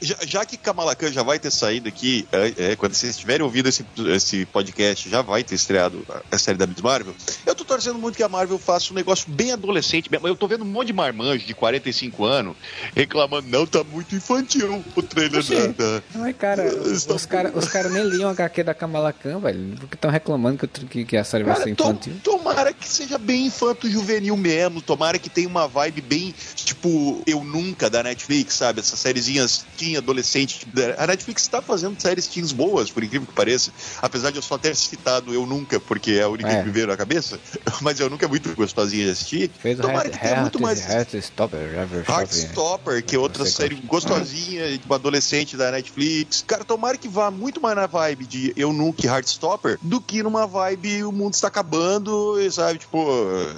Speaker 2: Já, já que Kamala Khan já vai ter saído aqui, é, é, quando vocês tiverem ouvido esse, esse podcast, já vai ter estreado a, série da Miss Marvel. Eu tô torcendo muito que a Marvel faça um negócio bem adolescente. Eu tô vendo um monte de marmanjo de 45 anos reclamando, não, tá muito infantil o trailer da,
Speaker 1: cara, os caras cara nem liam a HQ da Kamala Khan, velho. Porque estão reclamando que, que, que a série vai ser
Speaker 2: Cara, to-
Speaker 1: infantil.
Speaker 2: tomara que seja bem infanto-juvenil mesmo. Tomara que tenha uma vibe bem, tipo, Eu Nunca da Netflix, sabe? Essas sériezinhas teen adolescente. tipo, A Netflix tá fazendo séries teens boas, por incrível que pareça. Apesar de eu só ter citado Eu Nunca, porque é a única
Speaker 1: É.
Speaker 2: que me veio na cabeça. Mas Eu Nunca é muito gostosinha de assistir.
Speaker 1: Fez
Speaker 2: tomara que tenha muito mais.
Speaker 1: Heartstopper,
Speaker 2: Heartstopper, que é outra série gostosinha, de uma adolescente da Netflix. Cara, tomara que vá muito mais na vibe de Eu Nunca e Heartstopper do que numa vibe o mundo está acabando, e, sabe? Tipo,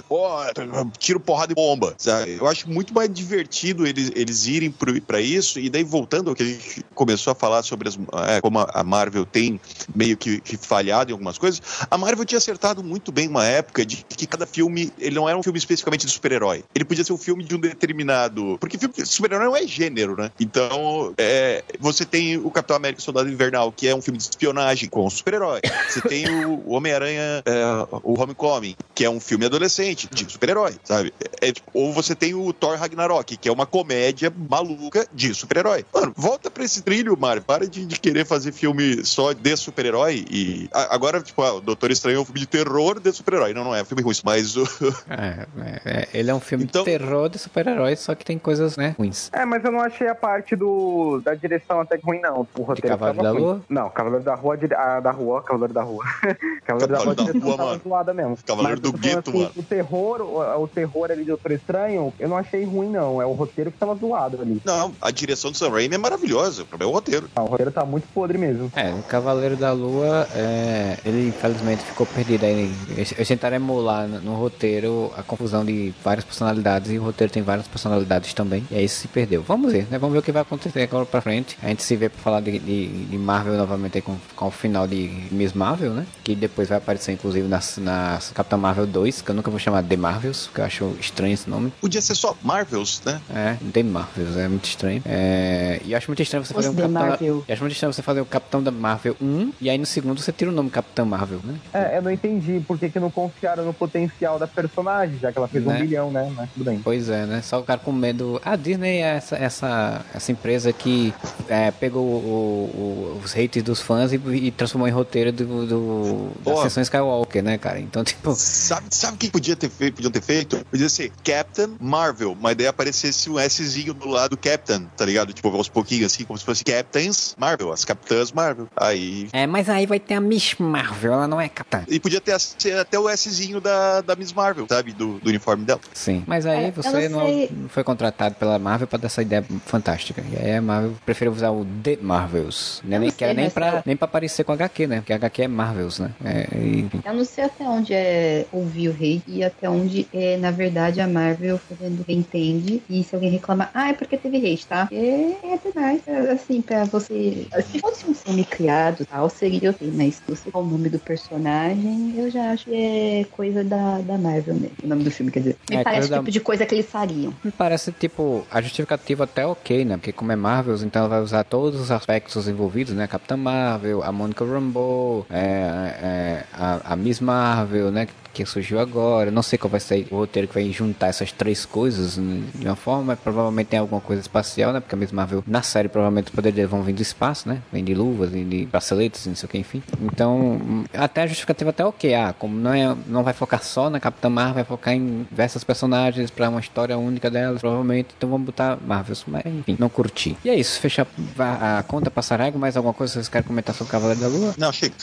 Speaker 2: ó, tiro porrada e bomba, sabe? Eu acho muito mais divertido eles, eles irem pra isso. E daí, voltando ao que a gente começou a falar sobre as, é, como a Marvel tem meio meio que, que falhado em algumas coisas, a Marvel tinha acertado muito bem uma época de que cada filme, ele não era um filme especificamente de super-herói. Ele podia ser um filme de um determinado... Porque filme super-herói não é gênero, né? Então, é, você tem o Capitão América Soldado Invernal, que é um filme de espionagem com super-herói. Você tem o Homem-Aranha, é, o Homecoming, que é um filme adolescente de super-herói, sabe? É, tipo, ou você tem o Thor Ragnarok, que é uma comédia maluca de super-herói. Mano, volta pra esse trilho, Mário. Para de, de querer fazer filme só de super-herói e... a- agora, tipo, ah, o Doutor Estranho é um filme de terror de super-herói. Não, não é um filme ruim, mas o...
Speaker 1: É, é, é, ele é um filme
Speaker 2: Então-
Speaker 1: de terror de super-heróis, só que tem coisas, né, ruins.
Speaker 4: É, mas eu não achei a parte do, da direção até ruim, não. O roteiro
Speaker 1: Cavaleiro
Speaker 4: tava
Speaker 1: da
Speaker 4: ruim.
Speaker 1: Lua?
Speaker 4: Não, Cavaleiro da Rua, a da Rua, Cavaleiro da Rua. Cavaleiro da Rua,
Speaker 2: Cavaleiro da
Speaker 4: a direção
Speaker 2: Rua,
Speaker 4: tava
Speaker 2: mano.
Speaker 4: zoada mesmo.
Speaker 2: Cavaleiro
Speaker 4: Mas
Speaker 2: do Gueto,
Speaker 4: assim,
Speaker 2: mano.
Speaker 4: O terror, o, o terror ali do Doutor Estranho, eu não achei ruim, não. É o roteiro que tava zoado ali.
Speaker 2: Não, a direção do Sam Raimi é maravilhosa. O problema é o roteiro.
Speaker 4: Ah, o roteiro tá muito podre mesmo.
Speaker 1: É, o Cavaleiro da Lua, é, ele infelizmente ficou perdido aí. Eles tentaram emular no, no roteiro a confusão de várias personalidades e o roteiro tem várias personalidades também. E aí se perdeu. Vamos ver, né? Vamos ver o que vai acontecer agora pra frente. A gente se vê pra falar de, de, de Marvel novamente aí com, com o final de Miss Marvel, né? Que depois vai aparecer inclusive nas, nas Capitã Marvel 2, que eu nunca vou chamar de The Marvels, porque eu acho estranho esse nome.
Speaker 2: Podia ser só Marvels, né?
Speaker 1: É, The Marvels, é muito estranho. É, e eu acho muito estranho você
Speaker 3: Os
Speaker 1: fazer um Capitão. Acho muito estranho você fazer o Capitão da Marvel 1 e aí no segundo você tira o nome Capitão Marvel, né?
Speaker 4: É, eu não entendi por que, que não confiaram no potencial da personagem, já que ela fez
Speaker 1: Né?
Speaker 4: um bilhão, né? Mas tudo bem.
Speaker 1: Pois é, né? Só o cara com medo. A Disney é essa, essa, essa empresa que é, pegou o- o- os hates dos fãs e, e transformou em roteiro do, do, da sessão Skywalker, né, cara? Então, tipo.
Speaker 2: Sabe, sabe o que podia ter feito, podiam ter feito? Podia ser Captain Marvel, mas daí aparecesse um Szinho do lado do Captain, tá ligado? Tipo, aos pouquinhos, assim, como se fosse Captains Marvel, as Capitãs Marvel. Aí.
Speaker 1: É, mas aí vai ter a Miss Marvel, ela não é Capitã.
Speaker 2: E podia ter ser até o Szinho da, da Miss Marvel, sabe? Do, do uniforme dela.
Speaker 1: Sim. Mas aí
Speaker 3: É,
Speaker 1: você
Speaker 3: não
Speaker 1: não,
Speaker 3: sei.
Speaker 1: não foi contratado pela Marvel pra dar essa ideia fantástica. E aí a Marvel preferiu usar o The Marvels. Né? Nem,
Speaker 3: não
Speaker 1: que era
Speaker 3: sei,
Speaker 1: nem pra,
Speaker 3: eu-
Speaker 1: nem pra aparecer com HQ, né? Porque HQ é Marvels, né? É, e-
Speaker 3: Eu não sei até onde é ouvir o hate e até onde é, na verdade, a Marvel fazendo quem entende. E se alguém reclamar, ah, é porque teve hate, tá? É, é demais. é, Assim, pra você. Se fosse um filme criado tal, seria ok, mas se você for o nome do personagem, eu já acho que é coisa da, da Marvel mesmo. O nome do filme, quer dizer. Me
Speaker 1: É,
Speaker 3: parece o
Speaker 1: da-
Speaker 3: tipo de coisa que eles fariam.
Speaker 1: Me parece, tipo, a justificativa até ok, né? Porque como é Marvels, então ela vai usar todos os aspectos envolvidos, né? Capitã Marvel, a Monica Rambeau, é, é, a, a Miss Marvel, né? Que surgiu agora. Não sei qual vai ser o roteiro que vai juntar essas três coisas né, de uma forma, mas provavelmente tem alguma coisa espacial, né? Porque a Miss Marvel, na série, provavelmente os poderes vão vir do espaço, né? Vem de luvas, vem de braceletes, não sei o que, enfim. Então, até a justificativa até ok. Ah, como não, é, não vai focar só na Capitã Marvel, vai focar em diversas personagens pra uma história única delas, provavelmente. Então vamos botar Marvels. Mas, enfim, não curti. E é isso. Fechar a, a conta passarego. Mais alguma coisa que vocês querem comentar sobre o Cavaleiro da Lua?
Speaker 2: Não, chega.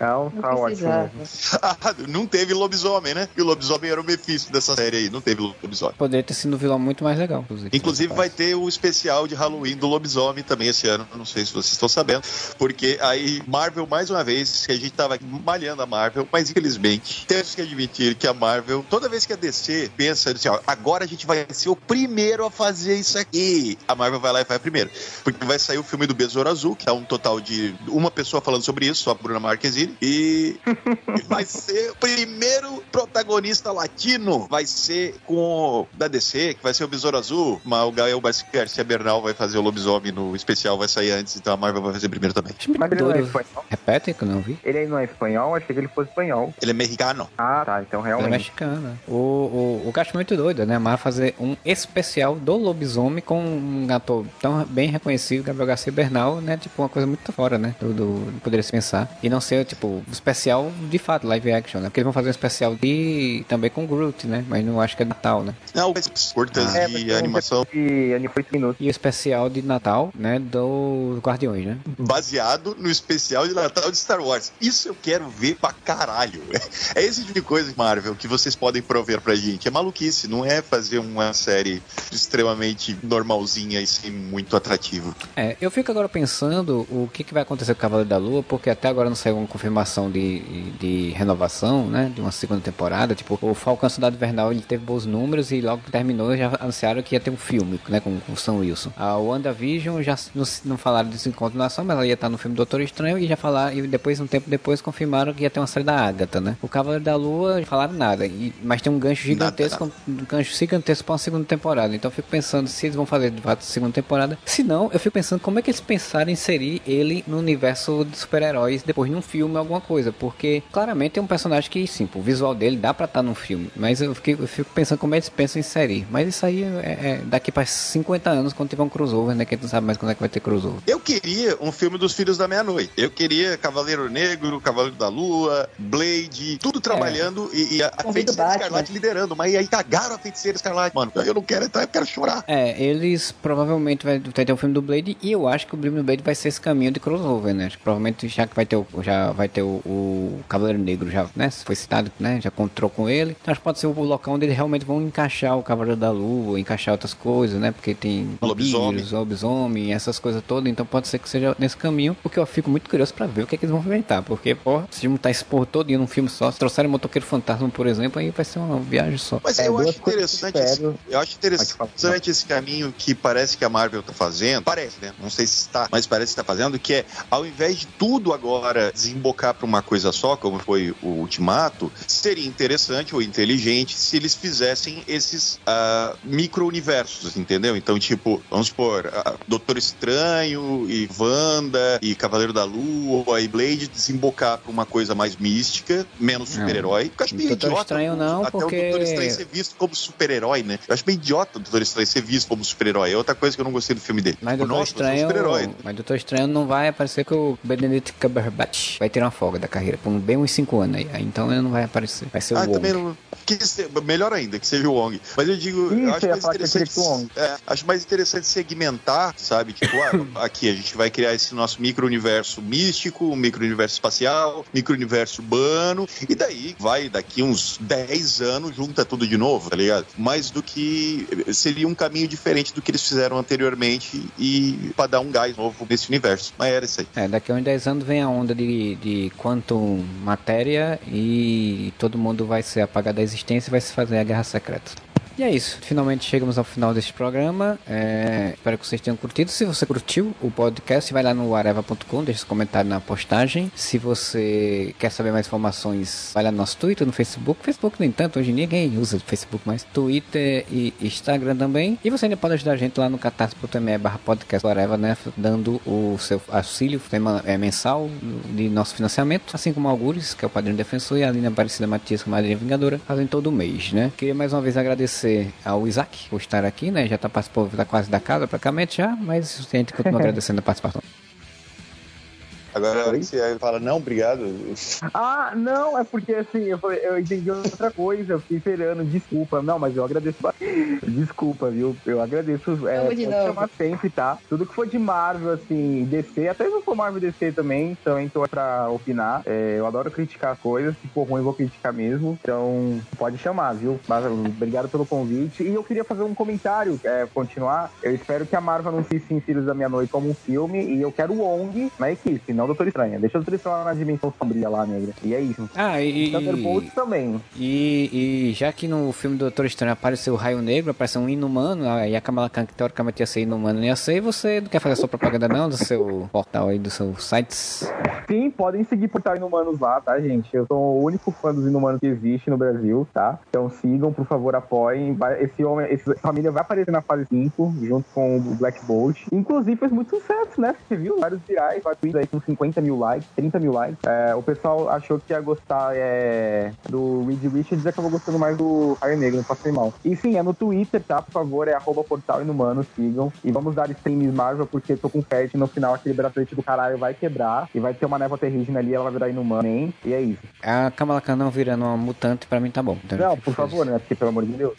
Speaker 3: Não
Speaker 4: tá ótimo.
Speaker 2: Ah, não teve lobisomem, né? E o lobisomem era o Mephisto dessa série aí. Não teve lobisomem.
Speaker 1: Poderia ter sido um vilão muito mais legal, inclusive.
Speaker 2: Inclusive vai ter o especial de Halloween do lobisomem também esse ano. Não sei se vocês estão sabendo. Porque aí, Marvel, mais uma vez, que a gente tava malhando a Marvel, mas infelizmente, temos que admitir que a Marvel, toda vez que a DC pensa assim, ó, agora a gente vai ser o primeiro a fazer isso aqui. A Marvel vai lá e faz primeiro. Porque vai sair o filme do Besouro Azul, que é um total de uma pessoa falando sobre isso, só a Bruna Marquezine. E vai ser o primeiro protagonista latino. Vai ser com o da DC, que vai ser o Besouro Azul. Mas o Gael Garcia Bernal vai fazer o lobisomem no especial, vai sair antes, então a Marvel vai fazer primeiro também.
Speaker 4: Mas ele não é espanhol?
Speaker 1: Repete que eu não vi.
Speaker 4: Ele não é espanhol? Achei que ele fosse espanhol.
Speaker 2: Ele é mexicano.
Speaker 4: Ah, tá. Então
Speaker 1: Ela é
Speaker 4: realmente.
Speaker 1: mexicana. O, o, o que eu acho muito doido, né? Mar fazer um especial do lobisomem com um ator tão bem reconhecido, Gabriel Garcia Bernal, né? Tipo, uma coisa muito fora, né? Do, do poderia se pensar. E não ser, tipo, um especial de fato, live action, né? Porque eles vão fazer um especial de. também com Groot, né? Mas não acho que é Natal, né?
Speaker 2: Não, curtas
Speaker 4: É,
Speaker 2: de
Speaker 4: porque
Speaker 2: animação
Speaker 4: E.
Speaker 1: E o especial de Natal, né? Do Guardiões, né?
Speaker 2: baseado no especial de Natal de Star Wars. Isso eu quero ver pra caralho. É esse tipo de coisa, Marvel, que vocês podem prover pra gente. É maluquice, não é fazer uma série extremamente normalzinha e sem muito atrativo.
Speaker 1: É, eu fico agora pensando o que, que vai acontecer com o Cavaleiro da Lua, porque até agora não saiu uma confirmação de, de renovação, né? De uma segunda temporada. Tipo, o Falcão Cidade Invernal ele teve bons números e logo que terminou já anunciaram que ia ter um filme, né? Com, com o Sam Wilson. A WandaVision já não, não falaram desse encontro na ação, mas ela ia estar no filme Doutor Estranho e já falar, e depois, um tempo depois, confirmaram que ia ter uma série da Agatha, né? O Cavaleiro da Lua, falaram nada, e, mas tem um gancho gigantesco,
Speaker 2: Nada,
Speaker 1: um gancho gigantesco pra uma segunda temporada. Então eu fico pensando se eles vão fazer de fato segunda temporada. Se não, eu fico pensando como é que eles pensaram em inserir ele no universo de super-heróis depois de um filme, alguma coisa. Porque claramente é um personagem que, sim, o visual dele dá pra estar num filme. Mas eu fico, eu fico pensando como é que eles pensam em inserir. Mas isso aí é, é daqui pra 50 anos, quando tiver um crossover, né? Que a gente não sabe mais quando é que vai ter crossover.
Speaker 2: Eu queria um filme dos Filhos da Meia-Noite. Eu queria Cavaleiro Negro, Cavaleiro da Lua, Blade, tudo trabalhando e, e a, a Feiticeira. Escarlate liderando. Mas aí cagaram a Feiticeira Escarlate, mano. Eu não quero entrar, eu quero chorar.
Speaker 1: É, eles provavelmente vai, ter o filme do Blade e eu acho que o filme do Blade vai ser esse caminho de crossover, né? Acho que provavelmente já que vai ter o, já vai ter o, o Cavaleiro Negro já, né? Foi citado, né? Já encontrou com ele. Então acho que pode ser o local onde eles realmente vão encaixar o Cavaleiro da Lua, encaixar outras coisas, né? Porque tem
Speaker 2: Lobisomem.
Speaker 1: lobisomem, essas coisas todas. Então pode ser que seja nesse caminho, porque eu fico muito curioso pra ver o que, é que eles vão inventar. Porque, pô, se juntar esse porra todo num filme só, se trouxerem o Motoqueiro Fantasma, por exemplo, aí vai ser uma viagem só.
Speaker 2: Mas
Speaker 4: É,
Speaker 2: eu acho interessante. Esse, eu acho interessante esse caminho que parece que a Marvel tá fazendo. Parece, né? Não sei se está, mas parece que tá fazendo, que é ao invés de tudo agora desembocar pra uma coisa só, como foi o Ultimato, seria interessante ou inteligente se eles fizessem esses ah, micro-universos, entendeu? Então, tipo, vamos supor, ah, Doutor Estranho e Wanda e Cavaleiro da Lua e Blade desembocar pra uma coisa mais mística, menos super-herói. Eu acho meio
Speaker 1: Doutor
Speaker 2: idiota.
Speaker 1: Estranho não,
Speaker 2: até
Speaker 1: porque-
Speaker 2: o Doutor Estranho ser visto como super-herói, né? Eu acho meio idiota o Doutor Estranho ser visto como super-herói. É outra coisa que eu não gostei do filme dele.
Speaker 1: Mas
Speaker 2: Tipo,
Speaker 1: Doutor
Speaker 2: Nossa,
Speaker 1: Estranho,
Speaker 2: super-herói.
Speaker 1: mas Doutor Estranho não vai aparecer que o Benedict Cumberbatch vai tirar uma folga da carreira por bem uns 5 anos. Aí Então ele não vai aparecer. Vai ser o
Speaker 2: Ah,
Speaker 1: Wong.
Speaker 2: também não. Que se- melhor ainda, que seja o Wong. Mas eu digo, eu acho mais interessante.
Speaker 4: que o Wong.
Speaker 2: é, acho mais interessante segmentar, sabe? Tipo, ah, aqui a gente vai criar esse nosso micro-universo místico, um micro-universo espacial, micro-universo urbano, e daí vai, daqui uns 10 anos, junta tudo de novo, tá ligado? Mais do que. Seria um caminho diferente do que eles fizeram anteriormente e pra dar um gás novo nesse universo. Mas era isso aí.
Speaker 1: É, daqui a uns 10 anos vem a onda de, de quantum matéria e todo mundo vai ser apagado da existência e vai se fazer a guerra secreta. E é isso. Finalmente chegamos ao final deste programa. É, espero que vocês tenham curtido. Se você curtiu o podcast, vai lá no areva.com, deixa seu comentário na postagem. Se você quer saber mais informações, vai lá no nosso Twitter, no Facebook. Facebook nem tanto, hoje ninguém usa Facebook mais. Twitter e Instagram também. E você ainda pode ajudar a gente lá no catarse.me barra podcast Areva, né? Dando o seu auxílio é, mensal de nosso financiamento. Assim como Algures, que é o padrinho defensor, e a Aline Aparecida Matias, que é a madrinha vingadora, fazem todo mês, né? Queria mais uma vez agradecer ao Isaac por estar aqui, né? Já tá participando tá quase da casa praticamente já, mas a gente continua agradecendo a participação.
Speaker 2: Agora, que você fala, não, obrigado.
Speaker 4: Ah, não, é porque assim, eu, falei- eu entendi outra coisa, eu fiquei esperando, desculpa. Não, mas eu agradeço. Desculpa, viu? Eu agradeço. É,
Speaker 3: Vamos de
Speaker 4: pode
Speaker 3: novo.
Speaker 4: chamar sempre, tá? Tudo que for de Marvel, assim, DC, até se não for Marvel e DC também, também tô pra opinar. É, eu adoro criticar coisas, se for ruim, eu vou criticar mesmo. Então, pode chamar, viu? Mas, obrigado pelo convite. E eu queria fazer um comentário, é, continuar. Eu espero que a Marvel anuncie sim Filhos da Meia-Noite como um filme, e eu quero o Wong na equipe, não Doutor Estranho. Deixa o Doutor Estranho lá na dimensão sombria lá, negra. E é isso.
Speaker 1: Ah, e,
Speaker 4: Thunderbolts também.
Speaker 1: e, e já que no filme do Doutor Estranho apareceu o Raio Negro, apareceu um inumano, aí a Kamala Khan, que teoricamente ia ser inumano, ia ser, e você não quer fazer a sua propaganda não, do seu portal aí, do seu sites?
Speaker 4: Sim, podem seguir Portal Inumanos lá, tá, gente? Eu sou o único fã dos Inumanos que existe no Brasil, tá? Então sigam, por favor, apoiem. Esse homem, essa família vai aparecer na fase 5, junto com o Black Bolt. Inclusive, fez muito sucesso, né? Você viu? Vários virais, vários aí com 50 mil likes, 30 mil likes. É, o pessoal achou que ia gostar é, do Reed Richards e acabou gostando mais do Raio Negro, não passei mal. E sim, é no Twitter, tá? Por favor, é arroba Portal Inumanos, sigam. E vamos dar streams Marvel, porque tô com fé no final aquele bracelete do caralho vai quebrar e vai ter uma névoa terrígena ali, ela vai virar inumana, hein? E é isso.
Speaker 1: A Kamala Khan não virando uma mutante, pra mim tá bom. Então,
Speaker 4: Não, por favor, né? Porque pelo amor de Deus.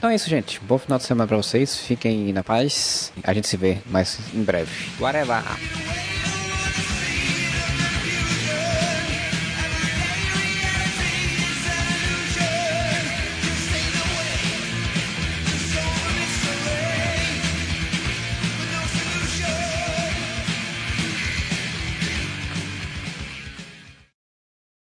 Speaker 1: Então é isso, gente. Bom final de semana pra vocês. Fiquem na paz. A gente se vê mais em breve. Whatever.